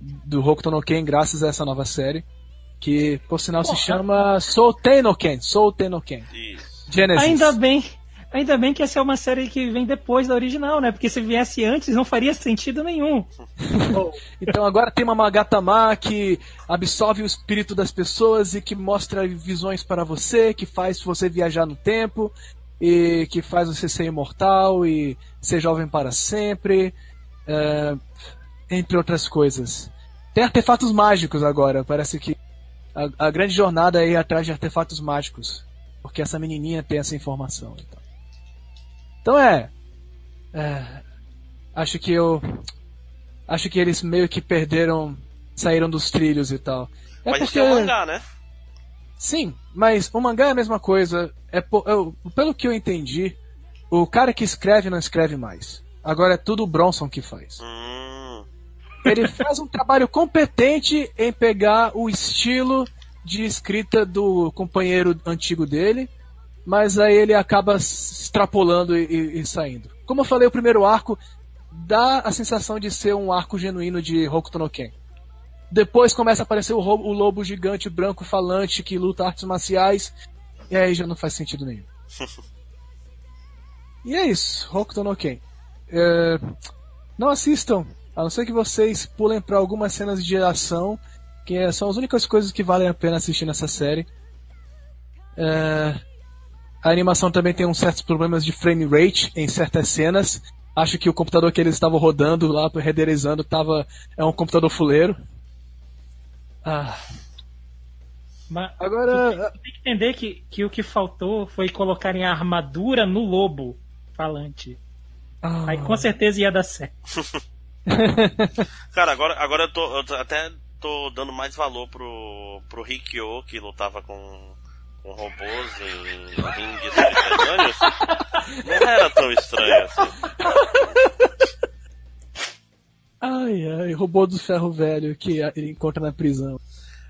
do Hokuto no Ken, graças a essa nova série. Que, por sinal, se Porra. chama Soutei no Ken. Soutei no Ken. Isso. Genesis. Ainda bem. Ainda bem que essa é uma série que vem depois da original, né? Porque se viesse antes não faria sentido nenhum. Então agora tem uma Magatama que absorve o espírito das pessoas e que mostra visões para você, que faz você viajar no tempo e que faz você ser imortal e ser jovem para sempre, é, entre outras coisas. Tem artefatos mágicos agora, parece que a, a grande jornada é ir atrás de artefatos mágicos, porque essa menininha tem essa informação. Então, então é, é, acho que eu acho que eles meio que perderam, saíram dos trilhos e tal. É Mas porque isso é um mangá, né? Sim, mas o mangá é a mesma coisa. É eu- pelo que eu entendi, o cara que escreve não escreve mais. Agora é tudo o Bronson que faz. Hum. Ele faz um trabalho competente em pegar o estilo de escrita do companheiro antigo dele, mas aí ele acaba extrapolando e, e- e saindo. Como eu falei, o primeiro arco dá a sensação de ser um arco genuíno de Hokuto no Ken. Depois começa a aparecer o, o lobo gigante branco falante que luta artes marciais, e aí já não faz sentido nenhum. e é isso, Hokuto no Ken. É, não assistam, a não ser que vocês pulem para algumas cenas de ação, que é- são as únicas coisas que valem a pena assistir nessa série. É, a animação também tem uns certos problemas de frame rate em certas cenas. Acho que o computador que eles estavam rodando lá, renderizando, tava, é um computador fuleiro. Ah, Mas agora, tem que entender que, que o que faltou foi colocarem a armadura no lobo falante. ah, Aí com certeza ia dar certo. Cara, agora, agora eu, tô, eu tô- até tô dando mais valor pro, pro Rikyo, que lutava com, com robôs em ringues subterrâneos. Não era tão estranho assim. ai, ai, robô do ferro velho que ele encontra na prisão.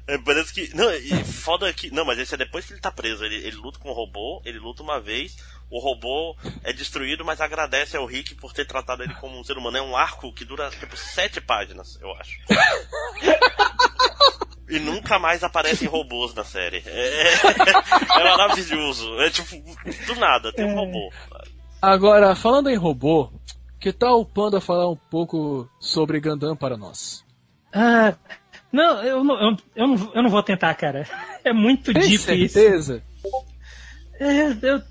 É, parece que. Não, e foda que. Não, mas esse é depois que ele tá preso. Ele, ele luta com o robô, ele luta uma vez, o robô é destruído, mas agradece ao Rick por ter tratado ele como um ser humano. É um arco que dura tipo sete páginas, eu acho. E nunca mais aparecem robôs na série. É, é maravilhoso. É tipo, do nada, tem um robô. Agora, falando em robô, que tal o Panda falar um pouco sobre Gundam para nós? Ah, não, eu não, eu, eu não, eu não vou tentar, cara. É muito Tem difícil. certeza? É, eu...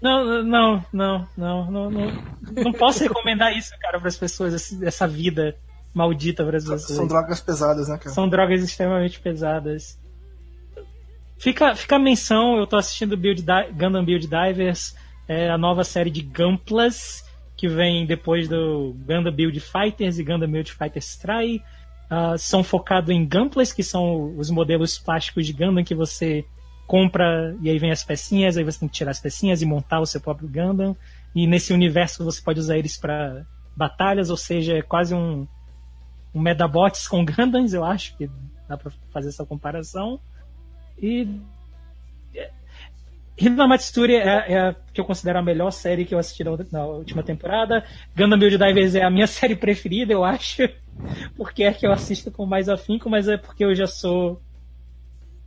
Não, não, não, não, não, não, não posso recomendar isso, cara, para as pessoas, essa vida maldita para as pessoas. São drogas pesadas, né, cara? São drogas extremamente pesadas. Fica, fica a menção, eu tô assistindo Build Di- Gundam Build Divers, é a nova série de Gunplas, que vem depois do Gundam Build Fighters e Gundam Build Fighters Try. Ah, são focados em Gunplas, que são os modelos plásticos de Gundam que você compra e aí vem as pecinhas, aí você tem que tirar as pecinhas e montar o seu próprio Gundam. E nesse universo você pode usar eles para batalhas, ou seja, é quase um, um Medabots com Gundams, eu acho que dá pra fazer essa comparação. E. Hina Matsuri é, é a que eu considero a melhor série que eu assisti na, na última temporada. Gundam Build Divers é a minha série preferida, eu acho. Porque é que eu assisto com mais afinco, mas é porque eu já sou.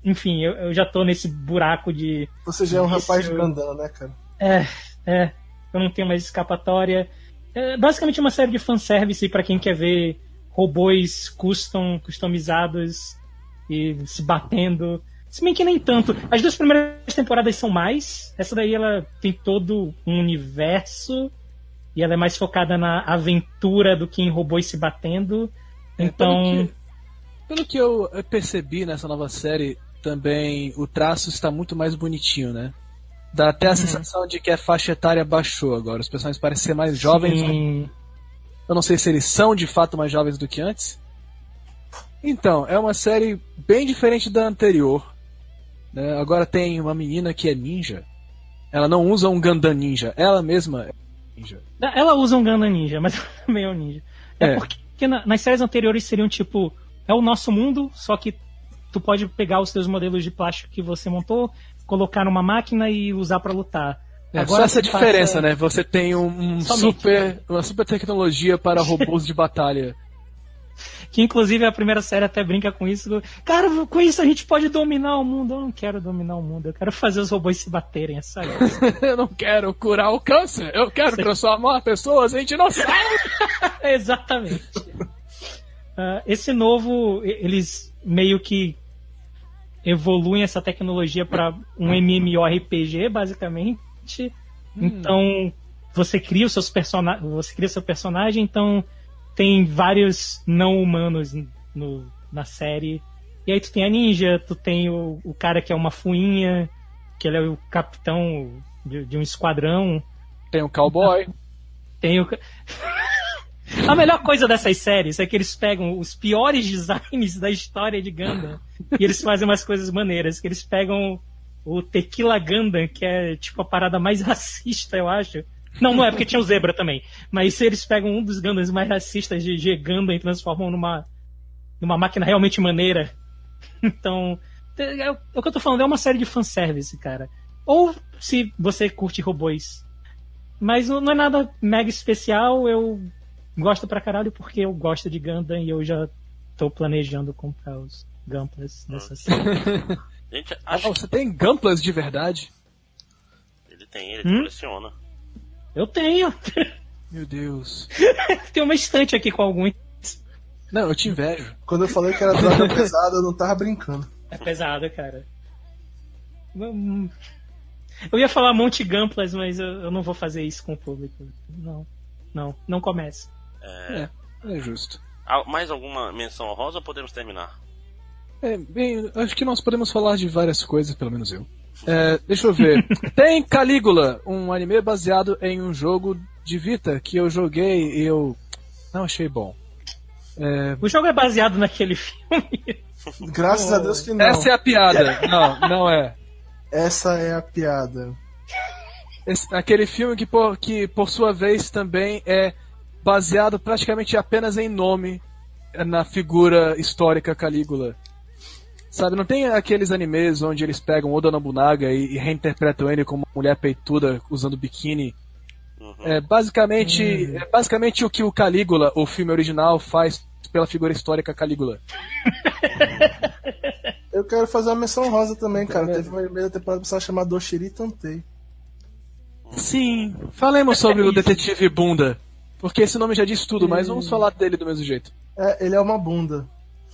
Enfim, eu, eu já tô nesse buraco de. Você já é um rapaz de Gundam, né, cara? É, é. Eu não tenho mais escapatória. É basicamente uma série de fanservice pra quem quer ver robôs custom, customizados e se batendo. Se bem que nem tanto. As duas primeiras temporadas são mais. Essa daí ela tem todo um universo. E ela é mais focada na aventura do que em robôs se batendo. É, Então. pelo, que, pelo que eu percebi nessa nova série, também o traço está muito mais bonitinho, né? Dá até a sensação de que a faixa etária baixou agora. Os personagens parecem ser mais jovens. sim, Eu não sei se eles são de fato mais jovens do que antes. Então, é uma série bem diferente da anterior. né? Agora tem uma menina que é ninja. Ela não usa um Gundam ninja, ela mesma é ninja. Ela usa um Gundam Ninja, mas também é um ninja. É, É. porque na- nas séries anteriores seriam tipo, é o nosso mundo, só que tu pode pegar os teus modelos de plástico que você montou, colocar numa máquina e usar pra lutar. É, só essa diferença, passa- né? Você tem um, Somente. super, uma super tecnologia para robôs de batalha. Que inclusive a primeira série até brinca com isso. Cara, com isso a gente pode dominar o mundo. Eu não quero dominar o mundo, eu quero fazer os robôs se baterem, é só isso. eu não quero curar o câncer, eu quero transformar pessoas em dinossauros. Exatamente. Ah, esse novo, eles meio que evoluem essa tecnologia para um MMORPG, basicamente. Então, você cria os seus personagens, você cria seu personagem, então tem vários não humanos no- na série. E aí tu tem a ninja, tu tem o, o cara que é uma fuinha, que ele é o capitão de, de um esquadrão. Tem um cowboy. Tem o. A melhor coisa dessas séries é que eles pegam os piores designs da história de Gundam e eles fazem umas coisas maneiras. Que eles pegam o Tequila Gundam, que é tipo a parada mais racista, eu acho. Não, não é, porque tinha o Zebra também. Mas eles pegam um dos Gundams mais racistas de G Gundam e transformam numa, numa máquina realmente maneira. Então, é, é o que eu tô falando, é uma série de fanservice, cara. Ou se você curte robôs mas não é nada mega especial, eu gosto pra caralho porque eu gosto de Gundam e eu já tô planejando comprar os Gumplas dessa série. Gente, Ah, acho você tem Gumplas de verdade? ele tem, ele Hum? coleciona. Eu tenho. Meu Deus. Tem uma estante aqui com alguns. Não, eu te invejo. Quando eu falei que era droga pesada, eu não tava brincando. É pesado, cara. Eu ia falar Monte Gumplas, mas eu, não vou fazer isso com o público. Não, não, não comece. É, é justo. Ah, Mais alguma menção honrosa ou podemos terminar? É, bem, acho que nós podemos falar de várias coisas, pelo menos eu. É, deixa eu ver. Tem Calígula, um anime baseado em um jogo de Vita que eu joguei e eu não achei bom. É, O jogo é baseado naquele filme. Graças a Deus que não. essa é a piada. Não, não é. Essa é a piada. Esse- aquele filme que por, que, por sua vez, também é baseado praticamente apenas em nome na figura histórica Calígula. Sabe, não tem aqueles animes onde eles pegam Oda Nobunaga e, e reinterpretam ele como uma mulher peituda usando biquíni? Uhum. É basicamente, é basicamente o que o Calígula, o filme original, faz pela figura histórica Calígula. Eu quero fazer uma menção rosa também, cara. Teve uma primeira temporada que chamada Doshiri Tantei. Sim, falemos sobre o detetive Bunda. Porque esse nome já diz tudo, mas vamos falar dele do mesmo jeito. É, ele é uma bunda.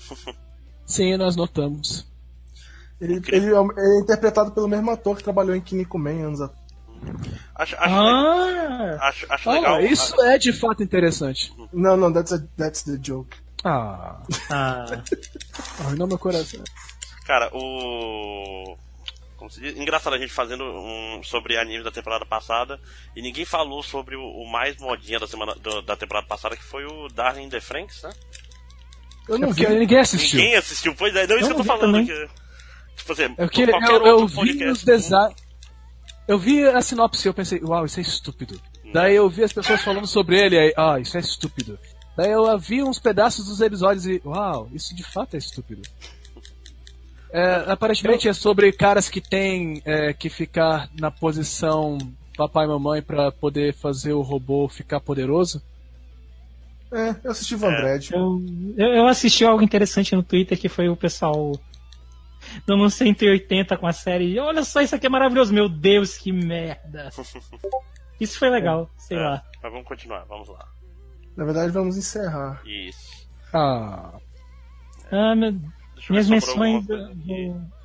Sim, nós notamos. Ele, ele é ele é interpretado pelo mesmo ator que trabalhou em Kiniko Man anos atrás. Acho, acho, Ah! acho, acho Ah, legal. isso é de fato interessante. Não, não, that's, a- that's the joke. Ah, Ah, arruinou meu coração. Cara, o. Como se diz? Engraçado a gente fazendo um sobre anime da temporada passada e ninguém falou sobre o, o mais modinha da, semana, do- da temporada passada, que foi o Darling in the Franks, né? Eu É não porque vi. ninguém assistiu. Ninguém assistiu, pois é, não isso que eu tô falando também. aqui. Tipo assim, É que qualquer eu, eu vi podcast. os designs. Eu vi a sinopse e eu pensei, uau, isso é estúpido. Daí eu vi as pessoas falando sobre ele, aí, ah, isso é estúpido. Daí eu vi uns pedaços dos episódios e, uau, isso de fato é estúpido. É, aparentemente é sobre caras que têm é, que ficar na posição papai e mamãe pra poder fazer o robô ficar poderoso. É, eu assisti Van Dredd. eu, eu assisti algo interessante no Twitter que foi o pessoal dando um 180 com a série. Olha só, isso aqui é maravilhoso. Meu Deus, que merda. Isso foi legal, sei É, lá. Mas vamos continuar, vamos lá. Na verdade, vamos encerrar. Isso. Ah. Ah, meu- minhas menções eu,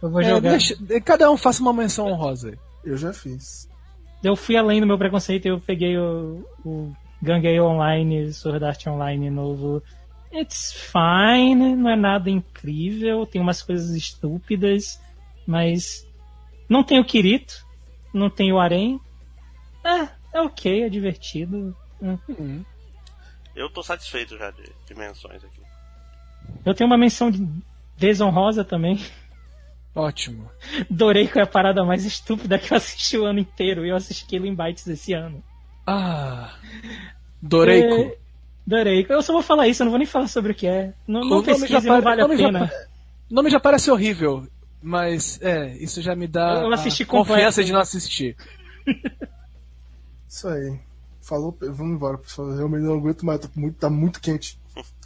eu vou É, jogar. deixa- cada um faça uma menção honrosa aí. Eu já fiz. Eu fui além do meu preconceito eu peguei o, o Ganguei Online, Sword Art Online novo. It's fine, não é nada incrível, tem umas coisas estúpidas, mas não tem o Kirito, não tem o Arém. É, é ok, é divertido. É. Eu tô satisfeito já de dimensões aqui. Eu tenho uma menção de desonrosa também. Ótimo. Doreiko é a parada mais estúpida que eu assisti o ano inteiro. E eu assisti Killing Bites esse ano. Ah. Doreiko. É, Doreiko. Eu só vou falar isso, eu não vou nem falar sobre o que é. Não, não O nome já pesquise, não vale a o nome já pena. O nome já parece horrível, mas é, isso já me dá Eu assisti a completo. confiança de não assistir. Isso aí. Falou, vamos embora, pessoal. Eu realmente não aguento mais, tá muito, tá muito quente.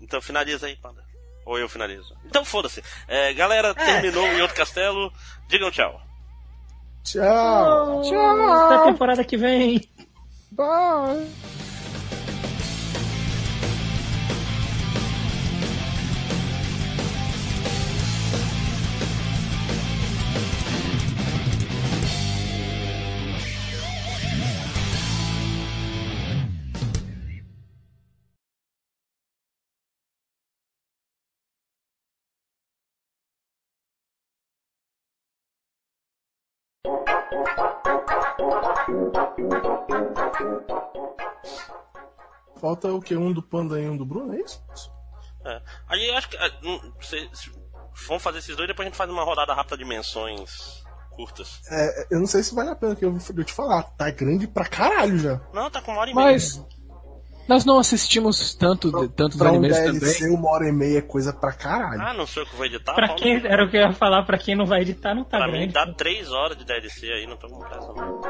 Então finaliza aí, Panda. Ou eu finalizo. Então foda-se. É, galera, terminou em outro castelo. Digam tchau. Tchau! Até a temporada que vem. Bye! Falta o que? Um do Panda e um do Bruno, é isso? É. Aí eu acho que. não sei se- vamos fazer esses dois depois a gente faz uma rodada rápida de menções curtas. É, eu não sei se vale a pena que eu vou te falar. Tá grande pra caralho já. Não, tá com uma hora e meia. Mas nós não assistimos tanto de- tantos Pra um animes DLC, também. uma hora e meia é coisa pra caralho. Ah, não sou eu que vou editar? Pra Paulo? quem, era o que eu ia falar, pra quem não vai editar, não tá Pra mim grande. dá três horas de DLC aí, não tô com pressa não.